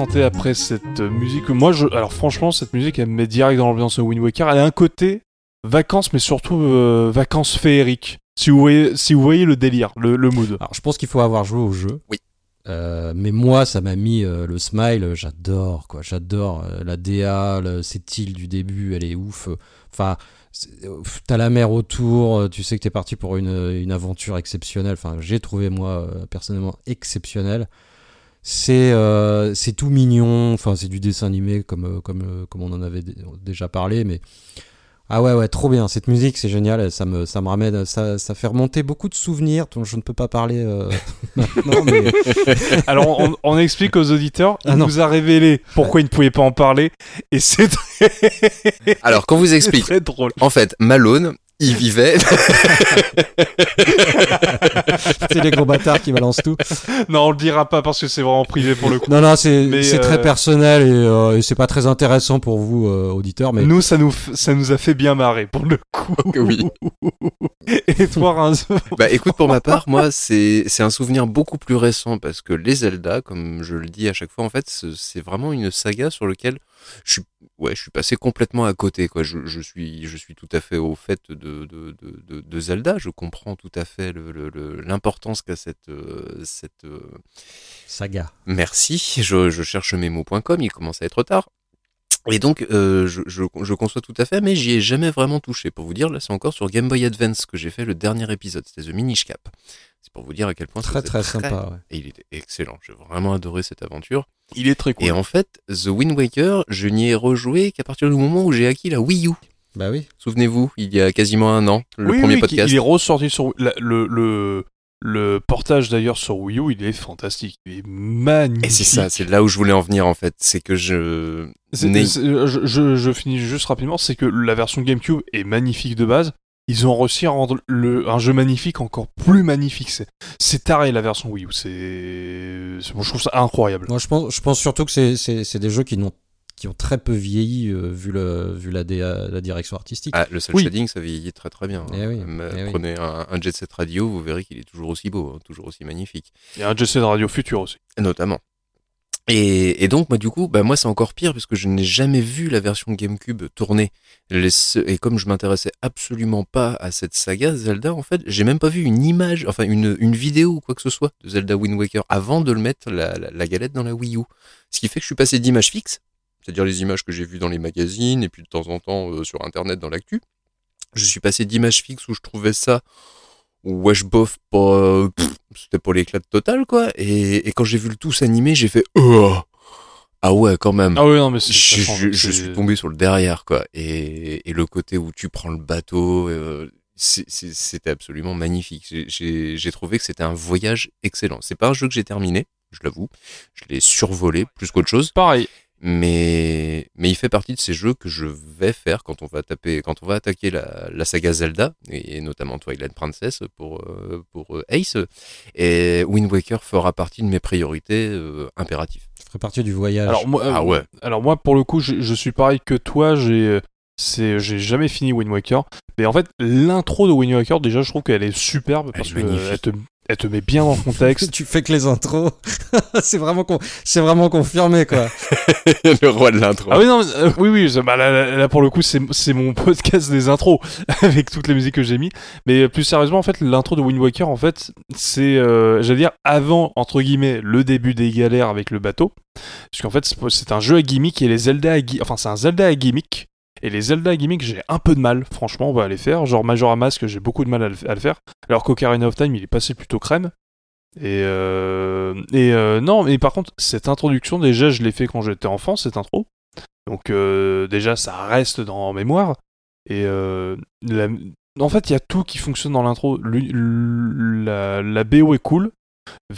Après cette musique Moi, je, alors franchement, cette musique, elle me met direct dans l'ambiance de Wind Waker. Elle a un côté vacances, mais surtout euh, vacances féeriques. Si vous voyez, si vous voyez le délire, le, le mood. Alors, je pense qu'il faut avoir joué au jeu. Oui. Euh, mais moi, ça m'a mis euh, le smile. J'adore, quoi. J'adore euh, la DA, le- cette île du début, elle est ouf. Enfin, t'as la mer autour. Tu sais que t'es parti pour une, une aventure exceptionnelle. Enfin, j'ai trouvé moi personnellement exceptionnel. C'est euh, c'est tout mignon. Enfin, c'est du dessin animé comme euh, comme euh, comme on en avait dé- déjà parlé, mais ah ouais ouais trop bien cette musique c'est génial ça me ça me ramène ça ça fait remonter beaucoup de souvenirs dont je ne peux pas parler euh, [laughs] maintenant mais [laughs] Alors, on, on explique aux auditeurs, il Ah nous a révélé pourquoi il ne pouvait pas en parler, et c'est très, Alors, qu'on vous [laughs] c'est explique. très drôle. En fait, Malone, il vivait. [laughs] c'est les gros bâtards qui balancent tout Non, on le dira pas parce que c'est vraiment privé pour le coup. non non c'est c'est euh, très personnel et, euh, et c'est pas très intéressant pour vous euh, auditeurs mais Nous, ça nous, ça nous a fait bien marrer pour le coup. [laughs] Oui. [laughs] Et toi, Rinzo Bah écoute, pour ma part, moi, c'est c'est un souvenir beaucoup plus récent parce que les Zelda, comme je le dis à chaque fois, en fait, ce- c'est vraiment une saga sur laquelle je suis, ouais, je suis passé complètement à côté. Quoi. Je, je suis, je suis tout à fait au fait de, de, de, Zelda. Je comprends tout à fait l'importance qu'a cette, euh, cette euh, saga Merci, je, je cherche mes mots.com, il commence à être tard. Et donc, euh, je, je, je conçois tout à fait, mais j'y ai jamais vraiment touché. Pour vous dire, là, c'est encore sur Game Boy Advance que j'ai fait le dernier épisode. C'était The Minish Cap. C'est pour vous dire à quel point très très sympa ouais. Et il était excellent. J'ai vraiment adoré cette aventure. Il est très cool. Et en fait, The Wind Waker, je n'y ai rejoué qu'à partir du moment où j'ai acquis la Wii U. bah oui Souvenez-vous, il y a quasiment un an, le oui, premier oui, podcast. Il est ressorti sur la- le, le, le portage d'ailleurs sur Wii U, il est fantastique. Il est magnifique. Et c'est ça, c'est là où je voulais en venir en fait. C'est que je. C'est- n'ai- c'est- je, je, je finis juste rapidement, c'est que la version GameCube est magnifique de base. Ils ont réussi à rendre le, un jeu magnifique encore plus magnifique. C'est, c'est taré la version Wii U. C'est, c'est- moi, je trouve ça incroyable. moi je pense je pense surtout que c'est c'est c'est des jeux qui n'ont qui ont très peu vieilli euh, vu le vu la DA la direction artistique Ah, le seul Oui. shading, ça vieillit très très bien. Eh oui, Même, eh oui. Prenez un, un Jet Set Radio, vous verrez qu'il est toujours aussi beau, hein, toujours aussi magnifique. Il y a un Jet Set Radio futur aussi. Notamment. Et, et donc, moi, du coup, bah, moi, c'est encore pire parce que je n'ai jamais vu la version GameCube tourner. Les et comme je m'intéressais absolument pas à cette saga Zelda, en fait, j'ai même pas vu une image, enfin une, une vidéo ou quoi que ce soit de Zelda Wind Waker avant de le mettre la, la, la galette dans la Wii U. Ce qui fait que je suis passé d'images fixes, c'est-à-dire les images que j'ai vues dans les magazines et puis de temps en temps euh, sur Internet dans l'actu. Je suis passé d'images fixes où je trouvais ça wesh bof pas c'était pas l'éclat total quoi. Et, et quand j'ai vu le tout s'animer j'ai fait oh ah ouais quand même. Ah oui, non, mais je, je- suis tombé sur le derrière quoi. Et, et le côté où tu prends le bateau euh, c'était absolument magnifique. J'ai trouvé que c'était un voyage excellent. C'est pas un jeu que j'ai terminé je l'avoue. Je l'ai survolé plus qu'autre chose. Pareil. Mais mais il fait partie de ces jeux que je vais faire quand on va taper quand on va attaquer la, la saga Zelda et notamment Twilight Princess pour euh, pour euh, Ace et Wind Waker fera partie de mes priorités euh, impératives. Ça ferait partie du voyage. Alors moi, Ah ouais. alors moi, pour le coup, je, je suis pareil que toi. J'ai, c'est, j'ai jamais fini Wind Waker. Mais en fait, l'intro de Wind Waker, déjà, je trouve qu'elle est superbe Elle parce est que magnifique. elle te, elle te met bien dans le contexte. [laughs] tu fais que les intros. [laughs] c'est vraiment, con- c'est vraiment confirmé, quoi. [laughs] le roi de l'intro. Ah oui, non, mais, euh, oui, oui, bah, là, là, là, pour le coup, c'est, c'est mon podcast des intros avec toutes les musiques que j'ai mis. Mais euh, plus sérieusement, en fait, l'intro de Wind Waker, en fait, c'est, euh, j'allais dire, avant, entre guillemets, le début des galères avec le bateau. Parce qu'en fait, c'est, c'est un jeu à gimmick et les Zelda à gui- Enfin, c'est un Zelda à gimmick. Et les Zelda à gimmick, j'ai un peu de mal, franchement, on va les faire. Genre Majora Mask, j'ai beaucoup de mal à le, à le faire. Alors qu'Ocarina of Time, il est passé plutôt crème. Et, euh, et euh, non, mais par contre, cette introduction, déjà, je l'ai fait quand j'étais enfant, cette intro. Donc euh, déjà, ça reste dans mémoire. Et la- en fait, il y a tout qui fonctionne dans l'intro. La, la BO est cool.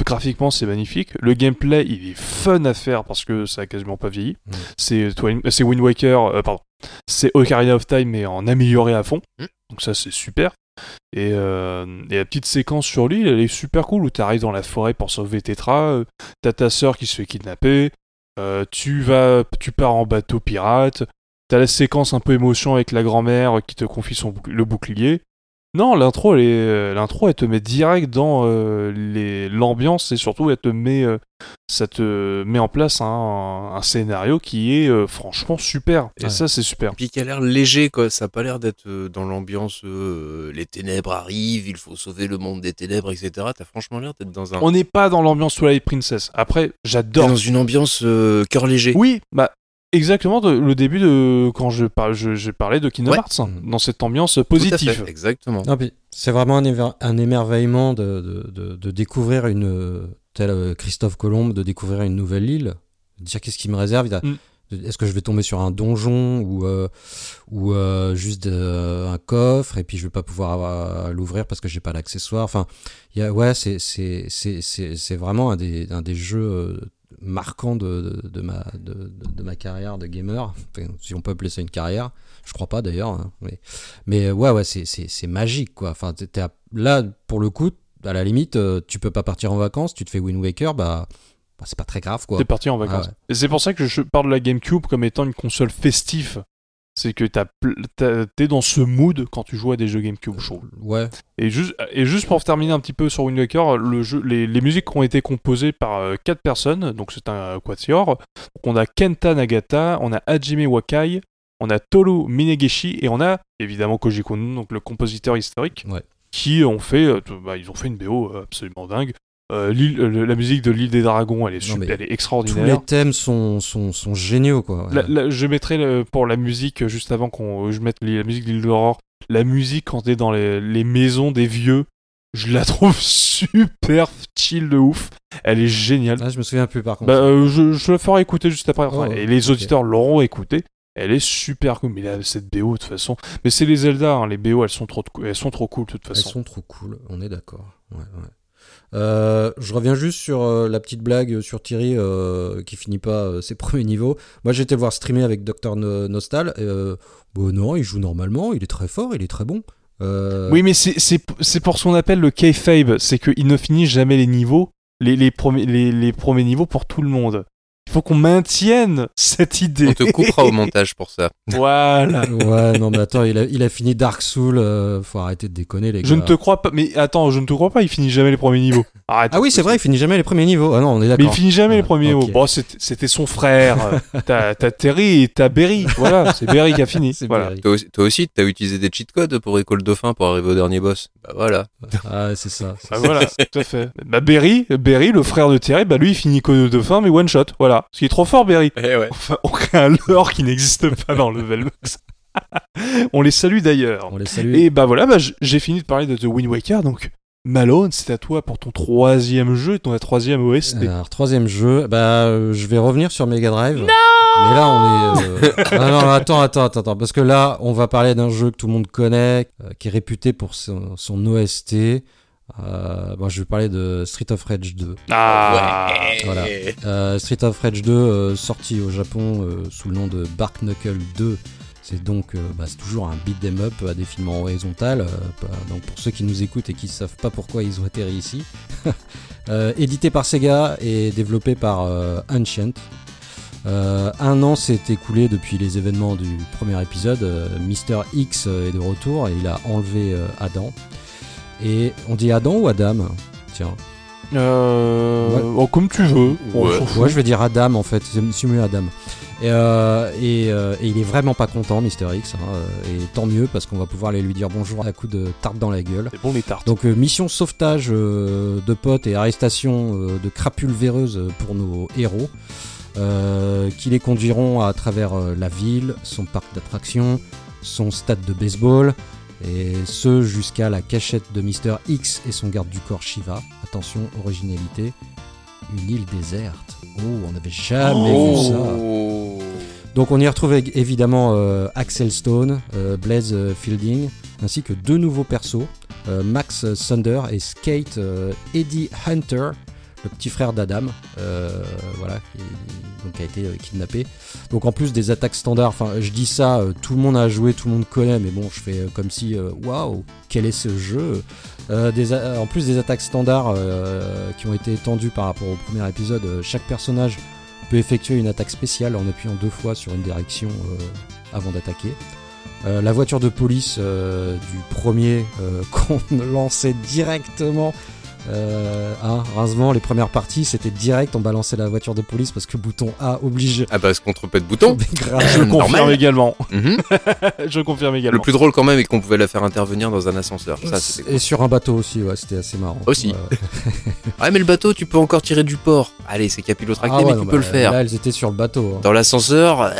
Graphiquement, c'est magnifique. Le gameplay, il est fun à faire parce que ça a quasiment pas vieilli. Mm. C'est Wind Waker, euh, pardon. C'est Ocarina of Time, mais en amélioré à fond. Mm. Donc ça, c'est super. Et, euh, et la petite séquence sur l'île, elle est super cool où tu arrives dans la forêt pour sauver Tetra. euh, T'as ta sœur qui se fait kidnapper. euh, tu vas, tu pars en bateau pirate. T'as la séquence un peu émotion avec la grand-mère qui te confie son le bouclier. Non, l'intro, elle, est- euh, l'intro, elle te met direct dans euh, les- l'ambiance et surtout, elle te met, euh, ça te met en place un, un scénario qui est euh, franchement super. Et Ouais. ça, c'est super. Puis qui a l'air léger, quoi. Ça a pas l'air d'être dans l'ambiance euh, les ténèbres arrivent, il faut sauver le monde des ténèbres, etc. T'as franchement l'air d'être dans un On n'est pas dans l'ambiance Twilight Princess. Après, T'es j'adore dans une ambiance euh, cœur léger. Oui, bah exactement de- le début de quand je, par- je, j'ai parlé de Kingdom Ouais. Hearts, hein, dans cette ambiance Tout à positive. fait, exactement. Non, puis c'est vraiment un, éver- un émerveillement de, de, de- de découvrir une, tel euh, Christophe Colomb, de découvrir une nouvelle île, de dire qu'est-ce qui me réserve? il y a- Mm. Est-ce que je vais tomber sur un donjon ou, euh, ou euh, juste euh, un coffre et puis je vais pas pouvoir l'ouvrir parce que j'ai pas l'accessoire. Enfin, y a, ouais, c'est c'est c'est c'est c'est vraiment un des un des jeux marquants de, de, de ma de, de- ma carrière de gamer, Enfin, si on peut appeler ça une carrière. Je crois pas d'ailleurs, hein, mais mais euh, ouais, ouais, c'est, magique, quoi. Enfin, à- là, pour le coup, à la limite, euh, tu peux pas partir en vacances, tu te fais Wind Waker, bah, bah, c'est pas très grave, quoi. T'es parti en vacances. Ah ouais. Et c'est pour ça que je parle de la GameCube comme étant une console festive. C'est que t'es dans ce mood quand tu joues à des jeux GameCube, je trouve. Ouais, Et juste, et juste pour terminer un petit peu sur Wind Waker, le jeu, les, les musiques ont été composées par euh, quatre personnes, donc c'est un quatuor. Donc on a Kenta Nagata, on a Hajime Wakai, on a Toru Minegishi et on a évidemment Koji Kondo, donc le compositeur historique, Ouais. qui ont fait, euh, bah, ils ont fait une BO euh, absolument dingue. Euh, euh, la musique de l'île des dragons, elle est, super, elle est tous extraordinaire. les thèmes sont, sont, sont géniaux, quoi. La- la- je mettrai le- pour la musique, euh, juste avant qu'on je mette la musique de l'île d'Aurore, la musique quand t'es dans les, les maisons des vieux, je la trouve [laughs] super chill de ouf. Elle est géniale. Ah, je me souviens plus, par contre. Bah, euh, je, je la ferai écouter juste après. Enfin, Oh, et les auditeurs l'auront écouté. Elle est super cool. Mais là, cette BO, de toute façon. Mais c'est les Zelda, hein, les BO, elles sont trop, elles sont trop cool, de toute Elles façon. sont trop cool, on est d'accord. Ouais, ouais. Euh, je reviens juste sur euh, la petite blague sur Thierry euh, qui finit pas ses [laughs] premiers niveaux. Moi le voir streamer avec Dr No- Nostal. Bon, non, il joue normalement, il est très fort, il est très bon. Oui, mais c'est- pour ce qu'on appelle le kayfabe. C'est qu'il ne finit jamais les niveaux, les, les, premiers, les, les premiers niveaux pour tout le monde. Il faut qu'on maintienne cette idée. On te coupera au montage pour ça. [laughs] Voilà. Ouais, non, mais attends, il a, il a fini Dark Soul. euh, faut arrêter de déconner, les gars. Je ne te crois pas. Mais attends, je ne te crois pas. Il finit jamais les premiers niveaux. Arrête. Ah oui, c'est vrai, il finit jamais les premiers niveaux. Ah non, on est Mais d'accord. il finit jamais les premiers niveaux. Bon, c'était son frère. [laughs] t'as t'as Terry et t'as Berry. Voilà, c'est Berry qui a fini. [laughs] Voilà. Berry. Toi aussi, toi aussi, t'as utilisé des cheat codes pour école dauphin pour arriver au dernier boss. Bah voilà. Ah, c'est ça. Ah, ça. voilà, tout à fait. Bah Berry, Berry, le frère de Terry, bah lui il finit que de fin mais one shot. Voilà. Parce qu'il est trop fort Berry. Eh ouais. Enfin, on crée un lore qui n'existe pas dans Level Max. [laughs] on les salue d'ailleurs. On les salue. Et bah voilà, bah, j'ai fini de parler de The Wind Waker, donc Malone, c'est à toi pour ton troisième jeu et ton troisième OST. Alors, troisième jeu, bah, euh, je vais revenir sur Mega Drive. Non Mais là, on est. euh, ah [laughs] non, non, attends, attends, attends, attends, parce que là, on va parler d'un jeu que tout le monde connaît, euh, qui est réputé pour son, son OST. Euh, bon, je vais parler de Street of Rage 2. Ah, Voilà. Euh, Street of Rage 2, euh, sorti au Japon euh, sous le nom de Bark Knuckle 2. C'est donc euh, bah, c'est toujours un beat 'em up à défilement horizontal. euh, pas- donc pour ceux qui nous écoutent et qui savent pas pourquoi ils ont atterri ici, [laughs] Euh, édité par Sega et développé par euh, Ancient. Euh, un an s'est écoulé depuis les événements du premier épisode. Euh, Mister X est de retour et il a enlevé euh, Adam. Et on dit Adam ou Adam Tiens. euh, Ouais. oh, comme tu veux. Ouais. je vais dire Adam en fait, c'est mieux Adam. Et, euh, et, euh, et il est vraiment pas content, Mister X. hein, euh, et tant mieux parce qu'on va pouvoir aller lui dire bonjour à coup de tarte dans la gueule. C'est bon les tartes. Donc euh, mission sauvetage euh, de potes et arrestation euh, de crapules véreuses pour nos héros, euh, qui les conduiront à travers euh, la ville, son parc d'attractions, son stade de baseball, et ce jusqu'à la cachette de Mister X et son garde du corps Shiva. Attention, originalité, une île déserte. Oh, on n'avait jamais vu ça. Oh. Donc on y retrouve évidemment euh, Axel Stone, euh, Blaze euh, Fielding, ainsi que deux nouveaux persos, euh, Max Thunder et Skate Eddie Hunter, le petit frère d'Adam, euh, voilà, qui donc, a été euh, kidnappé. Donc en plus des attaques standards, enfin je dis ça, euh, tout le monde a joué, tout le monde connaît, mais bon je fais comme si, waouh, quel est ce jeu? Des En plus des attaques standards qui ont été étendues par rapport au premier épisode, chaque personnage peut effectuer une attaque spéciale en appuyant deux fois sur une direction avant d'attaquer. La voiture de police du premier [laughs] qu'on lançait directement. Euh, hein, rincement, les premières parties, c'était direct, on balançait la voiture de police parce que bouton A oblige. Ah bah, ce qu'on trompe pas de bouton. [laughs] Je confirme Normal. également. Mhm. [laughs] je confirme Le également. plus drôle quand même est qu'on pouvait la faire intervenir dans un ascenseur. Ça, c'était cool. Et sur un bateau aussi, ouais, c'était assez marrant. Aussi. Ouais. Ouais, [laughs] mais le bateau, tu peux encore tirer du port. Allez, c'est capillotracté, Ah ouais, mais non, tu bah, peux le faire. Là, elles étaient sur le bateau. hein. Dans l'ascenseur, euh,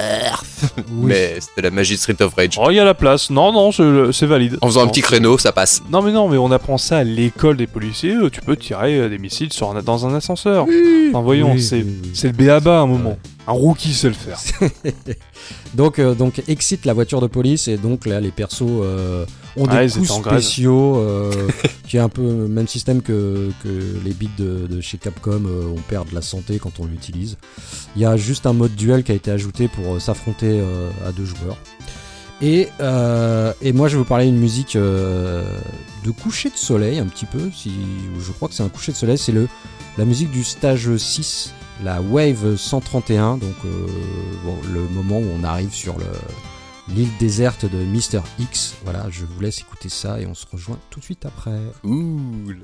Oui. mais c'était la magie de Street of Rage. Oh, il y a la place. Non, non, c'est valide. En faisant un petit créneau, ça passe. Non, mais non, mais on apprend ça à l'école des policiers. Tu peux tirer euh, des missiles sur un- dans un ascenseur. Enfin, voyons, Oui, c'est oui, le béaba à un moment. Ouais. Un rookie sait le faire. [laughs] Donc, euh, donc excite la voiture de police et donc là les persos euh, ont Ah, des coups spéciaux euh, [laughs] qui est un peu le même système que, que les bits de, de chez Capcom. on perd de la santé quand on l'utilise. Il y a juste un mode duel qui a été ajouté pour s'affronter à deux joueurs. Et, euh, et moi je vais vous parler d'une musique euh, de coucher de soleil un petit peu. Si, je crois que c'est un coucher de soleil. C'est le la musique du stage 6, la Wave 131, donc euh, le moment où on arrive sur le- l'île déserte de Mister X. Voilà, je vous laisse écouter ça et on se rejoint tout de suite après. Cool.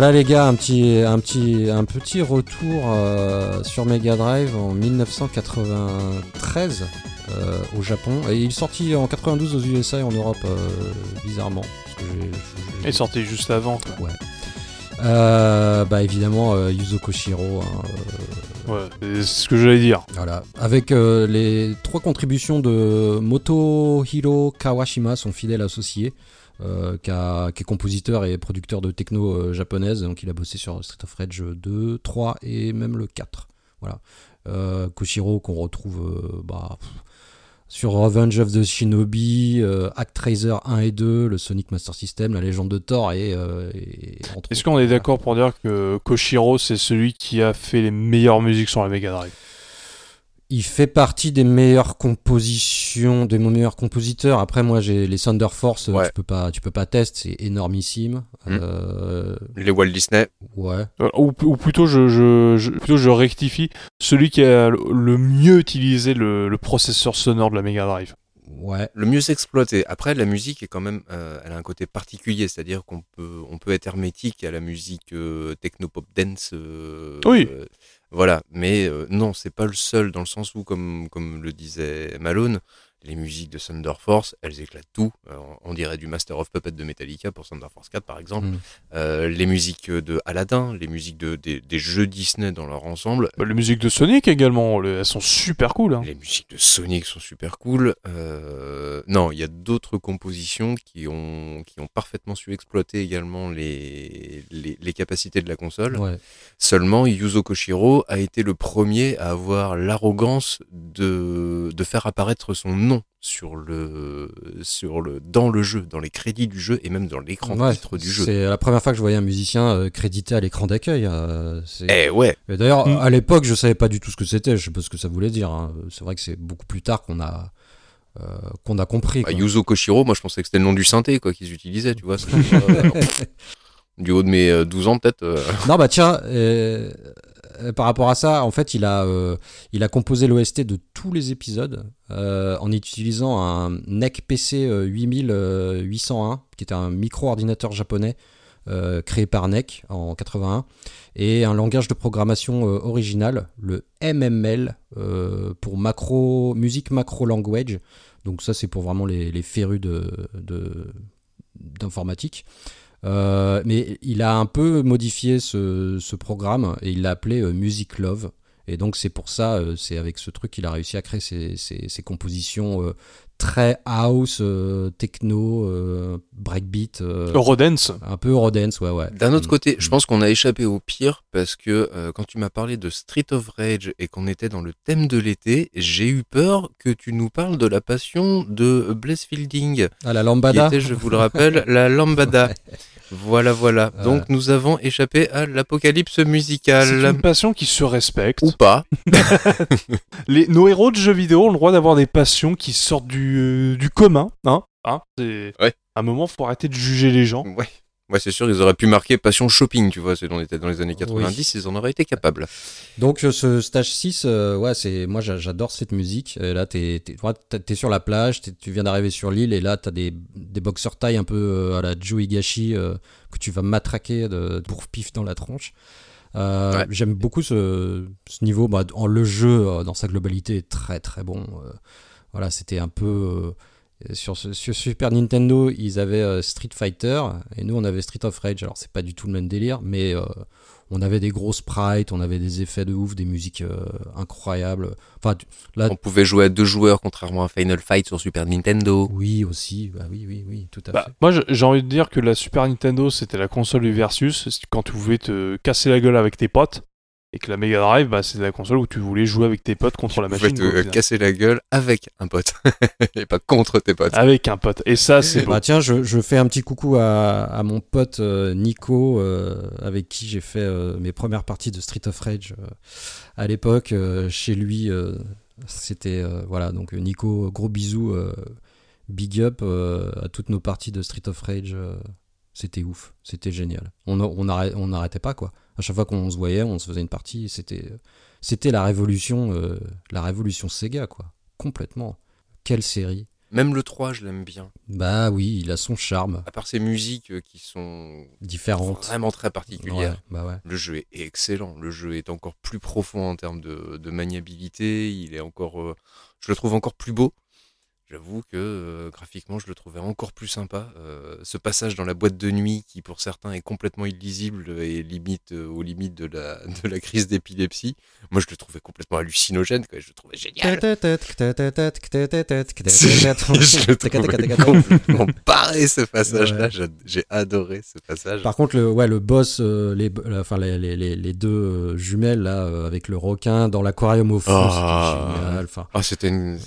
Voilà les gars, un petit, un petit, un petit retour euh, sur Mega Drive en 1993 euh, au Japon. Et il est sorti en 92 aux USA et en Europe, euh, bizarrement. Parce que j'ai- j'ai- Il est sorti juste avant. Quoi. Euh, bah évidemment euh, Yuzo Koshiro. hein, euh, Ouais, c'est ce que j'allais dire. Voilà, avec euh, les trois contributions de Motohiro Kawashima, son fidèle associé, euh, qui, a- qui est compositeur et producteur de techno euh, japonaise, donc il a bossé sur Street of Rage 2, 3 et même le 4. Voilà. Euh, Koshiro qu'on retrouve bah, pff, sur Revenge of the Shinobi, Actraiser 1 et 2, le Sonic Master System, la légende de Thor et, Est-ce qu'on est d'accord pour dire que Koshiro, c'est celui qui a fait les meilleures musiques sur la Mega Drive? Il fait partie des meilleures compositions, des meilleurs compositeurs. Après, moi, j'ai les Thunder Force, euh, Ouais. tu peux pas, tu peux pas tester, c'est énormissime. Mm. Euh, Les Walt Disney. ouais. Euh, ou, ou plutôt, je, je, je- plutôt, je rectifie, celui qui a le, mieux utilisé le, le processeur sonore de la Mega Drive. Ouais. le mieux exploité. Après, la musique est quand même, euh, elle a un côté particulier, c'est-à-dire qu'on peut, on peut être hermétique à la musique euh, techno-pop dance. euh, Oui. Voilà, mais euh, non, c'est pas le seul dans le sens où, comme, comme le disait Malone, les musiques de Thunder Force, elles éclatent tout. Euh, on dirait du Master of Puppet de Metallica pour Thunder Force 4 par exemple. Mm. Euh, les musiques de Aladdin, les musiques de, des, des jeux Disney dans leur ensemble, Bah, les musiques de Sonic également, le- elles sont super cool. hein. les musiques de Sonic sont super cool. Euh, non, il y a d'autres compositions qui ont, qui ont parfaitement su exploiter également les, les, les capacités de la console. ouais. Seulement, Yuzo Koshiro a été le premier à avoir l'arrogance de, de faire apparaître son nom sur le, sur le, dans le jeu, dans les crédits du jeu et même dans l'écran Ouais, titre du jeu. C'est la première fois que je voyais un musicien euh, crédité à l'écran d'accueil. euh, Eh ouais, Et D'ailleurs, Mm. à l'époque, je savais pas du tout ce que c'était. Je sais pas ce que ça voulait dire. hein. C'est vrai que c'est beaucoup plus tard qu'on a, euh, qu'on a compris. Bah. Yuzo Koshiro, moi je pensais que c'était le nom du synthé quoi qu'ils utilisaient, tu vois. euh, [laughs] du haut de mes euh, 12 ans peut-être. euh, Non, bah tiens, par rapport à ça, en fait, il a, euh, composé l'OST de tous les épisodes euh, en utilisant un NEC PC euh, 8801, qui était un micro-ordinateur japonais euh, créé par NEC en 81, et un langage de programmation euh, original, le MML, euh, pour macro, musique macro language. Donc ça, c'est pour vraiment les, les férus d'informatique. Euh, mais il a un peu modifié ce, programme et il l'a appelé euh, Music Love. Et donc c'est pour ça, euh, c'est avec ce truc qu'il a réussi à créer ces- ces compositions très house, euh, techno, euh, breakbeat, euh, Eurodance. un peu Eurodance, ouais, ouais. D'un autre Mm. côté, je Mm. pense qu'on a échappé au pire parce que euh, quand tu m'as parlé de Street of Rage et qu'on était dans le thème de l'été, j'ai eu peur que tu nous parles de la passion de Blaze Fielding, Ah, la qui lambada était, je vous le rappelle, la lambada. [laughs] Voilà, voilà. Ouais. Donc nous avons échappé à l'apocalypse C'est musicale. une passion qui se respecte. Ou pas. [laughs] Les, nos héros de jeux vidéo ont le droit d'avoir des passions qui sortent du, euh, du commun. Hein hein c'est Ouais. À un moment, faut arrêter de juger les gens. Ouais. Ouais, c'est sûr, ils auraient pu marquer passion shopping, tu vois, c'est on était dans les années 90, ils en auraient été capables. Donc euh, ce stage 6, euh, ouais, c'est moi j'a- j'adore cette musique. Et là, t'es t'es- t'es- sur la plage, tu viens d'arriver sur l'île et là, t'as des, des boxers taille un peu euh, à la Joe Higashi euh, que tu vas matraquer de pour pif dans la tronche. Euh, Ouais. J'aime beaucoup ce, ce niveau. Bah, en, le jeu, dans sa globalité, est très très bon. Voilà, c'était un peu. Euh, sur, ce- sur Super Nintendo, ils avaient euh, Street Fighter et nous on avait Street of Rage. Alors c'est pas du tout le même délire, mais euh, on avait des gros sprites, on avait des effets de ouf, des musiques euh, incroyables. Enfin, tu- là, On pouvait jouer à deux joueurs, contrairement à Final Fight sur Super Nintendo. oui aussi, bah oui, oui, oui, tout à Bah, fait. moi, j'ai envie de dire que la Super Nintendo, c'était la console du versus, c'est quand tu voulais te casser la gueule avec tes potes, et que la Mega Drive, bah, c'est la console où tu voulais jouer avec tes potes contre la Tu pouvais machine. te quoi, au euh, casser la gueule avec un pote, [laughs] et pas contre tes potes. Avec un pote. Et ça, c'est beau. Bah tiens, je, je fais un petit coucou à, à mon pote euh, Nico, euh, avec qui j'ai fait euh, mes premières parties de Street of Rage euh, à l'époque. euh, chez lui, euh, c'était euh, voilà. Donc Nico, gros bisous, euh, big up euh, à toutes nos parties de Street of Rage. C'était ouf, c'était génial. On a- on n'arrêtait pas quoi. À chaque fois qu'on se voyait, on se faisait une partie. C'était c'était la révolution, euh, la révolution Sega quoi. Complètement. Quelle série. Même le 3, je l'aime bien. Bah oui, il a son charme, À part ses musiques euh, qui sont différente. vraiment très particulières. Ouais, bah ouais. Le jeu est excellent. Le jeu est encore plus profond en termes de, de maniabilité. Il est encore, euh, je le trouve encore plus beau. J'avoue que euh, graphiquement, je le trouvais encore plus sympa. Euh, ce passage dans la boîte de nuit, qui pour certains est complètement illisible et limite euh, aux limites de la, [laughs] de la crise d'épilepsie, moi je le trouvais complètement hallucinogène. Quoi. Je le trouvais génial. [laughs] je le trouvais complètement barré ce passage-là. Ouais. J'ai- adoré ce passage. Par contre, le, ouais, le boss, les, enfin, les, les, deux jumelles là, avec le requin dans l'aquarium au fond, Ah. c'était génial. Enfin, Ah, c'était une... ouais,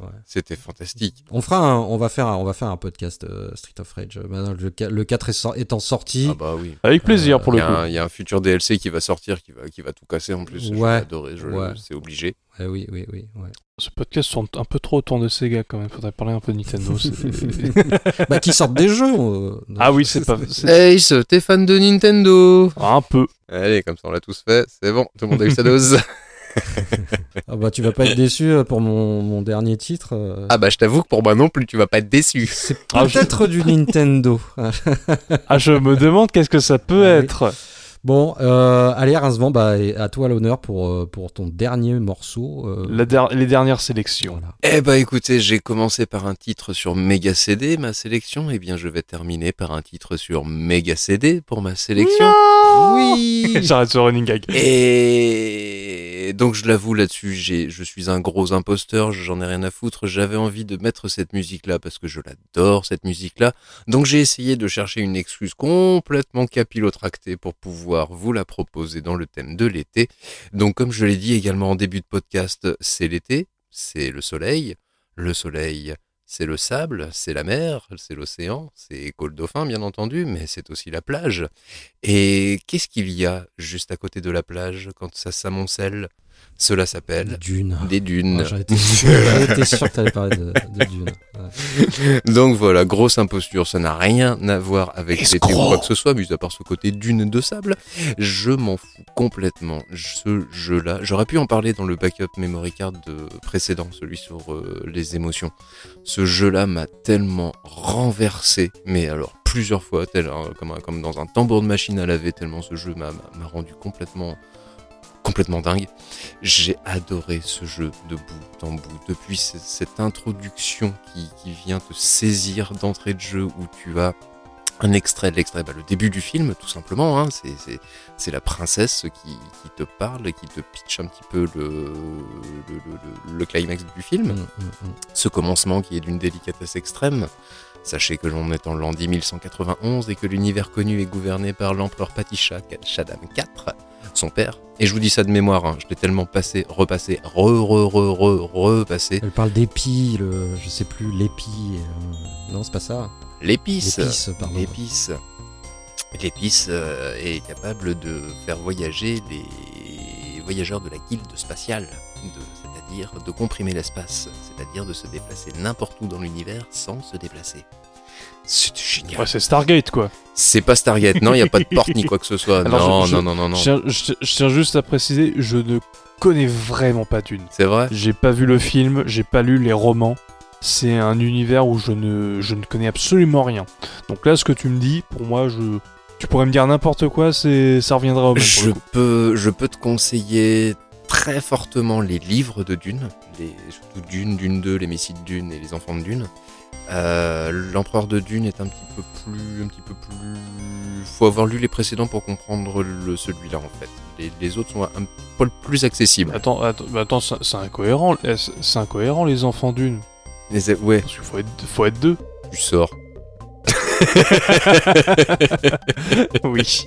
ouais. c'était fantastique. On fera, un- on va faire, un, on va faire un podcast euh, Street of Rage. euh, Maintenant, le, le 4 est étant sorti. Ah bah oui. Avec plaisir Euh, pour Il le coup. il y a un futur DLC qui va sortir, qui va, qui va tout casser en plus. Je Ouais. Ouais. c'est obligé. Ouais, oui, oui, oui. ouais. Ce podcast tourne un peu trop autour de Sega quand même. Faudrait parler un peu de Nintendo. [laughs] bah, qui sortent des jeux. euh, ah oui, c'est pas. c'est- [laughs] Ace, t'es fan de Nintendo Un peu. Allez, comme ça on l'a tous fait, c'est bon, tout le monde a eu sa dose. [laughs] Ah bah, tu vas pas être déçu euh, pour mon, mon dernier titre. euh. ah bah je t'avoue que pour moi non plus, tu vas pas être déçu. C'est Ah, je- peut-être du Nintendo. Ah, je me demande qu'est-ce que ça peut Ah être. Bon, euh, allez, Rincevent, bah, à toi l'honneur pour, pour ton dernier morceau. euh, La der- les dernières sélections. voilà. Eh bah écoutez, j'ai commencé par un titre sur Mega CD, ma sélection, et bien je vais terminer par un titre sur Mega CD pour ma sélection. Oui [laughs] J'arrête ce running gag. Et donc je l'avoue là-dessus, j'ai, je suis un gros imposteur, j'en ai rien à foutre. J'avais envie de mettre cette musique-là parce que je l'adore cette musique-là. Donc j'ai essayé de chercher une excuse complètement capillotractée pour pouvoir vous la proposer dans le thème de l'été. Donc comme je l'ai dit également en début de podcast, c'est l'été, c'est le soleil, le soleil. C'est le sable, c'est la mer, c'est l'océan, c'est Col Dauphin bien entendu, mais c'est aussi la plage. Et qu'est-ce qu'il y a juste à côté de la plage quand ça s'amoncelle? Cela s'appelle Dune. des dunes. Ah, J'en étais [laughs] sûr, que t'allais parler de, de Dune. Ouais. Donc voilà, grosse imposture, ça n'a rien à voir avec l'été ou quoi que ce soit, mis à part ce côté dune de sable. Je m'en fous complètement. Ce jeu-là, j'aurais pu en parler dans le backup memory card de précédent, celui sur euh, les émotions. Ce jeu-là m'a tellement renversé, mais alors plusieurs fois, tel, hein, comme, dans un tambour de machine à laver, tellement ce jeu m'a m'a rendu complètement complètement dingue. J'ai adoré ce jeu de bout en bout. Depuis ce- cette introduction qui, qui vient te saisir d'entrée de jeu où tu as un extrait de l'extrait, bah, le début du film tout simplement, hein, c'est- la princesse qui, qui te parle et qui te pitch un petit peu le, le, le- le- le climax du film Mm, mm, mm. ce commencement qui est d'une délicatesse extrême. Sachez que l'on est en l'an 10191 et que l'univers connu est gouverné par l'empereur Patisha Shaddam IV, son père. Et je vous dis ça de mémoire, hein, je l'ai tellement passé, repassé, re, re, re, re, repassé. Elle parle d'épi, le, je sais plus, l'épi. euh, non, c'est pas ça. L'épice, L'épice, pardon. l'épice, l'épice euh, est capable de faire voyager les voyageurs de la guilde spatiale, c'est-à-dire de comprimer l'espace, c'est-à-dire de se déplacer n'importe où dans l'univers sans se déplacer. C'est génial. Ouais, c'est Stargate quoi. C'est pas Stargate, non, il n'y a pas de porte ni quoi que ce soit. [laughs] Alors, non, je- non, non, non, non. Je tiens, je- je tiens juste à préciser, je ne connais vraiment pas Dune. C'est vrai J'ai pas vu le film, j'ai pas lu les romans. C'est un univers où je ne, je ne connais absolument rien. Donc là, ce que tu me dis, pour moi, je, tu pourrais me dire n'importe quoi, c'est, ça reviendra au même. je peux, je peux te conseiller très fortement les livres de Dune, les, surtout Dune, Dune 2, les Messies de Dune et les Enfants de Dune. Euh, L'Empereur de Dune est un petit peu plus, un petit peu plus. Faut avoir lu les précédents pour comprendre le, celui-là en fait. Les, les autres sont un poil plus accessibles. Attends, attends, bah attends, c'est incohérent, c'est c'est incohérent les enfants d'une? Les- ouais, Parce qu'il faut être, faut être deux. tu sors. [laughs] oui.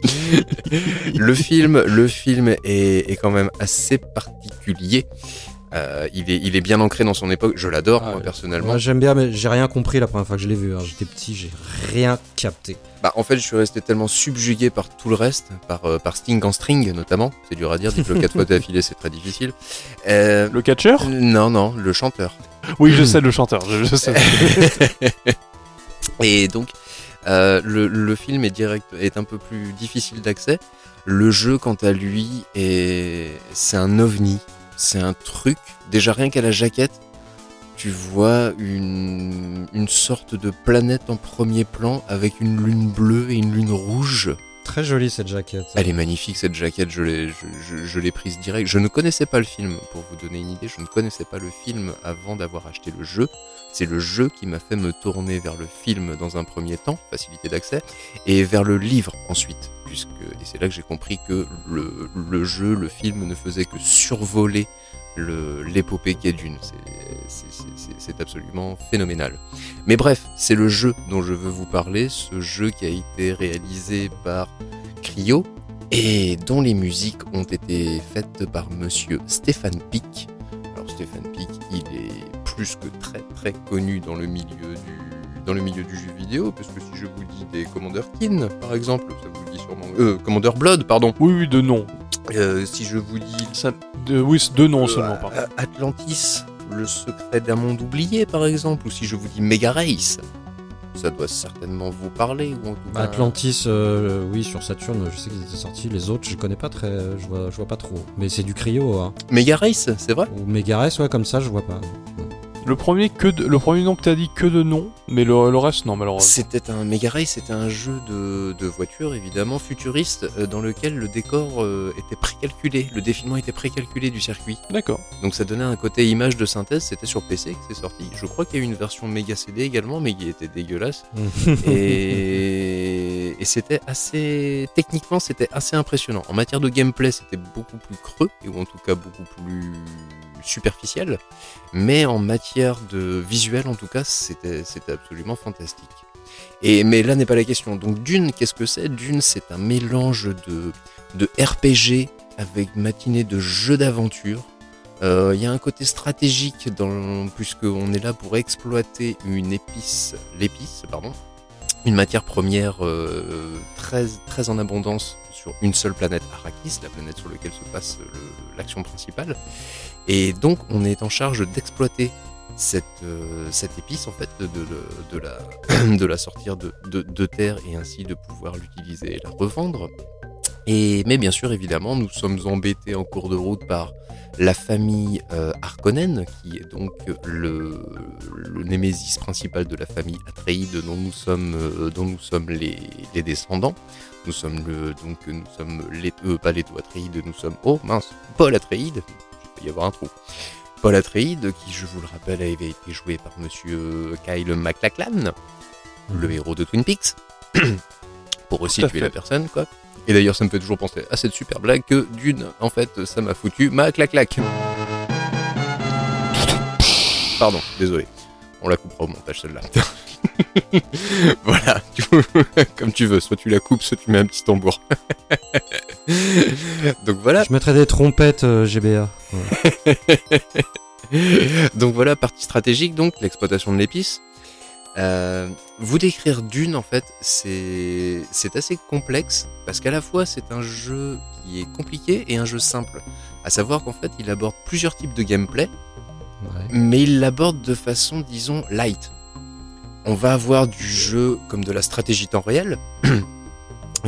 le film, le film est, est quand même assez particulier. Euh, il, est, il est bien ancré dans son époque. Je l'adore, Ah, moi, personnellement. Moi j'aime bien, mais j'ai rien compris la première fois que je l'ai vu. hein. J'étais petit, j'ai rien capté. Bah, en fait, je suis resté tellement subjugué par tout le reste, par, euh, par Sting en string notamment. C'est dur à dire, dites-le quatre fois d'affilée, c'est très difficile. Euh, Le catcheur? Non, non, le chanteur. Oui, je sais le chanteur, je, je sais. [laughs] Et donc, euh, le, le film est direct, est un peu plus difficile d'accès. Le jeu, quant à lui, est, c'est un ovni. C'est un truc. Déjà rien qu'à la jaquette, tu vois une, une sorte de planète en premier plan avec une lune bleue et une lune rouge. Très jolie cette jaquette. Elle est magnifique cette jaquette, je l'ai, je, je- je l'ai prise direct. Je ne connaissais pas le film, pour vous donner une idée, je ne connaissais pas le film avant d'avoir acheté le jeu. C'est le jeu qui m'a fait me tourner vers le film dans un premier temps, facilité d'accès, et vers le livre ensuite. Et c'est là que j'ai compris que le, jeu, le film ne faisait que survoler le- l'épopée Dune. C'est- c'est- c'est- C'est absolument phénoménal. Mais bref, c'est le jeu dont je veux vous parler, ce jeu qui a été réalisé par Cryo et dont les musiques ont été faites par monsieur Stéphane Pic. Alors Stéphane Pic, il est plus que très très connu dans le milieu du dans le milieu du jeu vidéo, parce que si je vous dis des Commander Keen, par exemple, ça vous le dit sûrement. Euh, Commander Blood, pardon. Oui, oui, de nom. Euh, si je vous dis Ça, de, oui, c'est de nom euh, seulement, par euh, Atlantis, le secret d'un monde oublié, par exemple, ou si je vous dis Mega Race, ça doit certainement vous parler, ou en tout cas. Atlantis, euh, oui, sur Saturn, je sais qu'ils étaient sortis. Les autres, je connais pas très, je vois, je vois pas trop. Mais c'est du cryo, hein. Mega Race, c'est vrai Ou Megares, ouais, comme ça, je vois pas. Le premier, que de- le premier nom que t'as dit que de nom, mais le, le reste, non, malheureusement. C'était un Mega Race, c'était un jeu de, de voiture évidemment futuriste euh, dans lequel le décor euh, était précalculé, le défilement était précalculé du circuit. D'accord. Donc ça donnait un côté image de synthèse, c'était sur PC que c'est sorti. Je crois qu'il y a eu une version Mega CD également, mais qui était dégueulasse. [laughs] et, et c'était assez techniquement c'était assez impressionnant en matière de gameplay c'était beaucoup plus creux ou en tout cas beaucoup plus superficiel mais en matière de visuel en tout cas c'était absolument fantastique. Et mais là n'est pas la question. Donc Dune qu'est-ce que c'est? Dune c'est un mélange de RPG avec matinée de jeux d'aventure. Euh, il y a un côté stratégique puisqu'on est là pour exploiter une épice, l'épice, pardon, une matière première euh, très, très en abondance sur une seule planète, Arrakis, la planète sur laquelle se passe l'action principale. Et donc on est en charge d'exploiter cette, euh, épice, en fait, de, [clears throat] la, sortir de, terre et ainsi de pouvoir l'utiliser et la revendre. Et, mais bien sûr, évidemment, nous sommes embêtés en cours de route par la famille euh, Harkonnen, qui est donc le, le némésis principal de la famille Atreide, dont nous sommes, euh, les, descendants. Nous sommes donc nous sommes les, euh, pas les Atreide, nous sommes oh mince, Paul Atreide. Y avoir un trou. Paul Atreide, qui je vous le rappelle avait été joué par Monsieur Kyle MacLachlan, le héros de Twin Peaks, [coughs] pour resituer la personne quoi. Et d'ailleurs, ça me fait toujours penser à cette super blague que d'une, en fait, ça m'a foutu ma clac-clac. Pardon, désolé. On la coupera au montage celle-là. [laughs] voilà, [laughs] comme tu veux. Soit tu la coupes, soit tu mets un petit tambour. [laughs] [laughs] Donc voilà. Je mettrais des trompettes euh, GBA. Ouais. [laughs] donc voilà, partie stratégique, donc l'exploitation de l'épice. Euh, vous décrire Dune, en fait, c'est assez complexe parce qu'à la fois c'est un jeu qui est compliqué et un jeu simple. À savoir qu'en fait, il aborde plusieurs types de gameplay, Ouais. mais il l'aborde de façon, disons, light. On va avoir du jeu comme de la stratégie temps réel, [clears throat]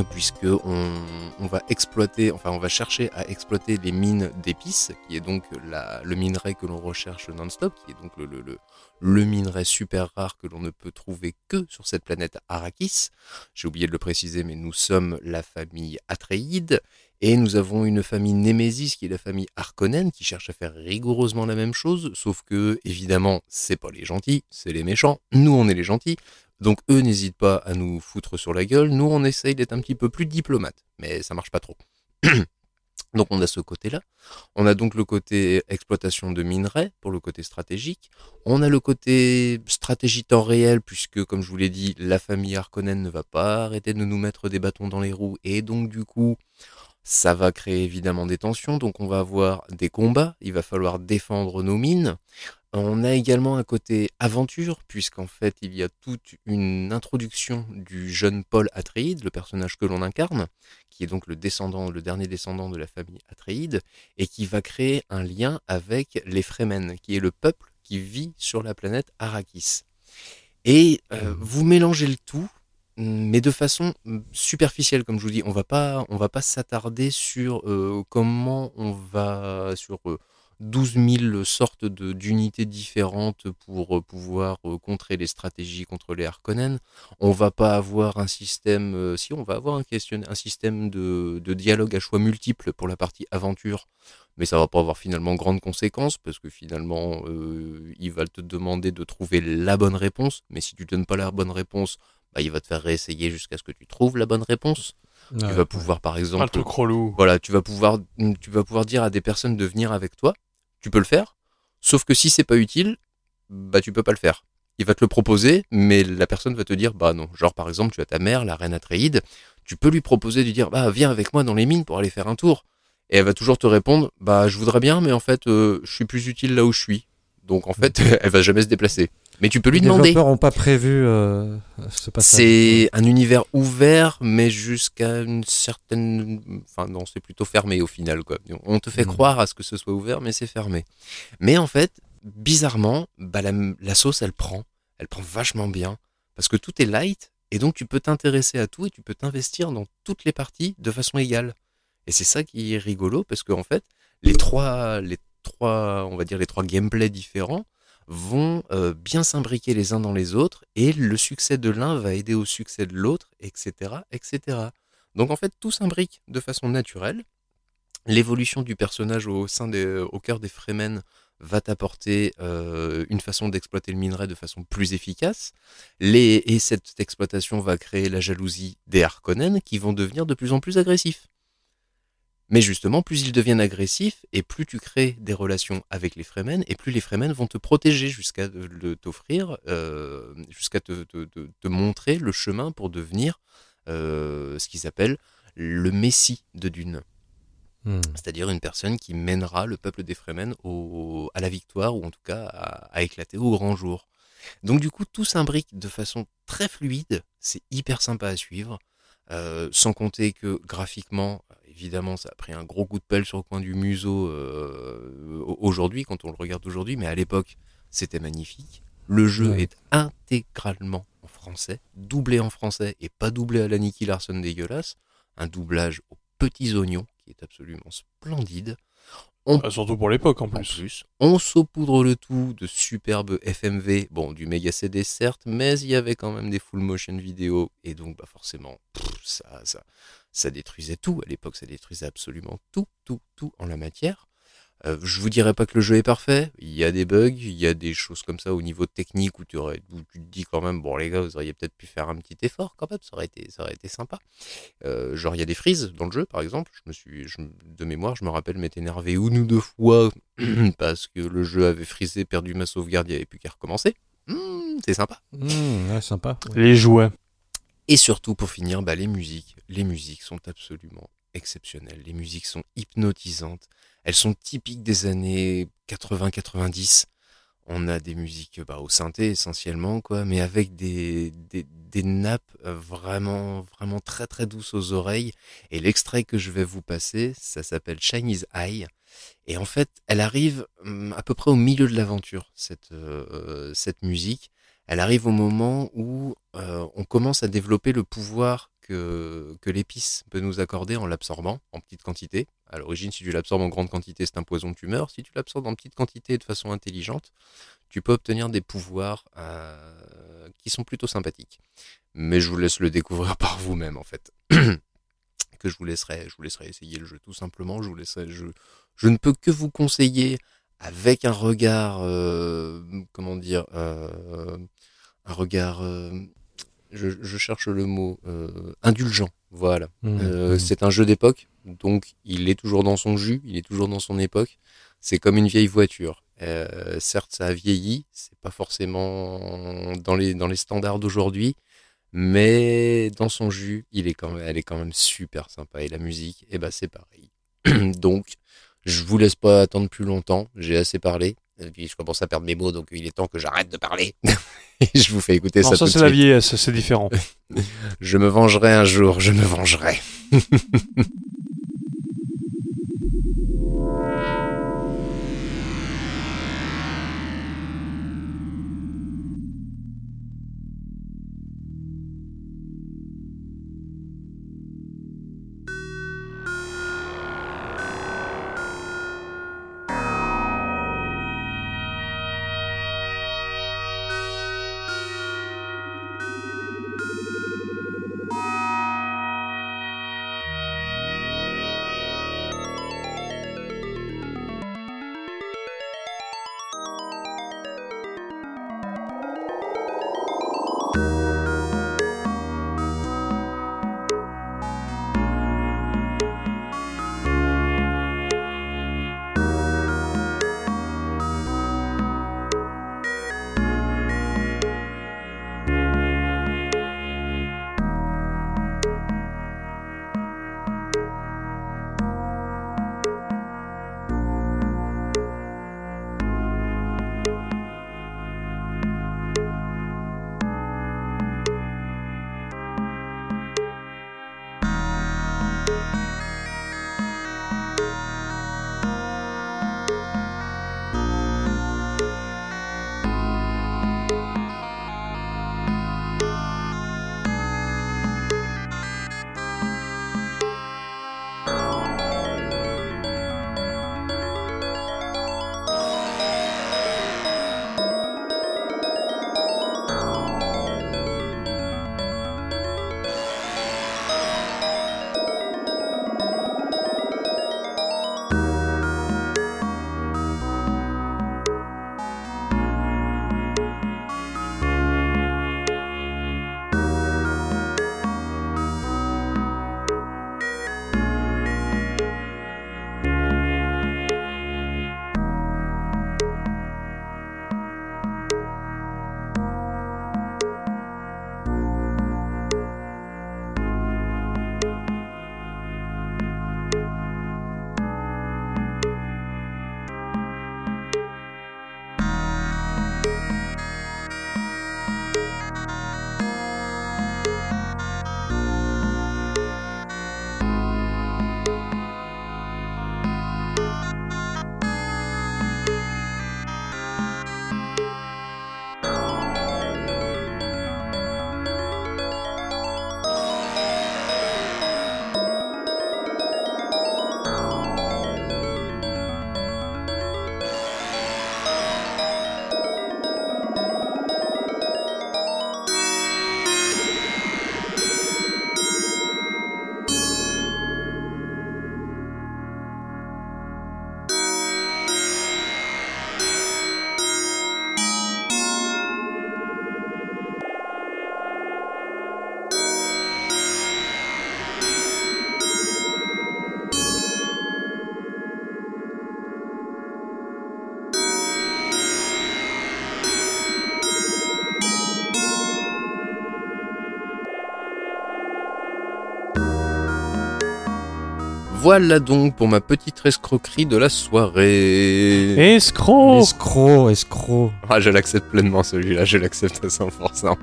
puisque on, va exploiter, enfin on va chercher à exploiter les mines d'épices, qui est donc le minerai que l'on recherche non-stop, qui est donc le, minerai super rare que l'on ne peut trouver que sur cette planète Arrakis. J'ai oublié de le préciser, mais nous sommes la famille Atreide, et nous avons une famille Némésis qui est la famille Harkonnen qui cherche à faire rigoureusement la même chose, sauf que évidemment c'est pas les gentils, c'est les méchants. Nous on est les gentils, donc eux n'hésitent pas à nous foutre sur la gueule. Nous on essaye d'être un petit peu plus diplomate, mais ça marche pas trop. [clears throat] donc on a ce côté-là. On a donc le côté exploitation de minerais pour le côté stratégique. On a le côté stratégie temps réel puisque comme je vous l'ai dit, la famille Harkonnen ne va pas arrêter de nous mettre des bâtons dans les roues et donc du coup ça va créer évidemment des tensions, donc on va avoir des combats, il va falloir défendre nos mines. On a également un côté aventure, puisqu'en fait il y a toute une introduction du jeune Paul Atreide, le personnage que l'on incarne, qui est donc le descendant, le dernier descendant de la famille Atreide, et qui va créer un lien avec les Fremen, qui est le peuple qui vit sur la planète Arrakis. Et euh, vous mélangez le tout, mais de façon mm, superficielle, comme je vous dis. On va pas, on va pas s'attarder sur euh, comment on va, sur euh, 12 000 sortes d'unités différentes pour euh, pouvoir euh, contrer les stratégies contre les Harkonnen. On va pas avoir un système, euh, si on va avoir un, question, un système de, de dialogue à choix multiples pour la partie aventure, mais ça va pas avoir finalement grande conséquence parce que finalement euh, il va te demander de trouver la bonne réponse, mais si tu donnes pas la bonne réponse, bah, il va te faire réessayer jusqu'à ce que tu trouves la bonne réponse. Ouais. Tu vas pouvoir par le exemple truc relou. voilà, tu vas pouvoir, tu vas pouvoir dire à des personnes de venir avec toi. Tu peux le faire, sauf que si c'est pas utile, bah tu peux pas le faire. Il va te le proposer, mais la personne va te dire bah non. Genre par exemple, tu as ta mère, la reine Atréide, tu peux lui proposer de dire bah viens avec moi dans les mines pour aller faire un tour. Et elle va toujours te répondre bah je voudrais bien, mais en fait euh, je suis plus utile là où je suis. Donc en fait, [laughs] elle va jamais se déplacer. Mais tu peux lui les demander. développeurs n'ont pas prévu euh, ce passage. C'est un univers ouvert, mais jusqu'à une certaine. Enfin, non, c'est plutôt fermé au final, quoi. On te fait Mhm. croire à ce que ce soit ouvert, mais c'est fermé. Mais en fait, bizarrement, bah, la, la sauce, elle prend. Elle prend vachement bien. Parce que tout est light, et donc tu peux t'intéresser à tout et tu peux t'investir dans toutes les parties de façon égale. Et c'est ça qui est rigolo, parce qu'en fait, les trois, les trois, on va dire les trois gameplays différents vont euh, bien s'imbriquer les uns dans les autres et le succès de l'un va aider au succès de l'autre, etc., etc. Donc en fait, tout s'imbrique de façon naturelle. L'évolution du personnage au sein au cœur des Fremen va t'apporter euh, une façon d'exploiter le minerai de façon plus efficace. Et cette exploitation va créer la jalousie des Harkonnen qui vont devenir de plus en plus agressifs. Mais justement, plus ils deviennent agressifs et plus tu crées des relations avec les Fremen et plus les Fremen vont te protéger jusqu'à t'offrir, euh, jusqu'à te, te- te- te montrer le chemin pour devenir euh, ce qu'ils appellent le Messie de Dune. Hmm. C'est-à-dire une personne qui mènera le peuple des Fremen au- à la victoire ou en tout cas à, à éclater au grand jour. Donc du coup, tout s'imbrique de façon très fluide, c'est hyper sympa à suivre. Euh, sans compter que graphiquement, évidemment, ça a pris un gros coup de pelle sur le coin du museau euh, aujourd'hui, quand on le regarde aujourd'hui, mais à l'époque, c'était magnifique. Le jeu Ouais. est intégralement en français, doublé en français et pas doublé à la Nicky Larson dégueulasse. Un doublage aux petits oignons qui est absolument splendide. On Ah, surtout pour l'époque en en plus. plus. On saupoudre le tout de superbes FMV, bon, du méga CD certes, mais il y avait quand même des full motion vidéo, et donc bah forcément, pff, ça, ça, ça détruisait tout. À l'époque, ça détruisait absolument tout, tout, tout en la matière. Euh, je vous dirais pas que le jeu est parfait. Il y a des bugs, il y a des choses comme ça au niveau technique où tu, aurais, où tu te dis quand même, bon les gars, vous auriez peut-être pu faire un petit effort quand même, ça aurait été, ça aurait été sympa. Euh, genre il y a des frises dans le jeu par exemple. Je me suis, je de mémoire, je me rappelle m'être énervé une ou deux fois [clears throat] parce que le jeu avait frisé, perdu ma sauvegarde, il n'y avait plus qu'à recommencer. Hmm, c'est sympa. Ouais, sympa. Les jouets. Et surtout, pour finir, bah, les musiques. Les musiques sont absolument exceptionnelles. Les musiques sont hypnotisantes. Elles sont typiques des années 80-90. On a des musiques bah, au synthé essentiellement, quoi, mais avec des, des, des nappes euh, vraiment, vraiment très très douces aux oreilles. Et l'extrait que je vais vous passer, ça s'appelle Chinese Eye. Et en fait, elle arrive hum, à peu près au milieu de l'aventure, cette, euh, cette musique. Elle arrive au moment où euh, on commence à développer le pouvoir que, l'épice peut nous accorder en l'absorbant en petite quantité. À l'origine, si tu l'absorbes en grande quantité, c'est un poison de tumeur. Si tu l'absorbes en petite quantité de façon intelligente, tu peux obtenir des pouvoirs euh, qui sont plutôt sympathiques. Mais je vous laisse le découvrir [laughs] par vous-même, en fait. [clears throat] que je vous laisserai, je vous laisserai essayer le jeu tout simplement. Je ne peux que vous conseiller avec un regard, euh, comment dire, euh, un regard, je, je cherche le mot, euh, indulgent. Voilà. Hmm, Euh, hmm. C'est un jeu d'époque, donc il est toujours dans son jus, il est toujours dans son époque. C'est comme une vieille voiture. Euh, certes, ça a vieilli, c'est pas forcément dans les, dans les standards d'aujourd'hui, mais dans son jus, il est quand même, elle est quand même super sympa. Et la musique, eh ben, c'est pareil. [clears throat] donc, je vous laisse pas attendre plus longtemps, j'ai assez parlé. Et puis je commence à perdre mes mots, donc il est temps que j'arrête de parler. [laughs] Et je vous fais écouter Non, ça, ça c'est la vieillesse, c'est différent. [laughs] Je me vengerai un jour, je me vengerai. [laughs] Voilà donc pour ma petite escroquerie de la soirée. Escroc Escroc, escroc. Ah, je l'accepte pleinement celui-là, je l'accepte à 100%.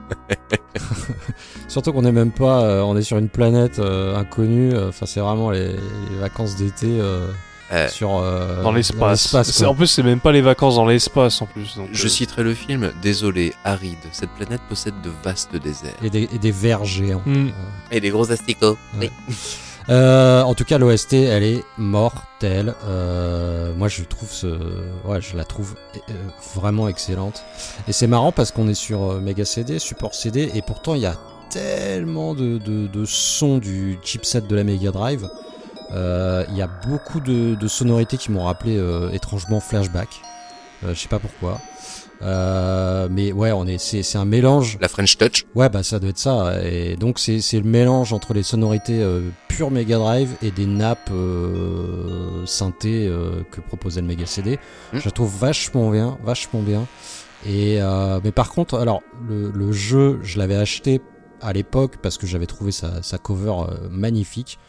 [laughs] Surtout qu'on est même pas, euh, on est sur une planète euh, inconnue. euh, Enfin, c'est vraiment les, les vacances d'été euh, Euh, sur euh, Dans l'espace. En plus, c'est même pas les vacances dans l'espace en plus. donc, Je euh, citerai le film Désolé, aride, cette planète possède de vastes déserts. Et des, et des vers géants. hmm. Et des gros asticots. Ouais. [laughs] Euh, en tout cas, l'OST, elle est mortelle. Euh, moi, je trouve ce, ouais, je la trouve euh, vraiment excellente. Et c'est marrant parce qu'on est sur euh, Mega CD, support CD, et pourtant il y a tellement de, de, sons du chipset de la Mega Drive. Euh, Il y a beaucoup de, sonorités qui m'ont rappelé étrangement Flashback. Je sais pas pourquoi. Euh, mais ouais, on est, c'est, c'est un mélange. La French Touch. Ouais, bah ça doit être ça. Et donc c'est c'est le mélange entre les sonorités euh, pure Mega Drive et des nappes euh, synthé euh, que proposait le Mega CD. Hmm. Je la trouve vachement bien, vachement bien. Et euh, mais par contre, alors le, le jeu, je l'avais acheté à l'époque parce que j'avais trouvé sa, sa cover magnifique.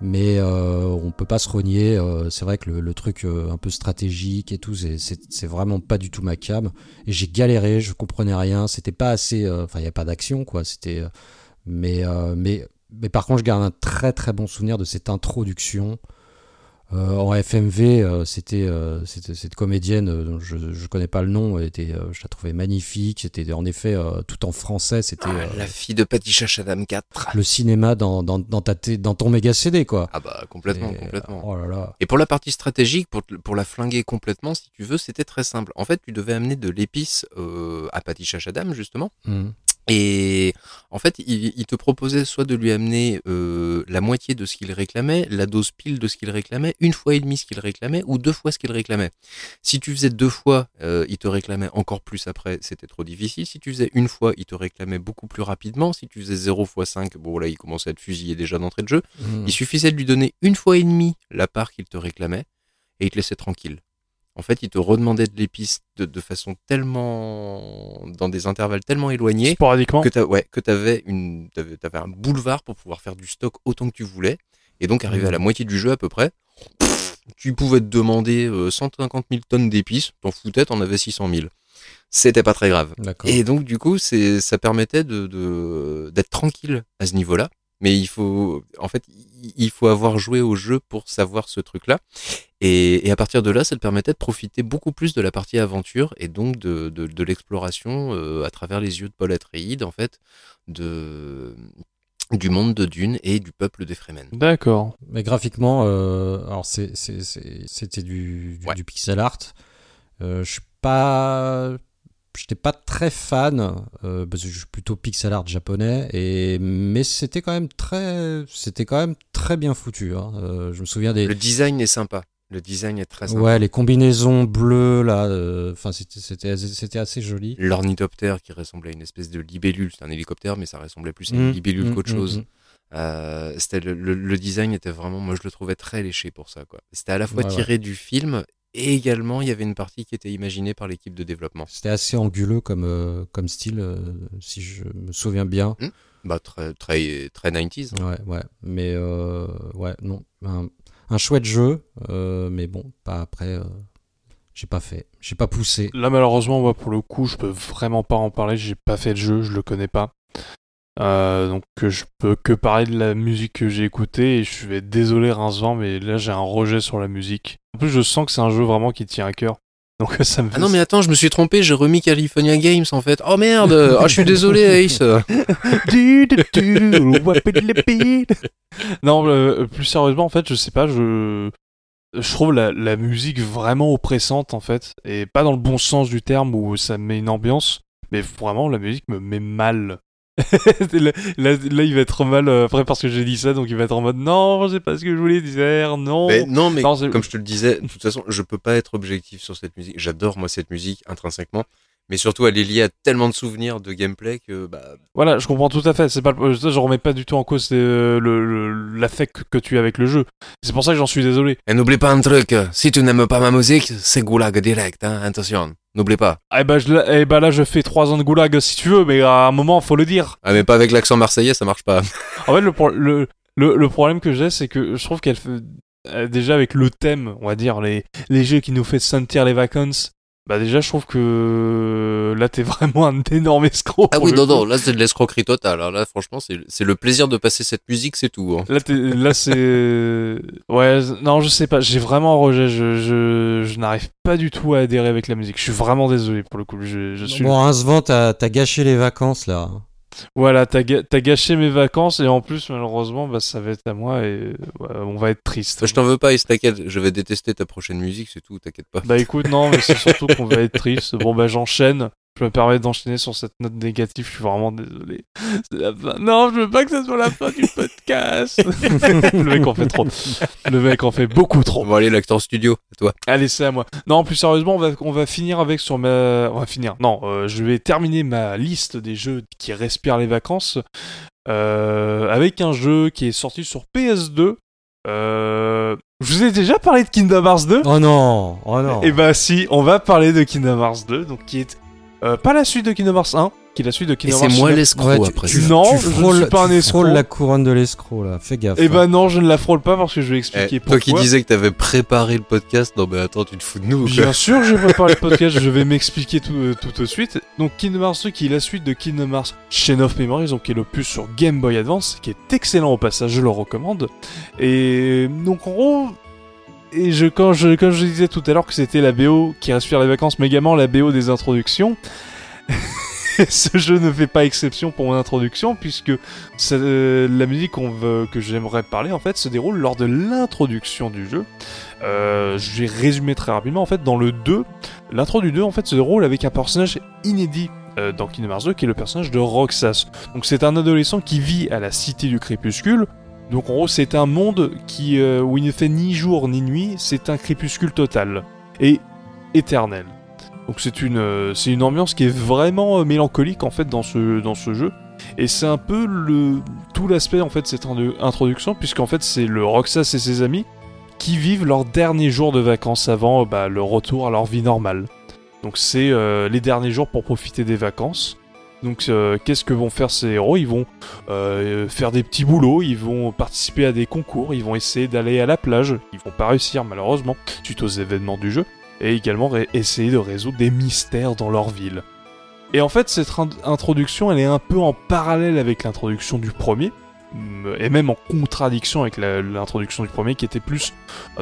Mais euh, on peut pas se renier. euh, c'est vrai que le, truc euh, un peu stratégique et tout, c'est- vraiment pas du tout ma cam. Et j'ai galéré, je comprenais rien. C'était pas assez. euh, Enfin, il y a pas d'action, quoi. C'était. mais, mais, mais par contre, je garde un très très bon souvenir de cette introduction. Euh, en FMV, euh, c'était euh, cette comédienne, euh, dont je je connais pas le nom, elle était, euh, je la trouvais magnifique. C'était en effet euh, tout en français. C'était Ah, euh, la fille de Patricia Chadam 4. le cinéma dans, dans, dans, ta dans ton méga CD, quoi. Ah bah complètement, Et, complètement. Oh là là. Et pour la partie stratégique, pour, pour la flinguer complètement, si tu veux, c'était très simple. En fait, tu devais amener de l'épice euh, à Patricia Chadam, justement. Hmm. Et en fait, il, il te proposait soit de lui amener euh, la moitié de ce qu'il réclamait, la dose pile de ce qu'il réclamait, une fois et demi ce qu'il réclamait, ou deux fois ce qu'il réclamait. Si tu faisais deux fois, euh, il te réclamait encore plus après, c'était trop difficile. Si tu faisais une fois, il te réclamait beaucoup plus rapidement. Si tu faisais 0 fois 5, bon là, il commençait à te fusiller déjà d'entrée de jeu. Hmm. Il suffisait de lui donner une fois et demie la part qu'il te réclamait et il te laissait tranquille. En fait, il te redemandait de l'épice de, de façon tellement, dans des intervalles tellement éloignés Sporadiquement. que t'as, ouais, que t'avais une, t'avais, t'avais un boulevard pour pouvoir faire du stock autant que tu voulais et donc arriver à la moitié du jeu à peu près. Tu pouvais te demander euh, 150 000 tonnes d'épices, t'en foutais, t'en avais 600 000. C'était pas très grave. Et donc du coup, ça permettait de de- d'être tranquille à ce niveau-là. Mais il faut, en fait, il faut avoir joué au jeu pour savoir ce truc-là. Et, et à partir de là, ça te permettait de profiter beaucoup plus de la partie aventure et donc de, de, de l'exploration euh, à travers les yeux de Paul Atreides, en fait, de du monde de Dune et du peuple des Fremen. D'accord. Mais graphiquement, euh, alors c'est- c'est- c'est- c'était du, du, Ouais. du pixel art. Euh, je suis pas, j'étais pas très fan euh, parce que je suis plutôt pixel art japonais. Et mais c'était quand même très, c'était quand même très bien foutu. hein. Euh, je me souviens des, Le design est sympa. Le design est très sympa. ouais, les combinaisons bleues là. euh, Enfin, c'était c'était assez joli. L'ornithoptère qui ressemblait à une espèce de libellule. C'est un hélicoptère, mais ça ressemblait plus à une Mm, libellule mm, qu'autre mm, chose. mm. Euh, c'était le, le- le design était vraiment, moi je le trouvais très léché pour ça. quoi. C'était à la fois Ouais, tiré du film et également il y avait une partie qui était imaginée par l'équipe de développement. C'était assez anguleux comme euh, comme style, euh, si je me souviens bien. Bah très très très 90s. hein. Ouais, ouais. Mais euh, ouais, non. Un, un chouette jeu, euh, mais bon, pas après. euh, j'ai pas fait. J'ai pas poussé. Là, malheureusement, moi, pour le coup, je peux vraiment pas en parler. J'ai pas fait le jeu, je le connais pas. Euh, donc, je peux que parler de la musique que j'ai écoutée. Et je vais désolé, Rincevent, mais là, j'ai un rejet sur la musique. En plus, je sens que c'est un jeu vraiment qui tient à cœur. Donc, ça me fait. Ah non mais attends, je me suis trompé, j'ai remis California Games en fait. Oh merde, [laughs] oh, je suis désolé Ace. [laughs] non, euh, plus sérieusement, en fait, je sais pas, je. Je trouve la, la musique vraiment oppressante, en fait. Et pas dans le bon sens du terme où ça me met une ambiance. Mais vraiment, la musique me met mal. [laughs] là, là, là, il va être mal euh, après parce que j'ai dit ça, donc il va être en mode non, c'est pas ce que je voulais dire, non. Mais non mais Non, c'est- comme je te le disais, de toute façon, je peux pas être objectif sur cette musique. J'adore moi cette musique intrinsèquement, mais surtout elle est liée à tellement de souvenirs de gameplay que bah Voilà, je comprends tout à fait. C'est pas, je remets pas du tout en cause euh, le- le- l'affect que tu as avec le jeu. C'est pour ça que j'en suis désolé. Et n'oublie pas un truc, si tu n'aimes pas ma musique, c'est goulag direct, hein, attention. N'oublie pas. Eh ben, je, eh ben là, je fais 3 ans de goulag si tu veux, mais à un moment, faut le dire. Ah mais pas avec l'accent marseillais, ça marche pas. [laughs] En fait, le, pro- le, Le, le problème que j'ai, c'est que je trouve qu'elle fait euh, déjà avec le thème, on va dire les les jeux qui nous fait sentir les vacances. Bah déjà, je trouve que là, t'es [laughs] vraiment un énorme escroc. Ah oui, non, coup. non, là c'est de l'escroquerie totale. hein. Là, franchement, c'est c'est le plaisir de passer cette musique, c'est tout. hein. Là, t'es- là c'est. Ouais, non, je sais pas. J'ai vraiment un rejet. Je, je, je n'arrive pas du tout à adhérer avec la musique. Je suis vraiment désolé pour le coup. Je, je suis. Bon, hein, Vent, t'as t'as gâché les vacances là. Voilà, t'as ga- gâché mes vacances et en plus, malheureusement, bah, ça va être à moi et ouais, on va être triste. Bah, je t'en veux pas, Is, t'inquiète. Je vais détester ta prochaine musique, c'est tout, t'inquiète pas. Bah écoute, non, mais c'est surtout [laughs] qu'on va être triste. Bon, bah j'enchaîne. Je me permets d'enchaîner sur cette note négative. Je suis vraiment désolé. C'est la fin. Non, je veux pas que ça soit la fin du podcast. [laughs] le mec en fait trop. Le mec en fait beaucoup trop. Bon, allez, l'acteur studio, à toi. Allez, c'est à moi. Non, plus sérieusement, on va, on va finir avec sur ma. On va finir. Non, euh, je vais terminer ma liste des jeux qui respirent les vacances euh, avec un jeu qui est sorti sur PS2. Euh, Je vous ai déjà parlé de Kingdom Hearts 2 Oh non, oh non. Et bah si, on va parler de Kingdom Hearts 2, donc qui est euh, pas la suite de Kingdom Hearts 1, qui est la suite de Et Kingdom c'est Hearts moi 9. l'escroc Ouais, tu- après. tu-. Non, tu je suis pas un tu escroc. frôles la couronne de l'escroc là, fais gaffe. Et hein. bah non, je ne la frôle pas parce que je vais expliquer Eh, pourquoi. toi qui disais que t'avais préparé le podcast, non mais attends, tu te fous de nous ou quoi Bien sûr, je vais préparer le [laughs] podcast, je vais m'expliquer tout, euh, tout de suite. Donc Kingdom Hearts 2 qui est la suite de Kingdom Hearts Chain of Memories, donc qui est l'opus sur Game Boy Advance, qui est excellent au passage, je le recommande. Et donc en gros, et quand, je, quand je disais tout à l'heure que c'était la BO qui respire les vacances, mais également la BO des introductions, [laughs] ce jeu ne fait pas exception pour mon introduction, puisque euh, la musique que j'aimerais parler en fait se déroule lors de l'introduction du jeu. Euh, je vais résumer très rapidement. En fait, dans le 2, l'intro du 2 en fait se déroule avec un personnage inédit euh, dans Kingdom Hearts 2 qui est le personnage de Roxas. Donc c'est un adolescent qui vit à la cité du crépuscule. Donc en gros, c'est un monde euh, où il ne fait ni jour ni nuit, c'est un crépuscule total et éternel. Donc c'est une euh, une ambiance qui est vraiment euh, mélancolique en fait dans ce jeu. Et c'est un peu tout l'aspect en fait de cette introduction puisqu'en fait c'est le Roxas et ses amis qui vivent leurs derniers jours de vacances avant bah, le retour à leur vie normale. Donc c'est les derniers jours pour profiter des vacances. Donc euh, qu'est-ce que vont faire ces héros? Ils vont euh, faire des petits boulots, ils vont participer à des concours, ils vont essayer d'aller à la plage. Ils vont pas réussir malheureusement suite aux événements du jeu. Et également essayer de résoudre des mystères dans leur ville. Et en fait cette in- introduction elle est un peu en parallèle avec l'introduction du premier. Et même en contradiction avec l'introduction du premier qui était plus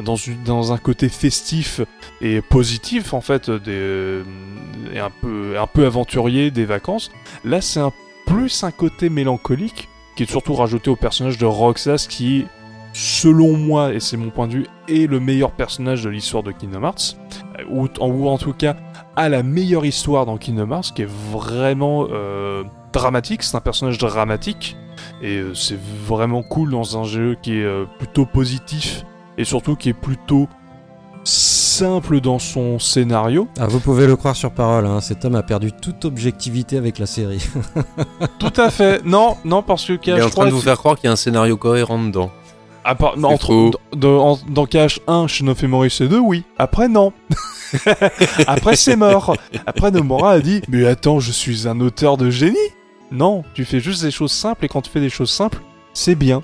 dans, un côté festif et positif en fait et un peu aventurier des vacances. Là, c'est un plus un côté mélancolique qui est surtout rajouté au personnage de Roxas qui selon moi et c'est mon point de vue est le meilleur personnage de l'histoire de Kingdom Hearts ou, en- ou en tout cas a la meilleure histoire dans Kingdom Hearts qui est vraiment euh, dramatique, c'est un personnage dramatique et euh, c'est vraiment cool dans un jeu qui est euh, plutôt positif et surtout qui est plutôt simple dans son scénario. Ah, vous pouvez le croire sur parole, hein, cet homme a perdu toute objectivité avec la série. [laughs] Tout à fait. Non, non, parce que Il est en train de KH3, vous faire croire qu'il y a un scénario cohérent dedans. à part- C'est entre, dans, dans- dans KH1, Shin of Memory C2, oui. Après, non. [laughs] Après, c'est mort. Après, Nomura a dit Mais attends, je suis un auteur de génie Non, tu fais juste des choses simples et quand tu fais des choses simples, c'est bien.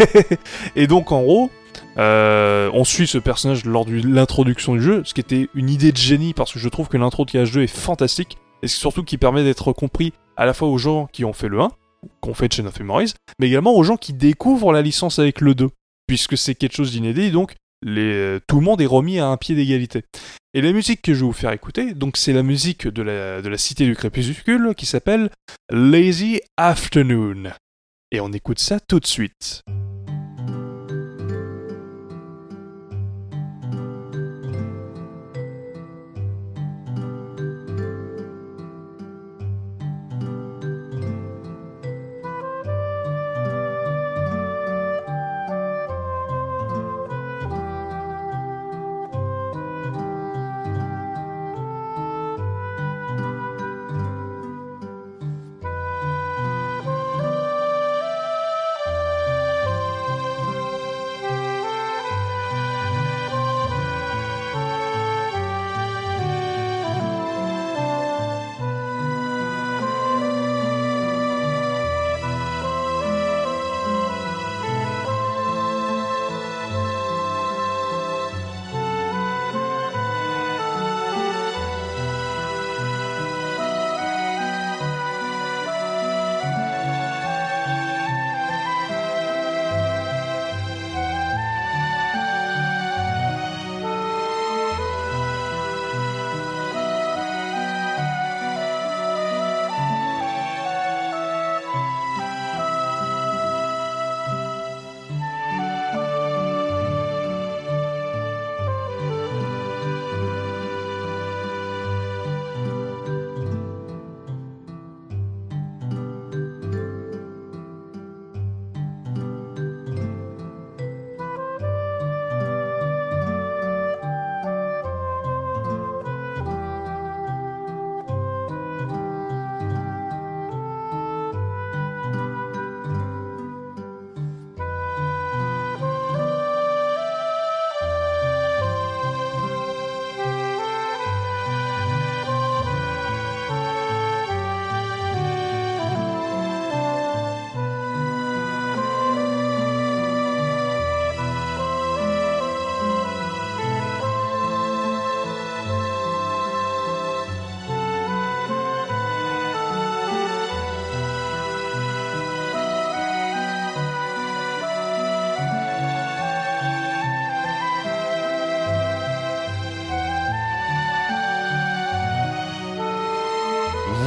[laughs] et donc, en gros, euh, on suit ce personnage lors de l'introduction du jeu, ce qui était une idée de génie parce que je trouve que l'intro de KH2 est fantastique et surtout qui permet d'être compris à la fois aux gens qui ont fait le 1, qui ont fait Chain of Memories, mais également aux gens qui découvrent la licence avec le 2, puisque c'est quelque chose d'inédit, donc euh, tout le monde est remis à un pied d'égalité. Et la musique que je vais vous faire écouter, donc c'est la musique de la, de la Cité du Crépuscule qui s'appelle Lazy Afternoon. Et on écoute ça tout de suite.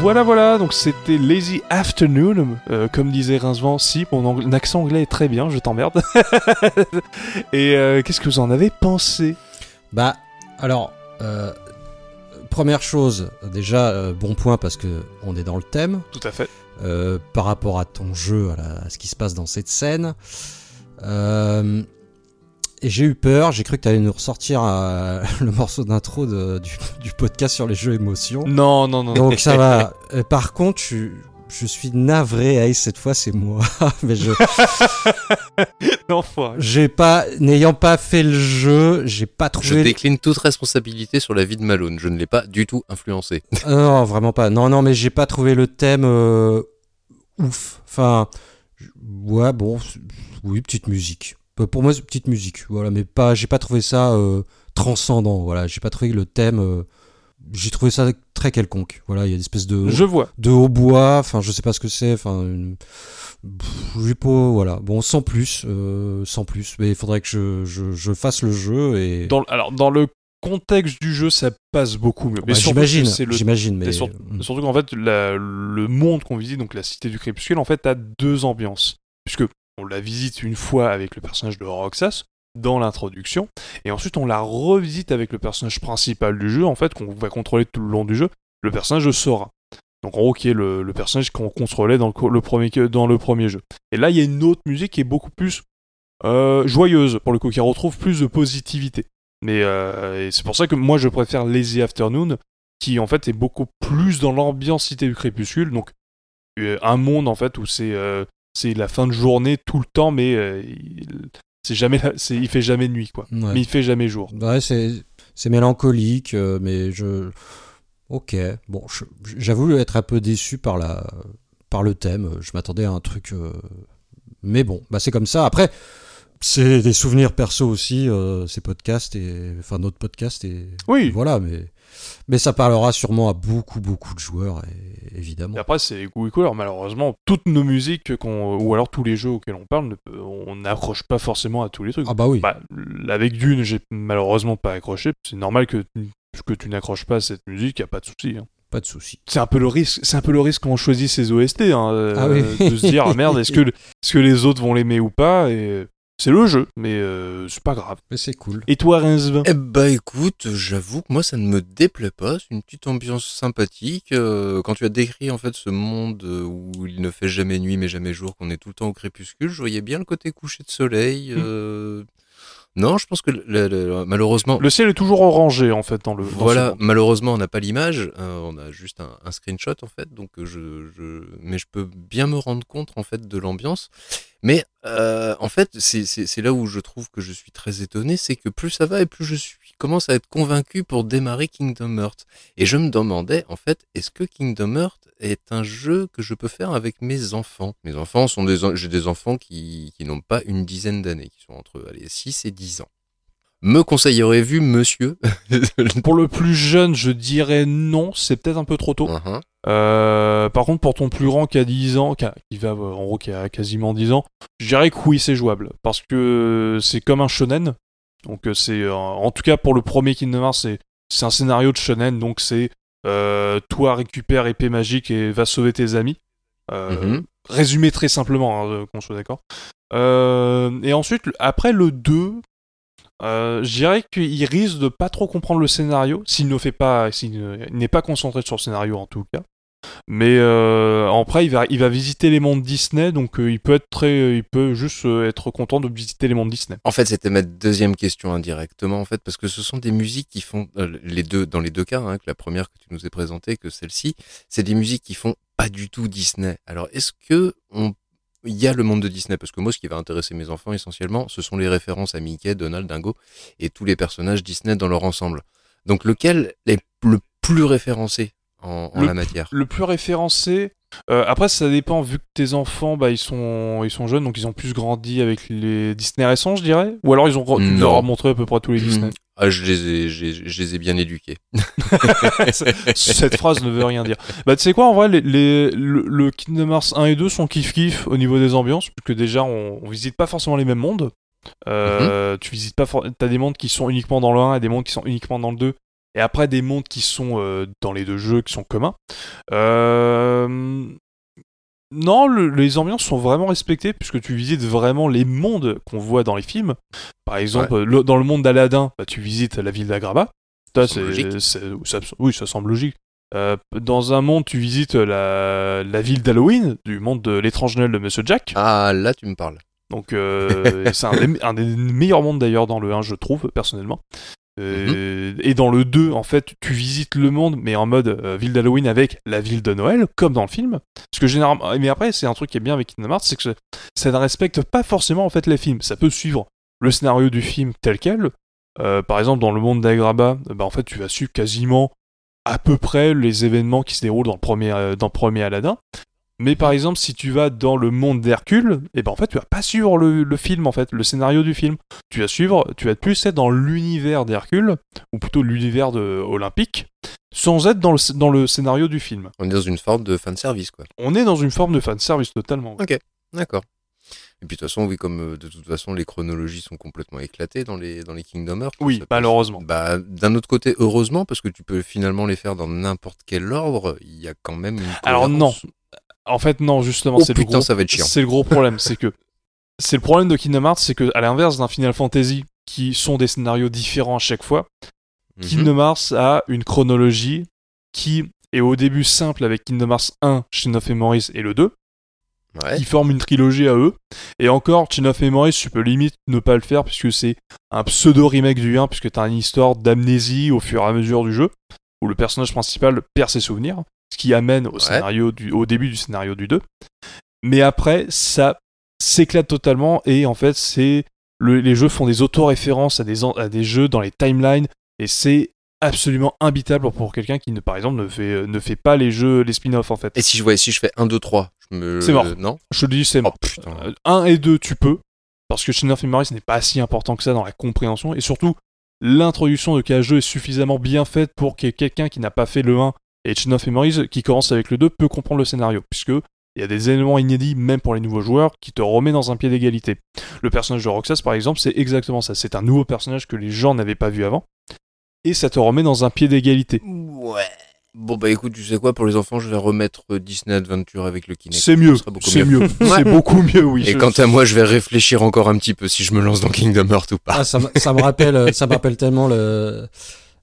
Voilà, voilà, donc c'était Lazy Afternoon, euh, comme disait Rincevent, si, mon ang- accent anglais est très bien, je t'emmerde. [laughs] Et euh, qu'est-ce que vous en avez pensé? Bah, alors, euh, première chose, déjà, bon point parce que on est dans le thème. Tout à fait. par rapport à ton jeu, à, la- à ce qui se passe dans cette scène. Euh, et j'ai eu peur, j'ai cru que tu allais nous ressortir euh, [laughs] le morceau d'intro de- du, du podcast sur les jeux émotions. Non, non, non. Donc ça va. [laughs] Euh, par contre, je, je suis navré, Ace, cette fois c'est moi. [laughs] Mais je, j'ai pas, n'ayant pas fait le jeu, j'ai pas Je trouvé. décline toute responsabilité sur la vie de Malone. Je ne l'ai pas du tout influencé. Ah non, vraiment pas. Non, non, mais j'ai pas trouvé le thème euh, ouf. Enfin, ouais, bon, oui, petite musique. Euh, Pour moi, c'est petite musique. Voilà, mais pas, j'ai pas trouvé ça euh, transcendant. Voilà, j'ai pas trouvé le thème. euh, j'ai trouvé ça très quelconque. Voilà, il y a des espèces de Je vois. de hautbois. Enfin, je sais pas ce que c'est. Enfin, une... pff, pas. Voilà, bon, sans plus, euh, sans plus. Mais il faudrait que je, je, je fasse le jeu et. Dans, alors, dans le contexte du jeu, ça passe beaucoup mieux. Mais j'imagine, j'imagine, mais sur- mm. Surtout qu'en fait, la- le monde qu'on visite, donc la cité du crépuscule, en fait, a deux ambiances. Puisque on la visite une fois avec le personnage de Roxas dans l'introduction, et ensuite on la revisite avec le personnage principal du jeu, en fait, qu'on va contrôler tout le long du jeu, le personnage de Sora. Donc en gros, qui est le, personnage qu'on contrôlait dans le, premier, jeu. Et là, il y a une autre musique qui est beaucoup plus euh, joyeuse, pour le coup, qui retrouve plus de positivité. Mais euh, c'est pour ça que moi, je préfère Lazy Afternoon, qui en fait est beaucoup plus dans l'ambiance cité du crépuscule donc euh, un monde en fait où c'est c'est la fin de journée tout le temps mais euh, il, c'est jamais la- c'est il fait jamais nuit quoi Ouais. mais il fait jamais jour Ouais, c'est c'est mélancolique, euh, mais je. Ok, bon, je- j'avoue être un peu déçu par la par le thème. Je m'attendais à un truc, euh, mais bon, bah c'est comme ça. Après, c'est des souvenirs perso aussi, ces podcasts et enfin notre podcast et oui voilà, mais mais ça parlera sûrement à beaucoup beaucoup de joueurs, et- évidemment. et après c'est les goûts et couleurs malheureusement toutes nos musiques qu'on ou alors tous les jeux auxquels on parle on n'accroche pas forcément à tous les trucs Ah bah oui. Bah, avec Dune j'ai malheureusement pas accroché c'est normal que que tu n'accroches pas à cette musique y a pas de souci hein. Pas de souci. c'est un peu le risque c'est un peu le risque quand on choisit ses OST hein, euh, Ah oui. de se dire ah, merde est-ce que [laughs] est-ce que les autres vont l'aimer ou pas et c'est le jeu mais euh, c'est pas grave Mais c'est cool. et toi Rincevin Eh bah écoute, j'avoue que moi ça ne me déplaît pas, c'est une petite ambiance sympathique. Euh, quand tu as décrit en fait ce monde euh, où il ne fait jamais nuit mais jamais jour, qu'on est tout le temps au crépuscule, je voyais bien le côté coucher de soleil. euh, Non, je pense que le- le- malheureusement, le ciel est toujours orangé en fait dans le dans voilà, malheureusement on n'a pas l'image, euh, on a juste un, un screenshot en fait, donc je, je, mais je peux bien me rendre compte en fait de l'ambiance. Mais euh, en fait, c'est là où je trouve que je suis très étonné, c'est que plus ça va et plus je suis commence à être convaincu pour démarrer Kingdom Hearts. Et je me demandais en fait, est-ce que Kingdom Hearts est un jeu que je peux faire avec mes enfants? Mes enfants sont des j'ai des enfants qui, qui n'ont pas une dizaine d'années, qui sont entre allez, 6 et 10 ans. Me conseillerez-vous, monsieur [laughs] pour le plus jeune je dirais non c'est peut-être un peu trop tôt Mhm. Euh, par contre, pour ton plus grand qui a 10 ans, qui, a- qui va euh, en gros qui a quasiment 10 ans, je dirais que oui, c'est jouable. Parce que c'est comme un shonen. Donc, euh, c'est. en tout cas, pour le premier Kingdom Hearts, c'est, c'est un scénario de shonen. Donc, c'est. euh, toi, récupère épée magique et va sauver tes amis. Euh, Mhm. Résumé très simplement, hein, qu'on soit d'accord. Euh, et ensuite, après le 2, euh, je dirais qu'il risque de pas trop comprendre le scénario, s'il ne fait pas, s'il ne- il n'est pas concentré sur le scénario en tout cas. Mais euh, après, il va, visiter les mondes Disney, donc euh, il peut être très, il peut juste euh, être content de visiter les mondes Disney. En fait, c'était ma deuxième question indirectement, en fait, parce que ce sont des musiques qui font euh, les deux, dans les deux cas, hein, que la première que tu nous as présentée, que celle-ci, c'est des musiques qui font pas du tout Disney. Alors, est-ce que on, il y a le monde de Disney Parce que moi, ce qui va intéresser mes enfants essentiellement, ce sont les références à Mickey, Donald, Dingo et tous les personnages Disney dans leur ensemble. Donc, lequel est le plus référencé en, en Le la matière? Le plus référencé. Euh, après, ça dépend, vu que tes enfants, bah, ils sont, ils sont jeunes, donc ils ont plus grandi avec les Disney récents, je dirais. Ou alors ils ont, tu leur as montré à peu près tous les Disney. Ah, je les ai, j'ai- je les ai bien éduqués. [laughs] Cette [laughs] phrase ne veut rien dire. Bah, tu sais quoi, en vrai, les, les- le, le Kingdom Hearts 1 et 2 sont kiff-kiff au niveau des ambiances, puisque déjà, on, on visite pas forcément les mêmes mondes. Euh, Tu visites pas, t'as des mondes qui sont uniquement dans le 1 et des mondes qui sont uniquement dans le 2. Et après des mondes qui sont euh, dans les deux jeux qui sont communs. Euh, Non, le- les ambiances sont vraiment respectées puisque tu visites vraiment les mondes qu'on voit dans les films. Par exemple, le- dans le monde d'Aladin, bah, tu visites la ville d'Agraba. Ça, Ça ça- oui, ça semble logique. Euh, dans un monde, tu visites la, la ville d'Halloween, du monde de l'étrange Noël de Monsieur Jack. Ah, là, tu me parles. Donc euh, [laughs] c'est un, un des meilleurs mondes d'ailleurs dans le 1, je trouve, personnellement. Euh, Et dans le 2, en fait, tu visites le monde, mais en mode euh, ville d'Halloween avec la ville de Noël, comme dans le film. Parce que généralement, mais après, c'est un truc qui est bien avec Kingdom Hearts, c'est que ça ne respecte pas forcément en fait les films. Ça peut suivre le scénario du film tel quel. Euh, par exemple, dans le monde d'Agraba, bah, en fait, tu vas suivre quasiment à peu près les événements qui se déroulent dans le premier, dans le premier Aladdin. Mais par exemple, si tu vas dans le monde d'Hercule, et ben en fait, tu vas pas suivre le, le film en fait, le scénario du film. Tu vas suivre, tu vas plus être dans l'univers d'Hercule, ou plutôt l'univers de olympique, sans être dans le, dans le scénario du film. On est dans une forme de fanservice, quoi. On est dans une forme de fanservice totalement. D'accord. Et puis de toute façon, oui, comme euh, de toute façon les chronologies sont complètement éclatées dans les dans les Kingdom Hearts. Oui, malheureusement. Bah, d'un autre côté, heureusement, parce que tu peux finalement les faire dans n'importe quel ordre. Il y a quand même une. Alors cohérence. En fait, non, justement, Oh c'est le gros ça va être chiant. C'est le gros problème, c'est que [laughs] c'est le problème de Kingdom Hearts, c'est que à l'inverse d'un Final Fantasy qui sont des scénarios différents à chaque fois, Mhm. Kingdom Hearts a une chronologie qui est au début simple avec Kingdom Hearts 1, Chain of Memories et le 2, Ouais. qui forment une trilogie à eux. Et encore, Chain of Memories, tu peux limite ne pas le faire puisque c'est un pseudo remake du 1, puisque tu as une histoire d'amnésie au fur et à mesure du jeu, où le personnage principal perd ses souvenirs, ce qui amène au, Ouais. scénario du, au début du scénario du 2. Mais après, ça s'éclate totalement et en fait, c'est le- les jeux font des auto-références à des, à des jeux dans les timelines et c'est absolument imbitable pour quelqu'un qui, ne, par exemple, ne fait, ne fait pas les jeux, les spin-offs en fait. Et si je vois, si je fais 1, 2, 3, je me. C'est mort. Non? Je te dis, c'est mort. Oh putain. 1 et 2, tu peux, parce que Chain of Memories n'est pas si important que ça dans la compréhension, et surtout, l'introduction de KHE est suffisamment bien faite pour que quelqu'un qui n'a pas fait le 1 et Chain of Memories, qui commence avec le 2, peut comprendre le scénario, puisque il y a des éléments inédits, même pour les nouveaux joueurs, qui te remet dans un pied d'égalité. Le personnage de Roxas, par exemple, c'est exactement ça. C'est un nouveau personnage que les gens n'avaient pas vu avant, et ça te remet dans un pied d'égalité. Ouais. Bon bah écoute, tu sais quoi, pour les enfants, je vais remettre euh, Disney Adventure avec le Kinect. C'est mieux, c'est mieux, [laughs] c'est beaucoup mieux, oui. Et Je- quant à moi, je vais réfléchir encore un petit peu si je me lance dans Kingdom Hearts ou pas. Ah, ça, me- ça me rappelle, euh, ça me rappelle tellement le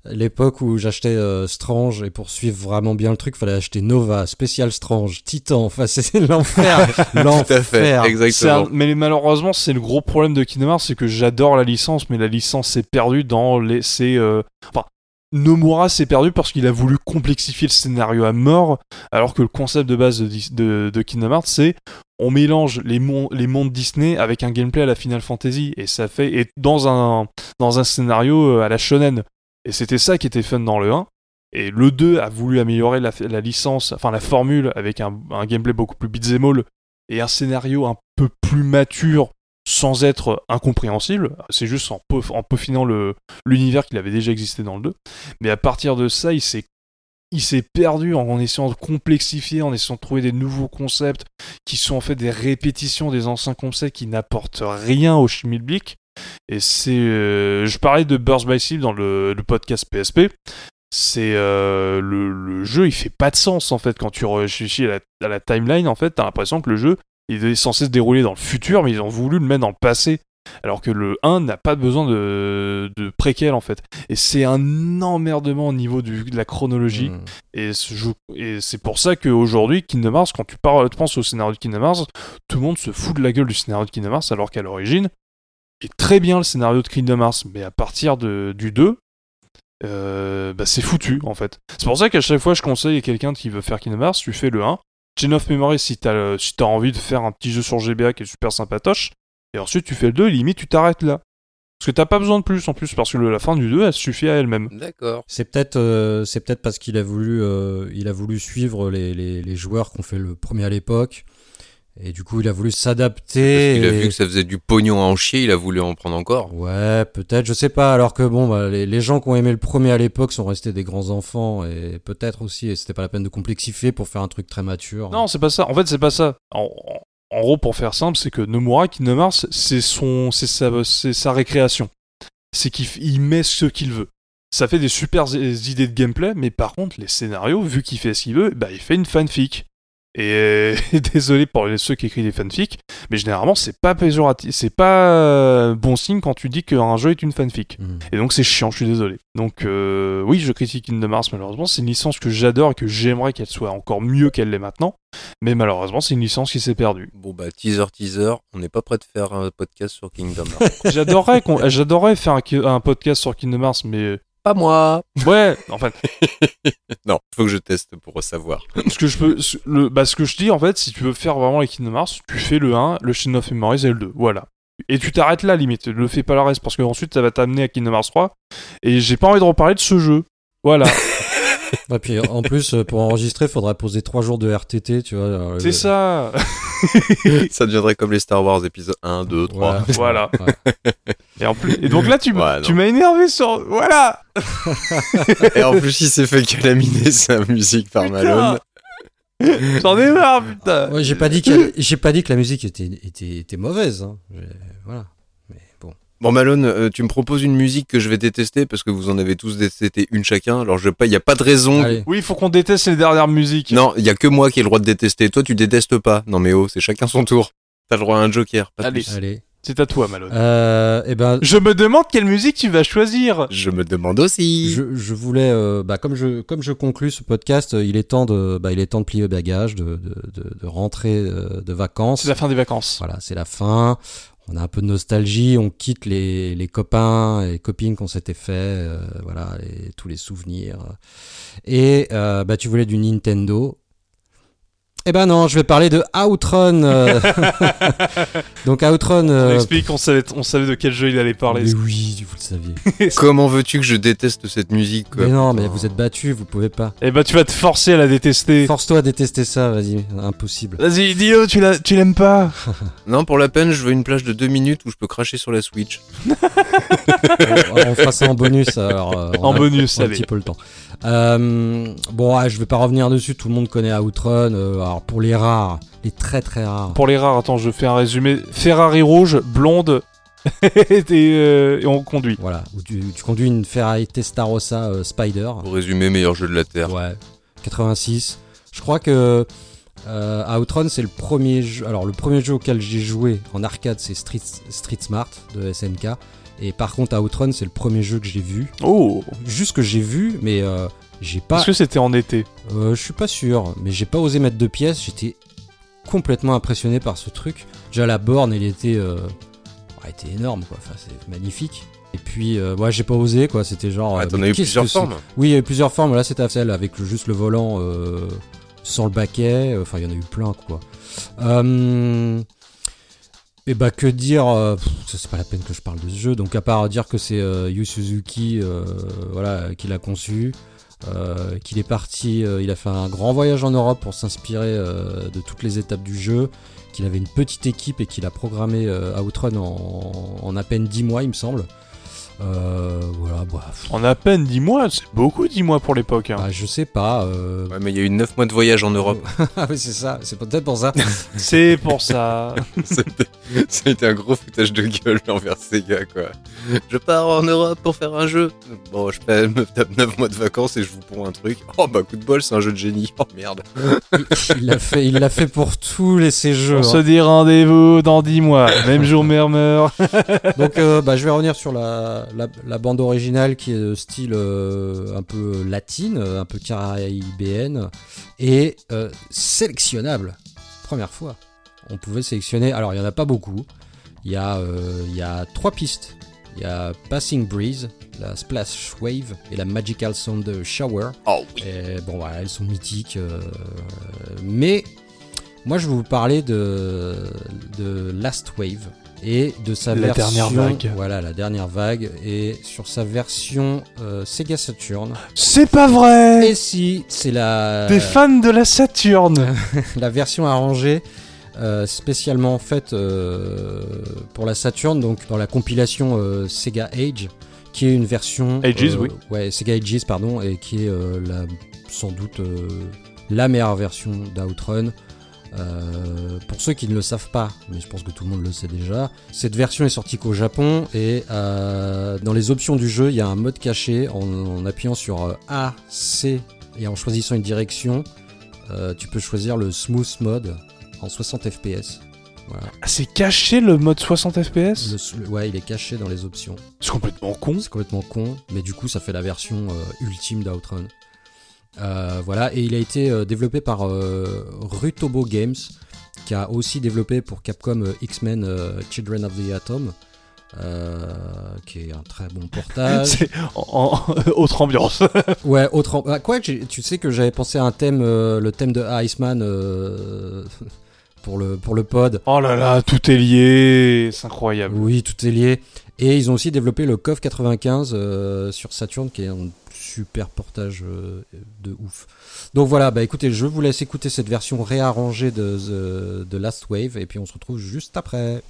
l'époque où j'achetais euh, Strange et pour suivre vraiment bien le truc, fallait acheter Nova, Spécial Strange, Titan. Enfin, c'est [laughs] l'enfer, Tout à fait, l'enfer. Un- exactement. mais malheureusement, c'est le gros problème de Kingdom Hearts, c'est que j'adore la licence, mais la licence s'est perdue dans les. C'est, euh, Enfin, Nomura s'est perdu parce qu'il a voulu complexifier le scénario à mort, alors que le concept de base de, de, de Kingdom Hearts, c'est on mélange les, mon- les mondes Disney avec un gameplay à la Final Fantasy, et ça fait. Et dans un, dans un scénario euh, à la Shonen. Et c'était ça qui était fun dans le 1. Et le 2 a voulu améliorer la, licence, enfin la formule, avec un, gameplay beaucoup plus beat'em et un scénario un peu plus mature sans être incompréhensible. C'est juste en, peau- en peaufinant l'univers qu'il avait déjà existé dans le 2. Mais à partir de ça, il s'est perdu en, en essayant de complexifier, en essayant de trouver des nouveaux concepts qui sont en fait des répétitions des anciens concepts qui n'apportent rien au schmilblick. Et c'est, euh, je parlais de Burst by Sleep dans le, le podcast PSP. C'est euh, le, le jeu, il fait pas de sens en fait quand tu réfléchis à la, à la timeline. En fait, t'as l'impression que le jeu il est censé se dérouler dans le futur, mais ils ont voulu le mettre dans le passé. Alors que le 1 n'a pas besoin de, de préquel en fait. Et c'est un emmerdement au niveau du- de la chronologie. Jeu- et c'est pour ça qu'aujourd'hui, Kingdom Hearts, quand tu, parles, tu penses au scénario de Kingdom Hearts, tout le monde se fout de la gueule du scénario de Kingdom Hearts, alors qu'à l'origine, est très bien le scénario de Kingdom Hearts. Mais à partir de, du 2, euh, bah, c'est foutu en fait. C'est pour ça qu'à chaque fois je conseille à quelqu'un qui veut faire Kingdom Hearts, tu fais le 1. Chain of Memory si t'as si t'as envie de faire un petit jeu sur GBA qui est super sympatoche. Et ensuite tu fais le 2 et limite tu t'arrêtes là. Parce que t'as pas besoin de plus en plus, parce que le- la fin du 2 elle suffit à elle-même. D'accord. C'est peut-être, euh, c'est peut-être parce qu'il a voulu, euh, il a voulu suivre les, les, les joueurs qu'on fait le premier à l'époque, et du coup il a voulu s'adapter. Il a vu que ça faisait du pognon à en chier, il a voulu en prendre encore. Ouais, peut-être, je sais pas. Alors que bon, bah, les, les gens qui ont aimé le premier à l'époque sont restés des grands enfants et peut-être aussi, et c'était pas la peine de complexifier pour faire un truc très mature. Non, c'est pas ça. En fait, c'est pas ça. En, gros, pour faire simple, c'est que Nomura Kingdom c'est son, c'est sa, c'est sa récréation. C'est qu'il met ce qu'il veut. ça fait des super idées de gameplay, mais par contre, les scénarios, vu qu'il fait ce qu'il veut, bah, il fait une fanfic. Et euh, [laughs] désolé pour les- ceux qui écrivent des fanfics, mais généralement, c'est pas péjoratif, c'est pas euh, bon signe quand tu dis qu'un jeu est une fanfic. Mm. Et donc c'est chiant, je suis désolé. Donc euh, oui, je critique Kingdom Hearts malheureusement, c'est une licence que j'adore et que j'aimerais qu'elle soit encore mieux qu'elle l'est maintenant, mais malheureusement c'est une licence qui s'est perdue. Bon bah teaser teaser, on n'est pas prêt de faire un podcast sur Kingdom Hearts. [laughs] J'adorerais faire un, un podcast sur Kingdom Hearts, mais pas moi. ouais, en fait, [laughs] Non, faut que je teste pour savoir. ce que je peux, ce- le, bah, ce que je dis en fait, si tu veux faire vraiment les Kingdom Hearts, tu fais le 1, le Chain of Memories et le 2, voilà. Et tu t'arrêtes là limite, ne fais pas le reste parce que ensuite ça va t'amener à Kingdom Hearts 3 et j'ai pas envie de reparler de ce jeu. Voilà, [laughs] Et puis en plus, euh, pour enregistrer, faudrait poser 3 jours de RTT, tu vois. c'est le- ça. [laughs] Ça deviendrait comme les Star Wars épisode 1, 2, 3. Voilà. Ouais. Et en plus, et donc là tu m'as, Ouais, non. tu m'as énervé sur, voilà. [laughs] Et en plus, il s'est fait calaminer sa musique par Putain. Malone. J'en ai marre, putain. Ouais, j'ai pas dit j'ai pas dit que la musique était était, était mauvaise. hein. Voilà. Bon. Malone, euh, tu me proposes une musique que je vais détester parce que vous en avez tous détesté une chacun. Alors je pas, il y a pas de raison. Allez. Oui, il faut qu'on déteste les dernières musiques. Non, il y a que moi qui ai le droit de détester. Toi, tu détestes pas. Non mais oh, c'est chacun son tour. T'as le droit à un joker. Pas de Allez. plus. Allez. C'est à toi, Malone. Euh, et ben, Je me demande quelle musique tu vas choisir. Je me demande aussi. je, je voulais, euh, bah, comme je comme je conclus ce podcast, euh, il est temps de, bah, il est temps de plier bagage, de de, de, de rentrer de vacances. C'est la fin des vacances. Voilà, c'est la fin. On a un peu de nostalgie, on quitte les, les copains et copines qu'on s'était fait, euh, voilà, et tous les souvenirs. Et euh, bah, tu voulais du Nintendo. Eh ben non, je vais parler de Outrun. euh. [laughs] Donc Outrun. On euh, explique, on savait, on savait de quel jeu il allait parler. mais oui, vous le saviez. [laughs] Comment veux-tu que je déteste cette musique quoi mais non, mais vous êtes battus, vous pouvez pas. Eh ben, tu vas te forcer à la détester. Force-toi à détester ça, vas-y, impossible. Vas-y, dis-le, tu la- tu l'aimes pas. [laughs] Non, pour la peine, je veux une plage de deux minutes où je peux cracher sur la Switch. on, on fera ça en bonus. Alors, euh, En a- bonus, on a un allez. petit peu le temps. Euh, bon, ouais, je vais pas revenir dessus. Tout le monde connaît Outrun. euh, alors pour les rares, les très très rares. Pour les rares, attends, je fais un résumé. Ferrari rouge, blonde, [laughs] et, euh, et on conduit. Voilà, tu, tu conduis une Ferrari Testarossa euh, Spider. Pour résumer, meilleur jeu de la Terre. Ouais, 86. Je crois que euh, Outrun c'est le premier jeu. Alors le premier jeu auquel j'ai joué en arcade c'est Street, Street Smart de SNK. Et par contre Outrun c'est le premier jeu que j'ai vu. Oh Juste que j'ai vu, mais euh, j'ai pas. Est-ce que c'était en été Euh, je suis pas sûr, mais j'ai pas osé mettre de pièces. J'étais complètement impressionné par ce truc. Déjà la borne, elle était, euh, elle était énorme, quoi. Enfin, c'est magnifique. Et puis, euh, ouais, j'ai pas osé, quoi. C'était genre. T'en as eu plusieurs formes. Oui, il y a eu plusieurs formes. Là, c'était celle avec juste le volant sans le baquet. Enfin, il y en a eu plein, quoi. Euh, et bah, que dire euh, C'est pas la peine que je parle de ce jeu. Donc, à part dire que c'est euh, Yu Suzuki, euh, voilà, qui l'a conçu. euh, qu'il est parti, euh, il a fait un grand voyage en Europe pour s'inspirer de toutes les étapes du jeu, qu'il avait une petite équipe et qu'il a programmé Outrun en, en à peine 10 mois, il me semble. Euh, voilà, bah, pff, En à peine 10 mois, c'est beaucoup 10 mois pour l'époque. hein. bah, je sais pas. euh, Ouais, mais il y a eu 9 mois de voyage en Europe. [laughs] ah oui, c'est ça, c'est peut-être pour ça. [laughs] C'est pour ça. [laughs] C'était- ça a été un gros foutage de gueule envers Sega, quoi. Je pars en Europe pour faire un jeu. Bon, je me tape 9 mois de vacances et je vous prends un truc. Oh bah coup de bol, c'est un jeu de génie. Oh merde. il l'a fait, il l'a fait pour tous les ces jeux. On hein. se dit rendez-vous dans 10 mois. Même jour, même heure. Donc, euh, bah, je vais revenir sur la, la, la bande originale qui est de style euh, un peu latine, euh, un peu caribéenne et euh, sélectionnable. Première fois. On pouvait sélectionner. Alors, il y en a pas beaucoup. Il y a, euh, il y a trois pistes. Il y a Passing Breeze, la Splash Wave et la Magical Sound Shower. Oh oui. Et bon, voilà, elles sont mythiques. euh, mais moi, je vais vous parler de, de Last Wave et de sa La version. dernière vague. Voilà, la dernière vague. Et sur sa version euh, Sega Saturn. C'est pas vrai Et si, c'est la, Des fans de la Saturne [laughs] la version arrangée. euh, spécialement faite euh, pour la Saturn, donc dans la compilation euh, Sega Age, qui est une version. Ages, euh, oui. Ouais, Sega Ages, pardon, et qui est euh, la, sans doute euh, la meilleure version d'Outrun. Euh, pour ceux qui ne le savent pas, mais je pense que tout le monde le sait déjà, cette version est sortie qu'au Japon et euh, dans les options du jeu, il y a un mode caché en, en appuyant sur euh, A, C et en choisissant une direction, euh, tu peux choisir le smooth mode en 60 fps. Voilà. Ah, c'est caché le mode 60 FPS ouais, il est caché dans les options. C'est complètement con. C'est complètement con, mais du coup, ça fait la version ultime d'Outrun. Euh, voilà, et il a été euh, développé par euh, Rutobo Games, qui a aussi développé pour Capcom euh, X-Men Children of the Atom, qui est un très bon portage. [laughs] En, en- [laughs] autre ambiance. [laughs] ouais, autre. en- ah, quoi, tu sais que j'avais pensé à un thème, le thème de Iceman pour le pour le pod. oh là là, tout est lié. C'est incroyable. Oui, tout est lié. Et ils ont aussi développé le KOF 95 euh, sur Saturn, qui est un super portage euh, de ouf. Donc voilà, bah écoutez, je vous laisse écouter cette version réarrangée de The, Last Wave, et puis on se retrouve juste après.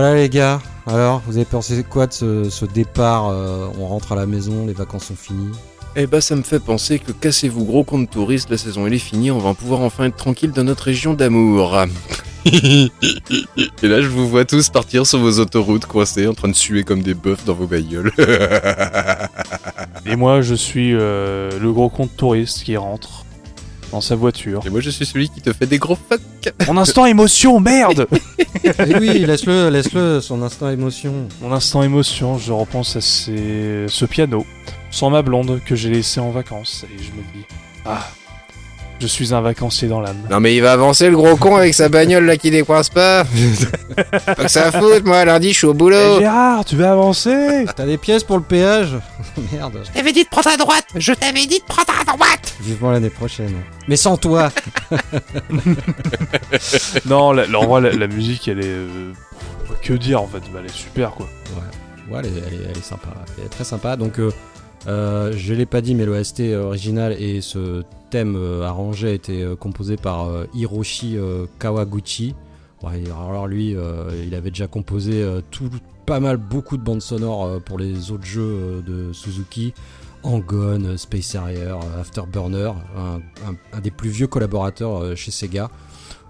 Voilà les gars, alors vous avez pensé quoi de ce, ce départ euh, On rentre à la maison, les vacances sont finies. Eh bah ça me fait penser que cassez-vous gros compte touriste, la saison elle est finie, on va pouvoir enfin être tranquille dans notre région d'amour. [laughs] Et là je vous vois tous partir sur vos autoroutes coincés en train de suer comme des bœufs dans vos bagnoles. [laughs] Et moi, je suis euh, le gros compte touriste qui rentre dans sa voiture. Et moi je suis celui qui te fait des gros fuck. Mon instant émotion, merde [laughs] Eh oui, laisse-le, laisse-le, son instinct émotion. Mon instant émotion, je repense à ces... ce piano, sans ma blonde, que j'ai laissé en vacances. Et je me dis, ah, Je suis un vacancier dans l'âme. Non mais il va avancer le gros con avec sa bagnole là qui décoince pas. [laughs] pas que ça à foutre, moi lundi je suis au Eh, boulot. Gérard, tu vas avancer T'as des pièces pour le péage? [laughs] Merde. Je t'avais dit de prendre à droite. Je t'avais dit de prendre à droite. Vivement l'année prochaine. Mais sans toi [laughs] Non, la, la- en vrai, la, la musique, elle est. euh, que dire en fait Bah, Elle est super quoi. Ouais, elle est, elle est- elle est sympa. Elle est très sympa. Donc, euh, euh, je l'ai pas dit, mais l'OST original et ce thème euh, arrangé a été euh, composé par euh, Hiroshi euh, Kawaguchi. Ouais, alors lui, euh, il avait déjà composé euh, tout, pas mal, beaucoup de bandes sonores euh, pour les autres jeux euh, de Suzuki. Angon, Space Harrier, Afterburner, un des plus vieux collaborateurs euh, chez Sega.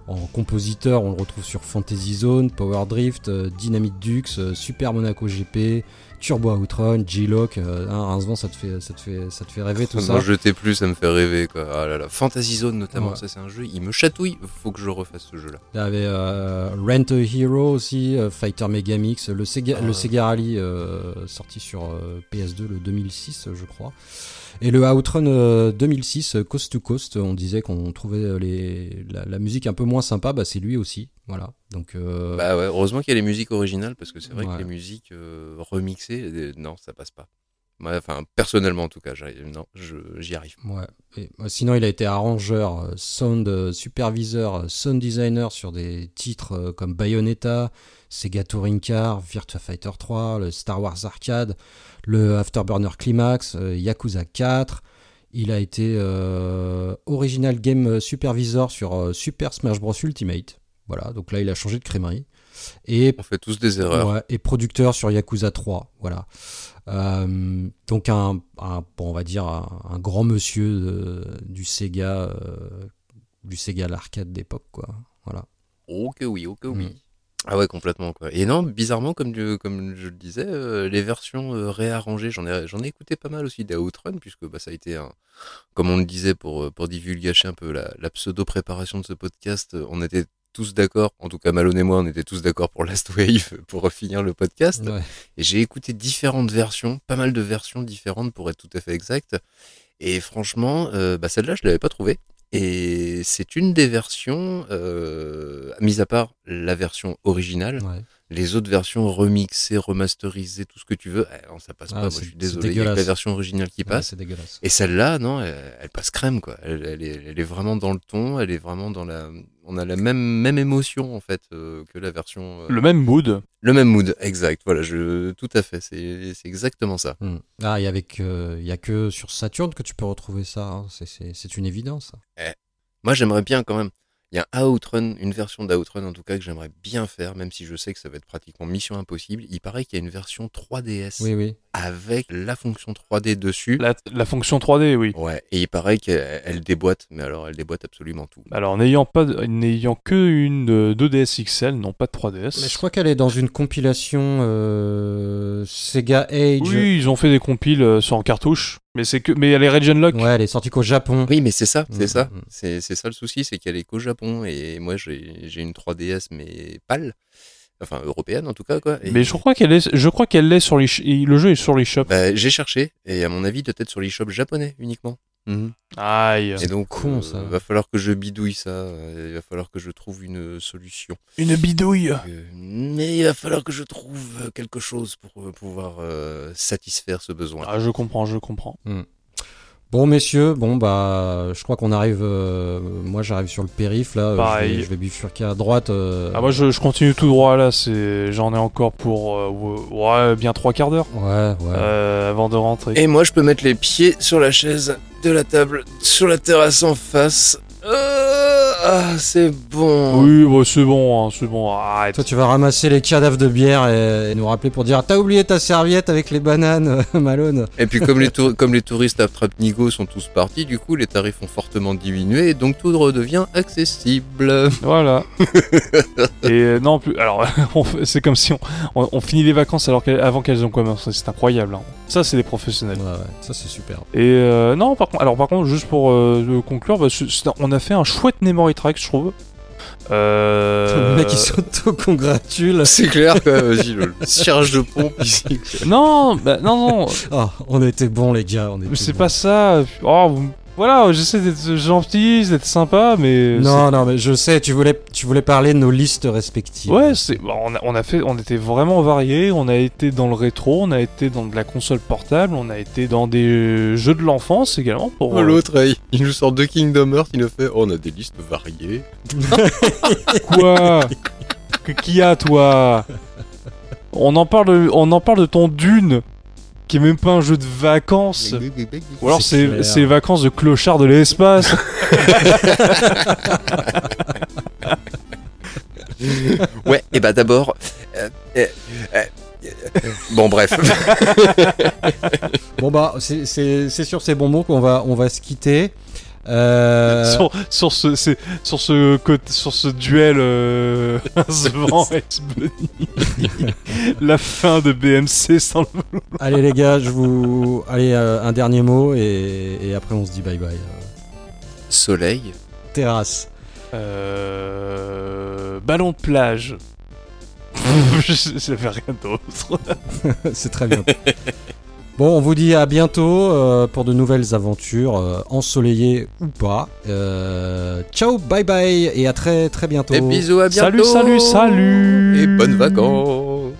En compositeur, on le retrouve sur Fantasy Zone, Power Drift, euh, Dynamite Dux, euh, Super Monaco GP, Turbo Outrun, G-Lock. Euh, hein, ça te fait, ça te fait, ça te fait rêver tout [laughs] ça. N'en jetez plus, ça me fait rêver quoi. Ah là là. Fantasy Zone notamment, Ouais. ça c'est un jeu, il me chatouille. Faut que je refasse ce jeu là. Il y avait euh, Rent a Hero aussi, euh, Fighter Megamix, le Sega, Ah. le Sega Rally euh, sorti sur euh, PS2 le 2006, je crois. Et le Outrun euh, 2006, euh, Coast to Coast, on disait qu'on trouvait les, la, la musique un peu moins sympa, bah c'est lui aussi. Voilà. Donc, Bah ouais, heureusement qu'il y a les musiques originales parce que c'est vrai Ouais. que les musiques euh, non, ça passe pas. Enfin, personnellement en tout cas, non, j'y arrive. Euh, sinon, il a été arrangeur, euh, sound euh, superviseur, sound designer sur des titres comme Bayonetta, Sega Touring Car, Virtua Fighter 3, le Star Wars Arcade, le Afterburner Climax, Yakuza 4. Il a été original game supervisor sur Super Smash Bros Ultimate. Voilà, donc là, il a changé de crémerie. Et On fait tous des erreurs. Ouais, et producteur sur Yakuza 3, voilà. Euh, donc un, un- bon, on va dire un, un grand monsieur de- du Sega, euh, du Sega l'arcade d'époque, quoi. Voilà. Oh que oui, oh que oui. Mm. Ah ouais, complètement quoi. Et non, bizarrement, comme, je- comme je le disais, euh, les versions euh, réarrangées, j'en ai, j'en ai écouté pas mal aussi d'Outrun, puisque bah, ça a été un, comme on le disait pour, pour divulgacher un peu la, la pseudo-préparation de ce podcast, on était tous d'accord, en tout cas Malone et moi, on était tous d'accord pour Last Wave [laughs] pour finir le podcast. Ouais. Et j'ai écouté différentes versions, pas mal de versions différentes pour être tout à fait exact. Et franchement, euh, bah celle-là, je l'avais pas trouvée. Et c'est une des versions, euh, mis à part la version originale, Ouais. Les autres versions remixées, remasterisées, tout ce que tu veux, eh, non, ça passe Ah, pas. Moi, je suis désolé. Il y a que la version originale qui Ouais, passe. c'est dégueulasse. Et celle-là, non, elle, elle passe crème, quoi. Elle, elle est, elle est vraiment dans le ton, elle est vraiment dans la. On a la même, même émotion, en fait, euh, que la version. euh, Le même mood. le même mood, exact. Voilà, je, tout à fait. C'est, c'est exactement ça. Hmm. Ah, il y avait que, il y a que sur Saturn que tu peux retrouver ça. hein. C'est- C'est c'est une évidence. Moi, j'aimerais bien quand même. Il y a un Outrun, une version d'Outrun en tout cas que j'aimerais bien faire, même si je sais que ça va être pratiquement mission impossible. Il paraît qu'il y a une version 3DS Oui, oui. avec la fonction 3D dessus. La, la fonction 3D, oui. Ouais, et il paraît qu'elle elle déboîte, mais alors elle déboîte absolument tout. Alors, n'ayant pas, de- n'ayant que une euh, 2DS XL, non pas de 3DS. Mais je crois qu'elle est dans une compilation euh, Sega Age. Oui, ils ont fait des compiles euh, sur en cartouche, mais c'est que, mais elle est region lock. Ouais, elle est sortie qu'au Japon. Oui, mais c'est ça, c'est Mm, ça. mm. C'est c'est ça le souci, c'est qu'elle est qu'au Japon et moi j'ai j'ai une 3DS mais pâle, enfin européenne en tout cas quoi. Et- Mais je crois qu'elle est, je crois qu'elle est sur les, le jeu est sur les shops. Bah, j'ai cherché et à mon avis peut-être sur l'eShop japonais uniquement. Mhm. Aïe. Et donc con, euh, ça. va falloir que je bidouille ça, euh, il va falloir que je trouve une solution. Une bidouille. Euh, mais il va falloir que je trouve quelque chose pour pouvoir euh, satisfaire ce besoin. Ah, je comprends, je comprends. Bon messieurs, bon bah je crois qu'on arrive. euh, moi j'arrive sur le périph là. euh, Pareil. Je vais, je vais bifurquer à droite. euh, Ah, moi, je, je continue tout droit là. C'est, j'en ai encore pour, euh, ouais, bien trois quarts d'heure Ouais, ouais. euh, avant de rentrer. Et moi, je peux mettre les pieds sur la chaise de la table, sur la terrasse en face. Euh, ah, c'est bon. Oui, bah, c'est bon, hein, c'est bon. Arrête. Toi tu vas ramasser les cadavres de bière et, et nous rappeler pour dire t'as oublié ta serviette avec les bananes, [laughs] Malone. Et puis, comme les, tour- comme les touristes à Trapnigo sont tous partis, du coup, les tarifs ont fortement diminué, et donc tout redevient accessible. Voilà. [laughs] Et euh, non plus. Alors, [laughs] c'est comme si on, on, on finit les vacances alors avant qu'elles ont commencé. C'est incroyable. hein. Ça, c'est des professionnels. Ouais, ouais, ça c'est super. Et euh, non, par contre, alors par contre, juste pour euh, conclure, bah, on a fait un chouette memory track, je trouve. Euh... Le mec il s'auto-congratule. C'est clair, quoi. Vas-y, le tirage de pompe ici. Non, bah, non, non. Ah, on était bons les gars, on était c'est bons. pas ça. Oh, vous- Voilà, j'essaie d'être gentil, d'être sympa, mais. Non, non, mais je sais, tu voulais, tu voulais parler de nos listes respectives. Ouais, c'est bon, on a, on a fait on était vraiment variés, on a été dans le rétro, on a été dans de la console portable, on a été dans des euh, jeux de l'enfance également pour Oh, euh, L'autre, il il nous sort deux Kingdom Hearts, il nous fait oh, on a des listes variées. [laughs] quoi? Qui a toi? On en parle de, on en parle de ton Dune qui est même pas un jeu de vacances. Ou alors C'est les vacances de clochard de l'espace. [laughs] Ouais, et bah d'abord. euh, euh, euh, euh, bon, bref. Bon bah, c'est- c'est c'est sur ces bons mots qu'on va, on va se quitter. Euh, [laughs] sur, sur ce c'est- sur ce côté- sur ce duel euh, [laughs] [laughs] la fin de BMC sans le Allez les gars, je vous, allez euh, un dernier mot et, et après on se dit bye bye. Soleil. Terrasse. Euh, ballon de plage. Je- J'avais rien d'autre. c'est très bien. Bon, on vous dit à bientôt euh, pour de nouvelles aventures, euh, ensoleillées ou pas. Euh, ciao, bye bye et à très très bientôt. Et bisous, à bientôt. Salut, salut, salut Et bonnes vacances.